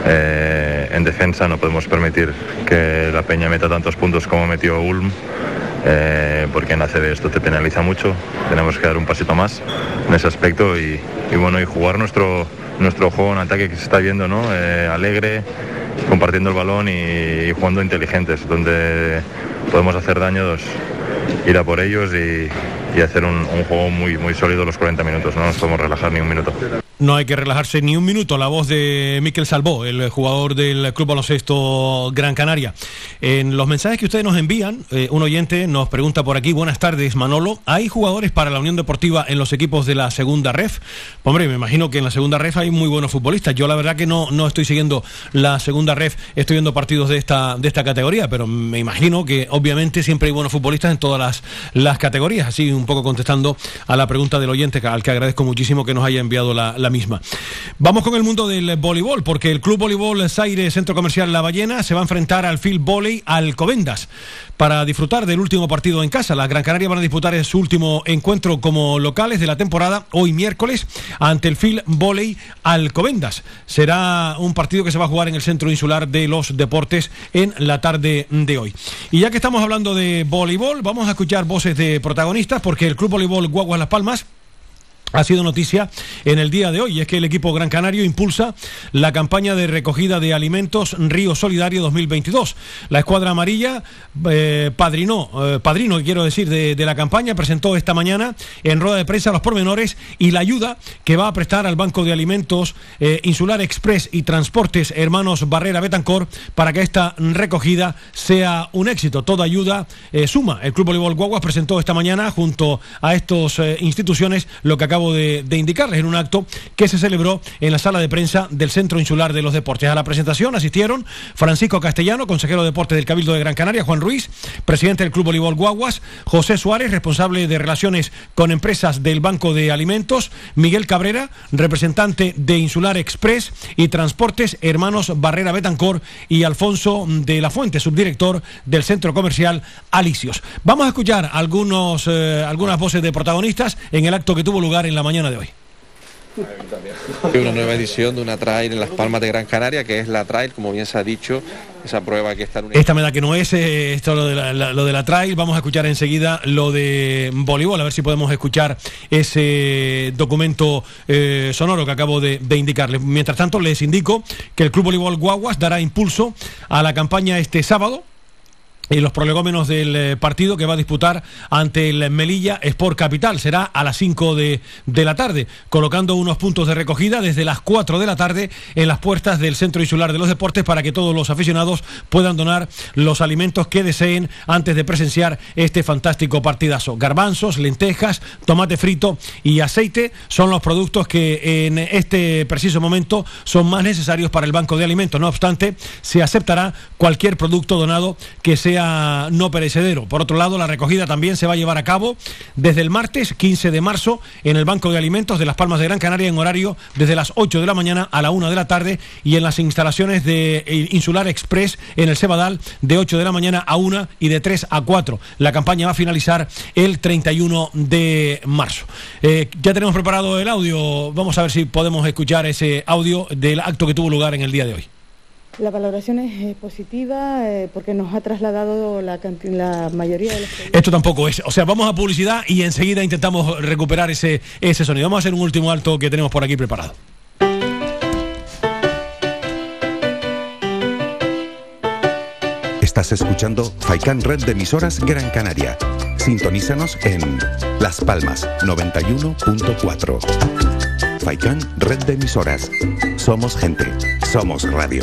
Eh, en defensa no podemos permitir que la Peña meta tantos puntos como metió Ulm. eh, porque en ACB esto te penaliza mucho, tenemos que dar un pasito más en ese aspecto y, bueno, y jugar nuestro, nuestro juego en ataque que se está viendo, ¿no? Eh, alegre, compartiendo el balón y, y jugando inteligentes, donde podemos hacer daños, ir a por ellos y, y hacer un, un juego muy, muy sólido los 40 minutos, no nos podemos relajar ni un minuto. No hay que relajarse ni un minuto. La voz de Miquel Salvó, el jugador del Club Baloncesto Gran Canaria. En los mensajes que ustedes nos envían, eh, un oyente nos pregunta por aquí, buenas tardes Manolo, ¿hay jugadores para la Unión Deportiva en los equipos de la segunda ref? Hombre, me imagino que en la segunda ref hay muy buenos futbolistas. Yo la verdad que no, no estoy siguiendo la segunda ref, estoy viendo partidos de esta, de esta categoría, pero me imagino que obviamente siempre hay buenos futbolistas en todas las, las categorías. Así un poco contestando a la pregunta del oyente, al que agradezco muchísimo que nos haya enviado la, misma. Vamos con el mundo del voleibol, porque el Club Voleibol Zaire Centro Comercial La Ballena se va a enfrentar al Field Volley Alcobendas para disfrutar del último partido en casa. Las Gran Canaria van a disputar su último encuentro como locales de la temporada hoy miércoles ante el Field Volley Alcobendas. Será un partido que se va a jugar en el Centro Insular de los Deportes en la tarde de hoy. Y ya que estamos hablando de voleibol, vamos a escuchar voces de protagonistas porque el Club Voleibol Guaguas Las Palmas ha sido noticia en el día de hoy. Es que el equipo Gran Canario impulsa la campaña de recogida de alimentos Río Solidario 2022. La escuadra amarilla, eh, padrino, eh, padrino, quiero decir, de, de, la campaña, presentó esta mañana en rueda de prensa los pormenores y la ayuda que va a prestar al Banco de Alimentos eh, Insular Express y Transportes Hermanos Barrera Betancor para que esta recogida sea un éxito. Toda ayuda eh, suma. El Club Voleibol Guaguas presentó esta mañana junto a estas instituciones lo que acaba de, indicarles en un acto que se celebró en la sala de prensa del Centro Insular de los Deportes. A la presentación asistieron Francisco Castellano, consejero de Deportes del Cabildo de Gran Canaria, Juan Ruiz, presidente del Club Voleibol Guaguas, José Suárez, responsable de relaciones con empresas del Banco de Alimentos, Miguel Cabrera, representante de Insular Express y Transportes, hermanos Barrera Betancor y Alfonso de la Fuente, subdirector del Centro Comercial Alicios. Vamos a escuchar algunos, eh, algunas voces de protagonistas en el acto que tuvo lugar en la mañana de hoy. Una nueva edición de una trail en las Palmas de Gran Canaria, que es la trail, como bien se ha dicho, esa prueba que está en un... Esta me da que no es eh, esto lo de la, la, lo de la trail. Vamos a escuchar enseguida lo de voleibol, a ver si podemos escuchar ese documento eh, sonoro que acabo de, de, indicarles. Mientras tanto, les indico que el Club Voleibol Guaguas dará impulso a la campaña este sábado en los prolegómenos del eh, partido que va a disputar ante el Melilla Sport Capital. Será a las 5 de, de, la tarde, colocando unos puntos de recogida desde las 4 de la tarde en las puertas del Centro Insular de los Deportes para que todos los aficionados puedan donar los alimentos que deseen antes de presenciar este fantástico partidazo. Garbanzos, lentejas, tomate frito y aceite son los productos que en este preciso momento son más necesarios para el Banco de Alimentos. No obstante, se aceptará cualquier producto donado que sea no perecedero. Por otro lado, la recogida también se va a llevar a cabo desde el martes 15 de marzo en el Banco de Alimentos de Las Palmas de Gran Canaria en horario desde las 8 de la mañana a la 1 de la tarde y en las instalaciones de Insular Express en el Cebadal de 8 de la mañana a 1 y de 3 a 4. La campaña va a finalizar el 31 de marzo. Eh, ya tenemos preparado el audio. Vamos a ver si podemos escuchar ese audio del acto que tuvo lugar en el día de hoy. La valoración es eh, positiva eh, porque nos ha trasladado la, la mayoría de los... Esto tampoco es. O sea, vamos a publicidad y enseguida intentamos recuperar ese, ese sonido. Vamos a hacer un último alto que tenemos por aquí preparado. Estás escuchando Faikan Red de emisoras Gran Canaria. Sintonízanos en Las Palmas 91.4. Faikan Red de emisoras. Somos gente. Somos radio.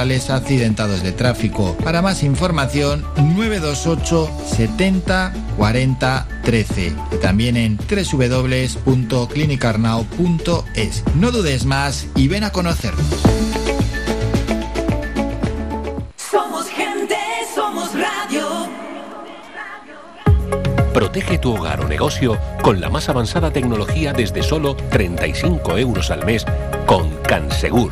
accidentados de tráfico. Para más información, 928 70 40 13 y también en www.clinicarnao.es. No dudes más y ven a conocernos. Somos gente, somos radio. Protege tu hogar o negocio con la más avanzada tecnología desde solo 35 euros al mes con Cansegur.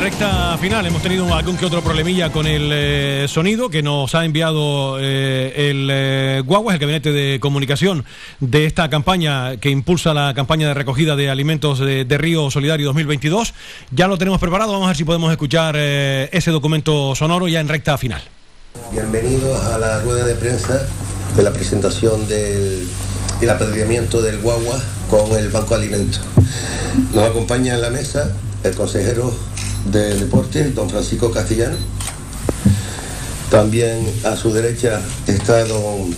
Recta final, hemos tenido algún que otro problemilla con el eh, sonido que nos ha enviado eh, el eh, Guaguas, el gabinete de comunicación de esta campaña que impulsa la campaña de recogida de alimentos de, Río Solidario 2022. Ya lo tenemos preparado, vamos a ver si podemos escuchar eh, ese documento sonoro ya en recta final. Bienvenidos a la rueda de prensa de la presentación del el apedreamiento del Guagua con el Banco de Alimentos. Nos acompaña en la mesa el consejero de Deporte, don Francisco Castellano. También a su derecha está don,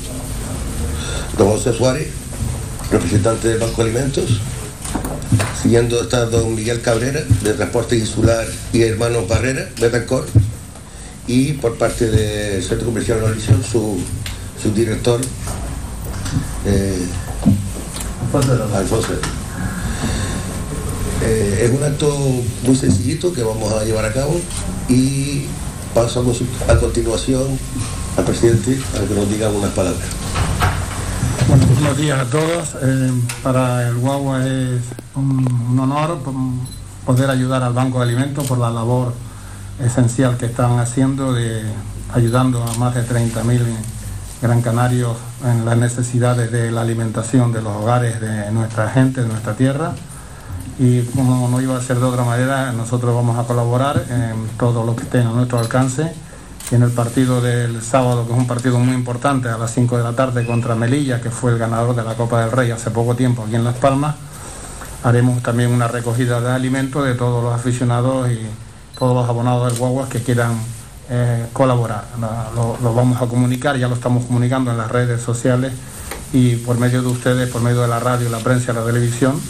don José Suárez, representante del Banco de Alimentos. Siguiendo está don Miguel Cabrera, de Transporte Insular y Hermanos Barrera, de Bencor. Y por parte del Centro Comercial Mauricio, su, su director, eh, Alfonso. Eh, es un acto muy sencillito que vamos a llevar a cabo y pasamos a continuación al presidente para que nos diga unas palabras. Bueno, buenos días a todos. Eh, para el Guagua es un, un honor poder ayudar al Banco de Alimentos por la labor esencial que están haciendo de ayudando a más de 30.000 gran canarios en las necesidades de la alimentación de los hogares de nuestra gente, de nuestra tierra. Y como no iba a ser de otra manera, nosotros vamos a colaborar en todo lo que esté a nuestro alcance. Y en el partido del sábado, que es un partido muy importante, a las 5 de la tarde contra Melilla, que fue el ganador de la Copa del Rey hace poco tiempo aquí en Las Palmas, haremos también una recogida de alimentos de todos los aficionados y todos los abonados del Guaguas que quieran eh, colaborar. La- Lo, vamos a comunicar, ya lo estamos comunicando en las redes sociales y por medio de ustedes, por medio de la radio, la prensa la televisión,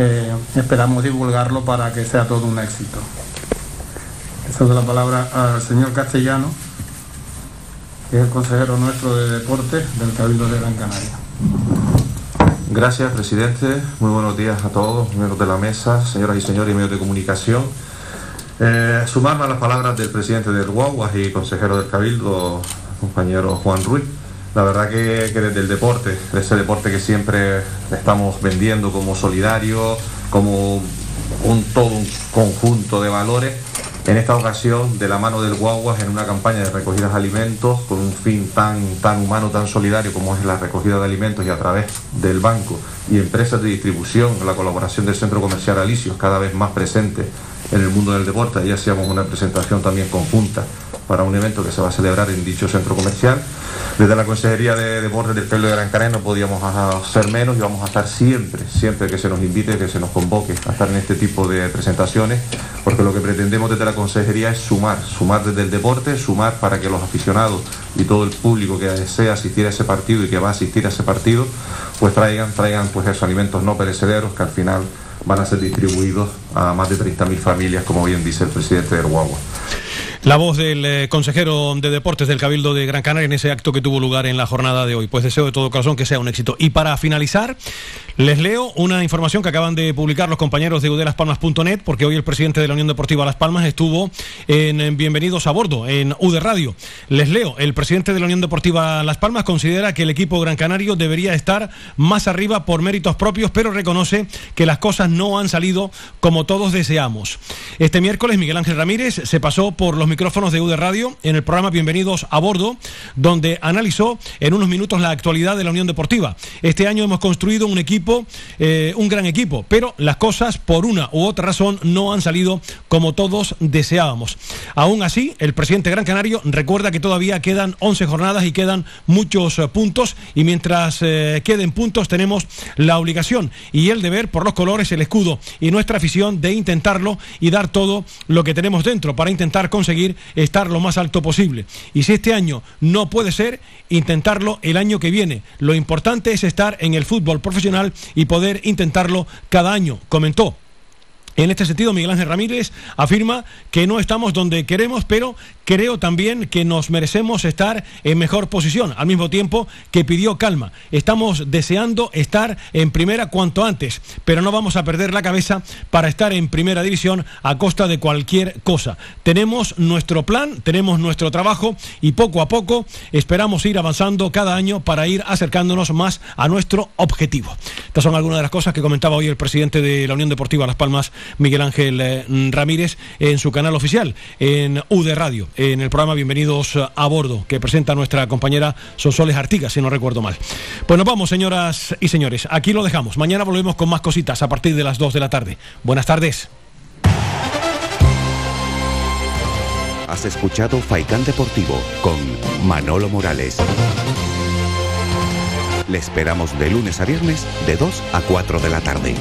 eh, esperamos divulgarlo para que sea todo un éxito. Esa es la palabra al señor Castellano, que es el consejero nuestro de deporte del Cabildo de Gran Canaria. Gracias, presidente. Muy buenos días a todos, miembros de la mesa, señoras y señores y medios de comunicación. Eh, sumarme a las palabras del presidente del Guaguas y consejero del Cabildo, compañero Juan Ruiz. La verdad que, desde el deporte, de ese deporte que siempre estamos vendiendo como solidario, como un todo un conjunto de valores, en esta ocasión de la mano del Guaguas en una campaña de recogida de alimentos con un fin tan, tan humano, tan solidario como es la recogida de alimentos y a través del banco y empresas de distribución, la colaboración del Centro Comercial Alicios cada vez más presente en el mundo del deporte, ahí hacíamos una presentación también conjunta para un evento que se va a celebrar en dicho centro comercial. Desde la Consejería de Deportes del Cabildo de Gran Canaria no podíamos hacer menos y vamos a estar siempre, siempre que se nos invite, que se nos convoque a estar en este tipo de presentaciones, porque lo que pretendemos desde la Consejería es sumar, sumar desde el deporte, sumar para que los aficionados y todo el público que desea asistir a ese partido y que va a asistir a ese partido, pues traigan, traigan pues esos alimentos no perecederos que al final van a ser distribuidos a más de 30.000 familias, como bien dice el presidente del Guagua. La voz del eh, consejero de deportes del Cabildo de Gran Canaria en ese acto que tuvo lugar en la jornada de hoy. Pues deseo de todo corazón que sea un éxito. Y para finalizar, les leo una información que acaban de publicar los compañeros de udelaspalmas.net, porque hoy el presidente de la Unión Deportiva Las Palmas estuvo en, en Bienvenidos a Bordo, en UD Radio. Les leo, el presidente de la Unión Deportiva Las Palmas considera que el equipo gran canario debería estar más arriba por méritos propios, pero reconoce que las cosas no han salido como todos deseamos. Este miércoles Miguel Ángel Ramírez se pasó por los micrófonos de UD Radio en el programa Bienvenidos a Bordo, donde analizó en unos minutos la actualidad de la Unión Deportiva. Este año hemos construido un equipo, eh, un gran equipo, pero las cosas por una u otra razón no han salido como todos deseábamos. Aún así, el presidente Gran Canario recuerda que todavía quedan 11 jornadas y quedan muchos eh, puntos y mientras eh, queden puntos tenemos la obligación y el deber por los colores, el escudo y nuestra afición de intentarlo y dar todo lo que tenemos dentro para intentar conseguir estar lo más alto posible. Y si este año no puede ser, intentarlo el año que viene. Lo importante es estar en el fútbol profesional y poder intentarlo cada año, comentó. En este sentido, Miguel Ángel Ramírez afirma que no estamos donde queremos, pero creo también que nos merecemos estar en mejor posición, al mismo tiempo que pidió calma. Estamos deseando estar en primera cuanto antes, pero no vamos a perder la cabeza para estar en primera división a costa de cualquier cosa. Tenemos nuestro plan, tenemos nuestro trabajo y poco a poco esperamos ir avanzando cada año para ir acercándonos más a nuestro objetivo. Estas son algunas de las cosas que comentaba hoy el presidente de la Unión Deportiva Las Palmas, Miguel Ángel eh, Ramírez, en su canal oficial, en UD Radio, en el programa Bienvenidos a Bordo, que presenta nuestra compañera Sonsoles Artigas, si no recuerdo mal. Pues nos vamos, señoras y señores. Aquí lo dejamos. Mañana volvemos con más cositas a partir de las 2 de la tarde. Buenas tardes. Has escuchado Faikán Deportivo con Manolo Morales. Le esperamos de lunes a viernes de 2 a 4 de la tarde.